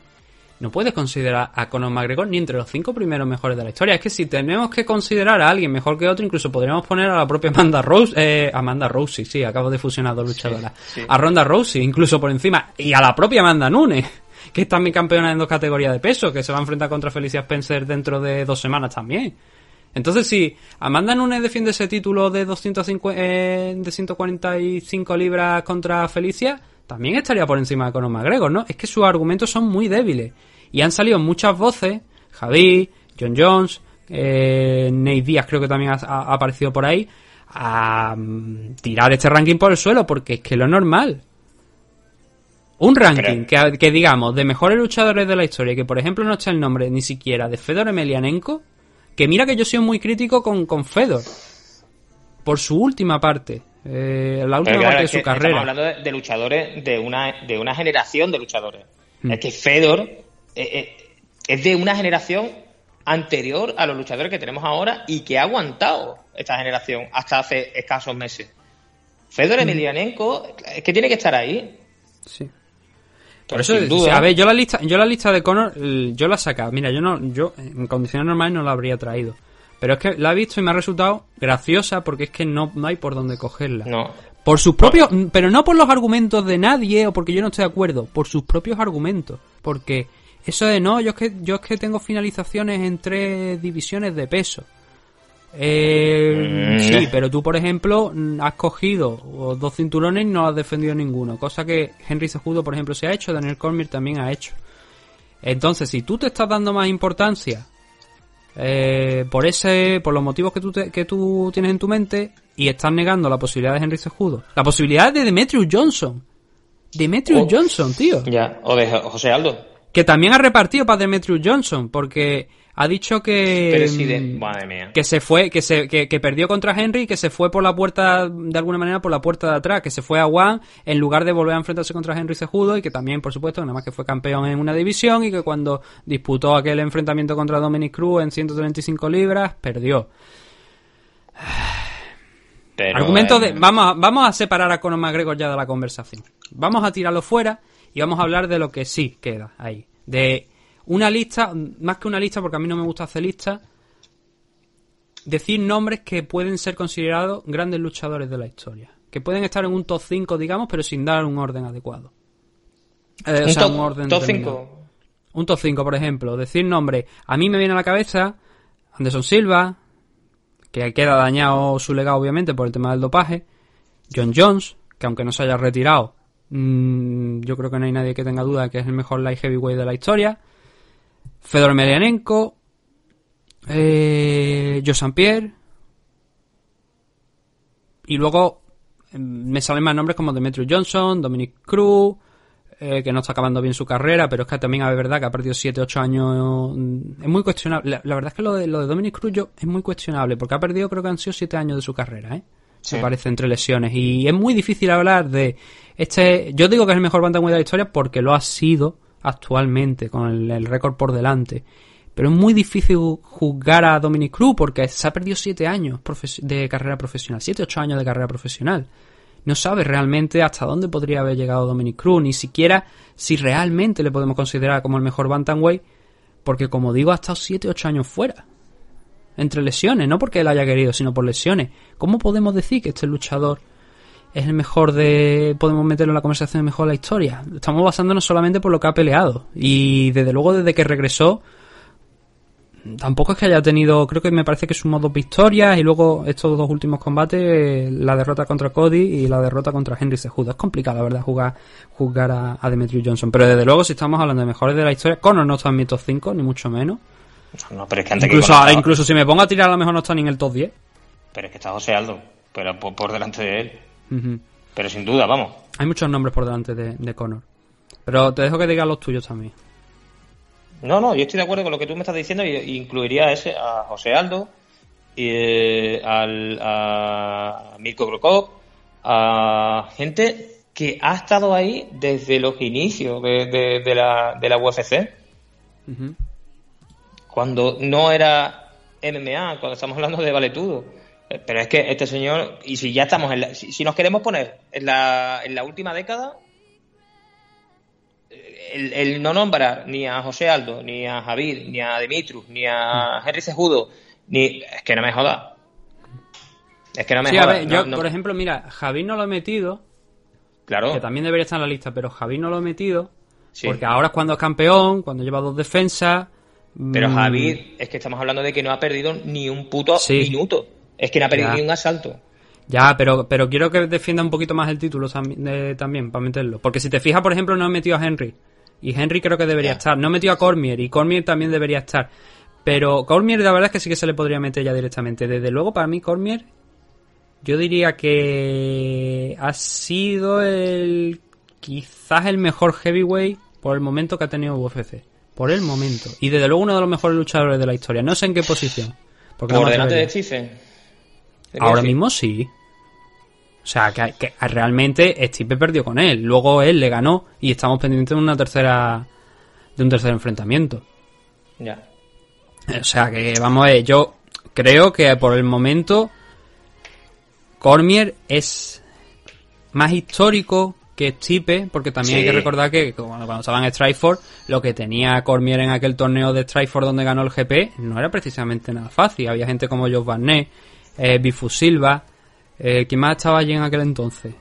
S1: no puedes considerar a Conor McGregor ni entre los cinco primeros mejores de la historia. Es que si tenemos que considerar a alguien mejor que otro, incluso podríamos poner a la propia Amanda Rose, eh, Amanda Rousey, sí, acabo de fusionar dos luchadoras.
S2: sí.
S1: A Ronda Rousey, incluso por encima, y a la propia Amanda Nunes, que es también campeona en dos categorías de peso, que se va a enfrentar contra Felicia Spencer dentro de dos semanas también. Entonces, si Amanda Nunes defiende ese título de 250, eh, de 145 libras contra Felicia, también estaría por encima de Conor McGregor, ¿no? Es que sus argumentos son muy débiles. Y han salido muchas voces, Javi, John Jones, eh, Nate Díaz creo que también ha, ha aparecido por ahí, a mm, tirar este ranking por el suelo, porque es que lo normal. Un ranking que, que digamos de mejores luchadores de la historia, que por ejemplo no está el nombre ni siquiera de Fedor Emelianenko, que mira que yo soy muy crítico con, con Fedor, por su última parte, eh, la última
S2: claro,
S1: parte de su carrera.
S2: Estamos hablando de, de luchadores de una, de una generación de luchadores.
S1: Hmm.
S2: Es que Fedor eh, eh, es de una generación anterior a los luchadores que tenemos ahora y que ha aguantado esta generación hasta hace escasos meses. Fedor
S1: Hmm.
S2: Emelianenko es que tiene que estar ahí.
S1: Sí.
S2: Por
S1: Por eso,
S2: sin duda.
S1: a ver, yo la lista, yo la lista de Conor, eh, yo la he sacado. Mira, yo no, yo en condiciones normales no la habría traído. Pero es que la he visto y me ha resultado graciosa porque es que no, no hay por dónde cogerla.
S2: No.
S1: Por sus propios, pero no por los argumentos de nadie o porque yo no estoy de acuerdo, por sus propios argumentos. Porque eso de no, yo es que, yo es que tengo finalizaciones en tres divisiones de peso. Eh. Sí, pero tú, por ejemplo, has cogido dos cinturones y no has defendido ninguno. Cosa que Henry Cejudo, por ejemplo, se ha hecho, Daniel Cormier también ha hecho. Entonces, si tú te estás dando más importancia eh, por ese, por los motivos que tú, te- que tú tienes en tu mente y estás negando la posibilidad de Henry Cejudo, la posibilidad de Demetrius Johnson, Demetrius
S2: Oh.
S1: Johnson, tío,
S2: Ya. O de Jo- José Aldo.
S1: Que también ha repartido para Demetrius Johnson, porque ha dicho que
S2: Pero sí de...
S1: mm,
S2: Madre mía.
S1: que se fue, que se, que, que perdió contra Henry, que se fue por la puerta, de alguna manera por la puerta de atrás, que se fue a One en lugar de volver a enfrentarse contra Henry Cejudo y que también, por supuesto, nada más que fue campeón en una división y que cuando disputó aquel enfrentamiento contra Dominic Cruz en 135 libras, perdió.
S2: Pero,
S1: Argumento
S2: eh,
S1: de, vamos, a- vamos a separar a Conor McGregor ya de la conversación. Vamos a tirarlo fuera y vamos a hablar de lo que sí queda ahí. De una lista, más que una lista, porque a mí no me gusta hacer listas, decir nombres que pueden ser considerados grandes luchadores de la historia. Que pueden estar en un top 5, digamos, pero sin dar un orden adecuado. Eh, o
S2: Un
S1: sea,
S2: top,
S1: un orden
S2: top
S1: determinado.
S2: 5.
S1: Un top 5, por ejemplo. Decir nombre. A mí me viene a la cabeza Anderson Silva, que queda dañado su legado, obviamente, por el tema del dopaje. John Jones, que aunque no se haya retirado, yo creo que no hay nadie que tenga duda que es el mejor light heavyweight de la historia. Fedor Emelianenko. Eh, Joe. Pierre. Y luego mm, me salen más nombres como Demetrius Johnson, Dominic Cruz, eh, que no está acabando bien su carrera, pero es que también es verdad que ha perdido 7-8 años. mm, Es muy cuestionable. La, la verdad es que lo de, lo de Dominic Cruz yo- es muy cuestionable, porque ha perdido, creo que han sido 7 años de su carrera, ¿eh?
S2: Sí.
S1: me parece, entre lesiones. Y es muy difícil hablar de este. Yo digo que es el mejor bantamweight de la historia porque lo ha sido actualmente, con el, el récord por delante. Pero es muy difícil juzgar a Dominic Cruz porque se ha perdido siete años profes- de carrera profesional, siete ocho años de carrera profesional. No sabe realmente hasta dónde podría haber llegado Dominic Cruz, ni siquiera si realmente le podemos considerar como el mejor bantamweight, porque como digo, ha estado siete ocho años fuera entre lesiones, no porque él haya querido, sino por lesiones. ¿Cómo podemos decir que este luchador es el mejor de... podemos meterlo en la conversación de mejor de la historia? Estamos basándonos solamente por lo que ha peleado. Y desde luego desde que regresó, tampoco es que haya tenido, creo que me parece que sumó dos victorias y luego estos dos últimos combates, la derrota contra Cody y la derrota contra Henry Cejudo. Es complicado, la verdad, jugar, juzgar a, a Demetrius Johnson. Pero desde luego, si estamos hablando de mejores de la historia, Conor no está en mi top 5, ni mucho menos.
S2: No, pero es que antes que
S1: Incluso,
S2: estaba-
S1: incluso si me pongo a tirar, a lo mejor no está ni en el top 10.
S2: Pero es que está José Aldo, pero por, por delante de él. Pero sin duda, vamos.
S1: Hay muchos nombres por delante de, de Conor. Pero te dejo que digas los tuyos también.
S2: No, no, yo estoy de acuerdo con lo que tú me estás diciendo y y incluiría a ese, a José Aldo, y, eh, al, a Mirko Krokop, a gente que ha estado ahí desde los inicios de, de- de la, de la UFC, cuando no era MMA, cuando estamos hablando de valetudo. Pero es que este señor, y si ya estamos en la, si, si nos queremos poner en la, en la última década, el, el no nombrar ni a José Aldo, ni a Javier, ni a Dimitrus, ni a Henry Cejudo, ni. Es que no me joda. Es que no me
S1: Sí, a
S2: joda.
S1: ver,
S2: no-
S1: yo,
S2: no-
S1: por ejemplo, mira, Javi no lo he metido,
S2: claro.
S1: que también debería estar en la lista, pero Javi no lo he metido,
S2: Sí.
S1: porque ahora es cuando es campeón, cuando lleva dos defensas.
S2: Pero
S1: mm,
S2: Javier, es que estamos hablando de que no ha perdido ni un puto
S1: Sí.
S2: minuto. Es que no ha perdido ni un asalto.
S1: Ya, pero, pero quiero que defienda un poquito más el título también, para meterlo. Porque si te fijas, por ejemplo, no he metido a Henry. Y Henry creo que debería estar. No he metido a Cormier, y Cormier también debería estar. Pero Cormier, la verdad es que sí que se le podría meter ya directamente. Desde luego, para mí, Cormier, yo diría que ha sido el. quizás el mejor heavyweight por el momento que ha tenido UFC. Por el momento. Y desde luego uno de los mejores luchadores de la historia. No sé en qué posición. Porque no
S2: Por
S1: me
S2: delante de. Stephen.
S1: Ahora mismo sí. O sea, que, que realmente Stipe perdió con él. Luego él le ganó y estamos pendientes de una tercera. de un tercer enfrentamiento.
S2: Ya.
S1: O sea que, vamos a ver, yo creo que por el momento. Cormier es más histórico que Stipe, porque también hay que recordar que cuando, cuando estaba en Strikeforce, lo que tenía Cormier en aquel torneo de Strikeforce donde ganó el GP no era precisamente nada fácil. Había gente como Joe Barnett, eh, Bifu Silva, eh, ¿quién más estaba allí en aquel entonces?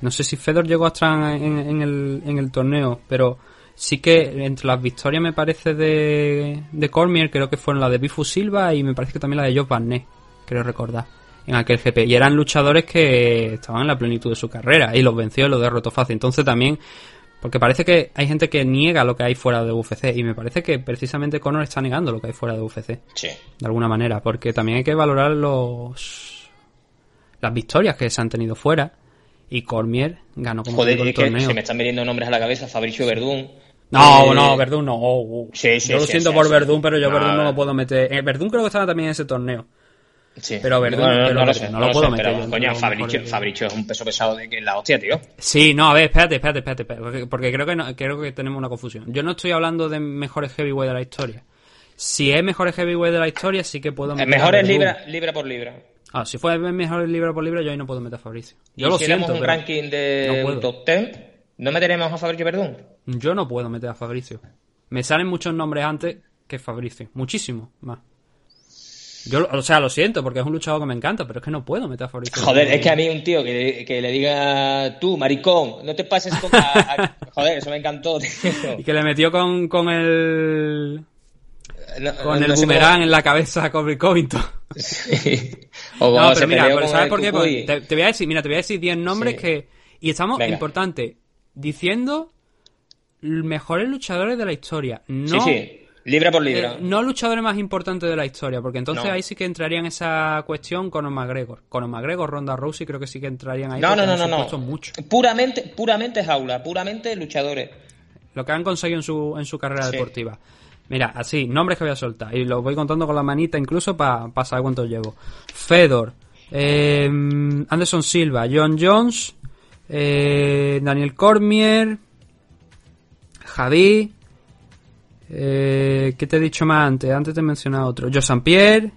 S1: No sé si Fedor llegó a estar en, en el, en el torneo, pero sí que entre las victorias me parece de, de Cormier, creo que fueron la de Bifu Silva y me parece que también la de Joe Barnett, creo recordar, en aquel GP. Y eran luchadores que estaban en la plenitud de su carrera y los venció y los derrotó fácil. Entonces también, porque parece que hay gente que niega lo que hay fuera de UFC y me parece que precisamente Conor está negando lo que hay fuera de UFC
S2: Sí.
S1: de alguna manera, porque también hay que valorar los las victorias que se han tenido fuera y Cormier ganó como
S2: Joder, es que
S1: torneo.
S2: se me están viniendo nombres a la cabeza. Fabricio Verdún.
S1: No,
S2: Eh,
S1: no, Verdún no. Oh, oh.
S2: Sí, sí,
S1: yo lo
S2: sí,
S1: siento por. Verdún, pero yo
S2: No,
S1: Verdún no
S2: no.
S1: lo puedo meter. Eh, Verdún creo que estaba también en ese torneo.
S2: Sí.
S1: Pero Verdún-
S2: Bueno, no,
S1: pero
S2: no lo
S1: Verdún,
S2: sé,
S1: no lo puedo
S2: sé,
S1: meter
S2: pero,
S1: yo entre
S2: coño, Fabricio,
S1: mejores.
S2: Fabricio es un peso pesado de que la hostia, tío.
S1: Sí, no, a ver, espérate, espérate, espérate, espérate, porque, porque creo que no- creo que tenemos una confusión. Yo no estoy hablando de mejores heavyweight de la historia. Si es mejores heavyweight de la historia, sí que puedo meter a
S2: mejor es
S1: Verdún.
S2: libra, libra por libra.
S1: Ah, si fue mejor libra por libra, yo ahí no puedo meter a Fabricio. Yo
S2: y
S1: lo
S2: si
S1: siento,
S2: un ranking de
S1: no
S2: top 10, ¿no meteremos a Fabricio Verdún?
S1: yo no puedo meter a Fabricio. Me salen muchos nombres antes que Fabricio. Muchísimo más. Yo, o sea, lo siento, porque es un luchador que me encanta, pero es que no puedo Fabricio.
S2: Joder, es que a mí un tío que le, que le diga tú, maricón, no te pases con... a- a- joder, eso me encantó, tío.
S1: Y que le metió con, con el...
S2: No-
S1: Con
S2: no
S1: el
S2: cómo-
S1: boomerang en la cabeza a Colby Covington.
S2: Sí. O
S1: No, pero mira, pero ¿sabes por qué? Porque Te, te voy a decir, mira, te voy a decir 10 nombres
S2: Sí.
S1: que... Y estamos,
S2: Venga.
S1: importante, diciendo mejores luchadores de la historia. No,
S2: Sí, sí, libra por libra.
S1: Eh, no luchadores más importantes de la historia, porque entonces
S2: No.
S1: ahí sí que entraría en esa cuestión Conor McGregor. Conor McGregor, Ronda Rousey, creo que sí que entrarían ahí.
S2: no, no, no, no, no.
S1: mucho.
S2: Puramente, puramente jaula, puramente luchadores.
S1: Lo que han conseguido en su, en su carrera
S2: Sí.
S1: deportiva. Mira, así, nombres que voy a soltar. Y los voy contando con la manita incluso para saber cuántos llevo. Fedor, Eh, Anderson Silva, John Jones, eh, Daniel Cormier, Javi. Eh, ¿Qué te he dicho más antes? Antes te he mencionado otro. Joe. Pierre.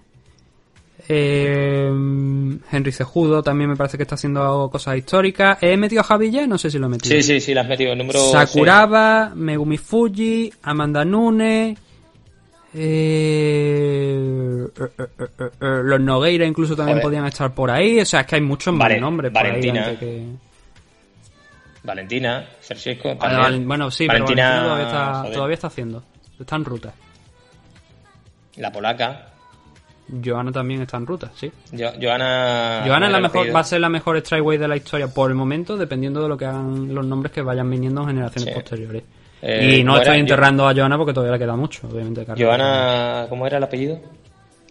S1: Eh, Henry Cejudo también me parece que está haciendo cosas históricas. ¿He metido a Javi ya? No sé si lo he metido.
S2: Sí, sí, sí, la has metido. El número
S1: Sakuraba, Megumi Fuji, Amanda Nunes, eh, eh, eh, eh, eh, los Nogueira incluso también podían estar por ahí. O sea, es que hay muchos más nombres por
S2: Valentina.
S1: ahí. que-.
S2: Valentina, Sergiesco.
S1: Ah, bueno, sí, pero
S2: Valentina,
S1: Valentina todavía está,
S2: joder,
S1: todavía está haciendo. Está en ruta.
S2: La polaca.
S1: Joana también está en ruta, sí.
S2: Jo- Joana.
S1: Joana es la mejor, va a ser la mejor Strikeway de la historia por el momento, dependiendo de lo que hagan los nombres que vayan viniendo en generaciones
S2: Sí.
S1: posteriores.
S2: Eh,
S1: y no
S2: ¿cómo
S1: estoy
S2: era?
S1: enterrando a Joana porque todavía le queda mucho, obviamente. carrera.
S2: Joana. ¿Cómo era el apellido?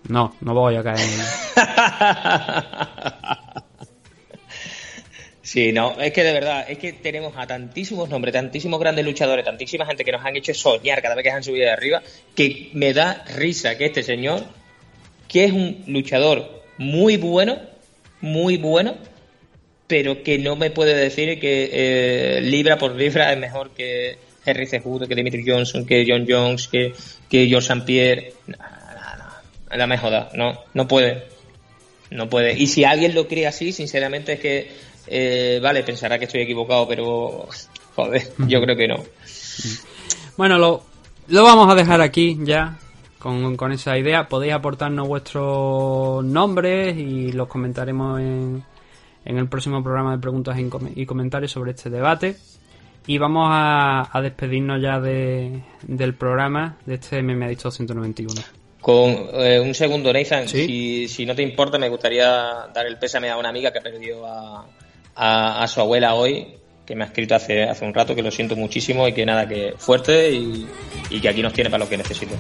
S1: No, no voy a caer en
S2: Sí, no, es que de verdad, es que tenemos a tantísimos nombres, tantísimos grandes luchadores, tantísima gente que nos han hecho soñar cada vez que se han subido de arriba, que me da risa que este señor, que es un luchador muy bueno, muy bueno, pero que no me puede decir que eh, libra por libra es mejor que Henry Cejudo, que Dimitri Johnson, que John Jones, que, que George St. Pierre. No, no, no, la me joda, no, no puede. No puede. Y si alguien lo cree así, sinceramente es que, eh, vale, pensará que estoy equivocado, pero, joder, yo creo que no.
S1: Bueno, lo, lo vamos a dejar aquí ya con, con esa idea. Podéis aportarnos vuestros nombres y los comentaremos en, en el próximo programa de preguntas y com- y comentarios sobre este debate. Y vamos a, a despedirnos ya de, del programa de este MMA Dicto 191.
S2: Con eh, un segundo, Nathan,
S1: Sí.
S2: si, si no te importa, me gustaría dar el pésame a una amiga que perdió a, a, a su abuela hoy, que me ha escrito hace, hace un rato, que lo siento muchísimo y que nada, que fuerte y, y que aquí nos tiene para lo que necesite.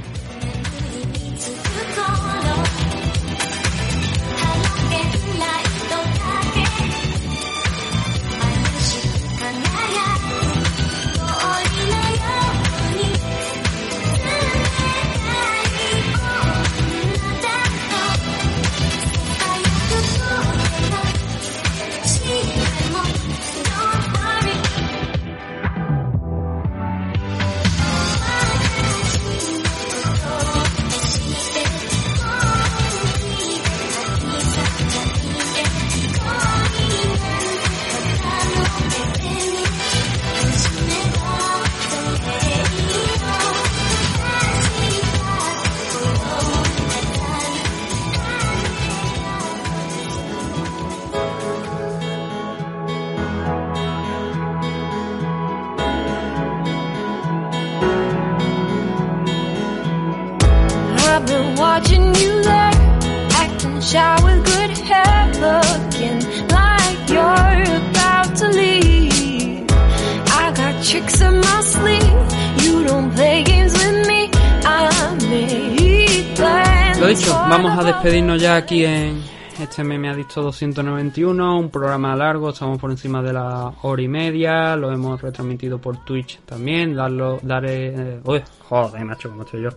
S1: Vamos a despedirnos ya aquí en este meme adicto 291, un programa largo, estamos por encima de la hora y media, lo hemos retransmitido por Twitch también, darlo, dar, eh, uy, joder, macho, como estoy yo.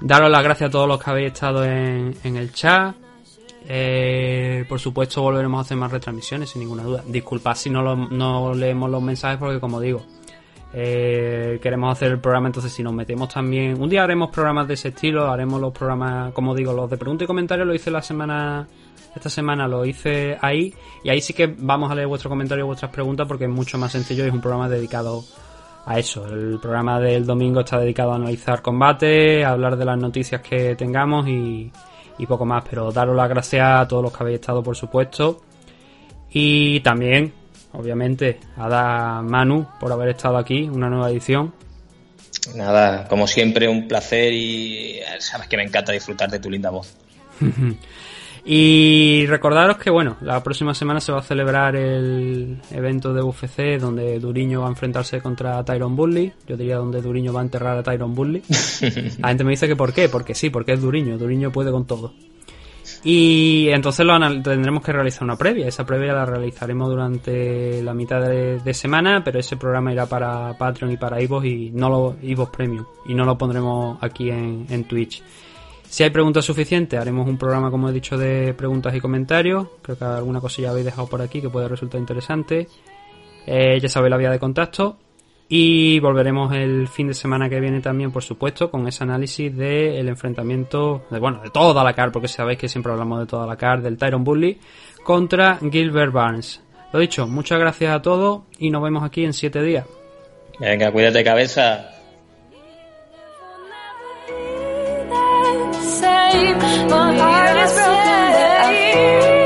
S1: Daros las gracias a todos los que habéis estado en, en el chat. Eh, por supuesto volveremos a hacer más retransmisiones sin ninguna duda. Disculpad si no, lo- no leemos los mensajes porque como digo, eh, queremos hacer el programa, entonces si nos metemos también... Un día haremos programas de ese estilo, haremos los programas, como digo, los de pregunta y comentario lo hice la semana... Esta semana lo hice ahí y ahí sí que vamos a leer vuestros comentarios vuestras preguntas porque es mucho más sencillo y es un programa dedicado a eso. El programa del domingo está dedicado a analizar combate, a hablar de las noticias que tengamos y poco más. Pero daros las gracias a todos los que habéis estado, por supuesto. Y también, obviamente, a dar Manu por haber estado aquí, una nueva edición.
S2: Nada, como siempre, un placer y eh, sabes que me encanta disfrutar de tu linda voz.
S1: Y recordaros que, bueno, la próxima semana se va a celebrar el evento de UFC donde Duriño va a enfrentarse contra Tyron Bully. Yo diría donde Duriño va a enterrar a Tyron Bully. La gente me dice que por qué, porque sí, porque es Duriño. Duriño puede con todo. Y entonces lo tendremos que realizar una previa. Esa previa la realizaremos durante la mitad de, semana, pero ese programa irá para Patreon y para Ivos y no lo Ivos Premium y no lo pondremos aquí en, en Twitch. Si hay preguntas suficientes, haremos un programa, como he dicho, de preguntas y comentarios. Creo que alguna cosilla habéis dejado por aquí que puede resultar interesante. Eh, ya sabéis la vía de contacto. Y volveremos el fin de semana que viene también, por supuesto, con ese análisis del enfrentamiento, de, bueno, de toda la CAR, porque sabéis que siempre hablamos de toda la CAR, del Tyron Bully, contra Gilbert Barnes. Lo dicho, muchas gracias a todos y nos vemos aquí en siete días.
S2: Venga, cuídate cabeza.
S5: same. My heart is broken.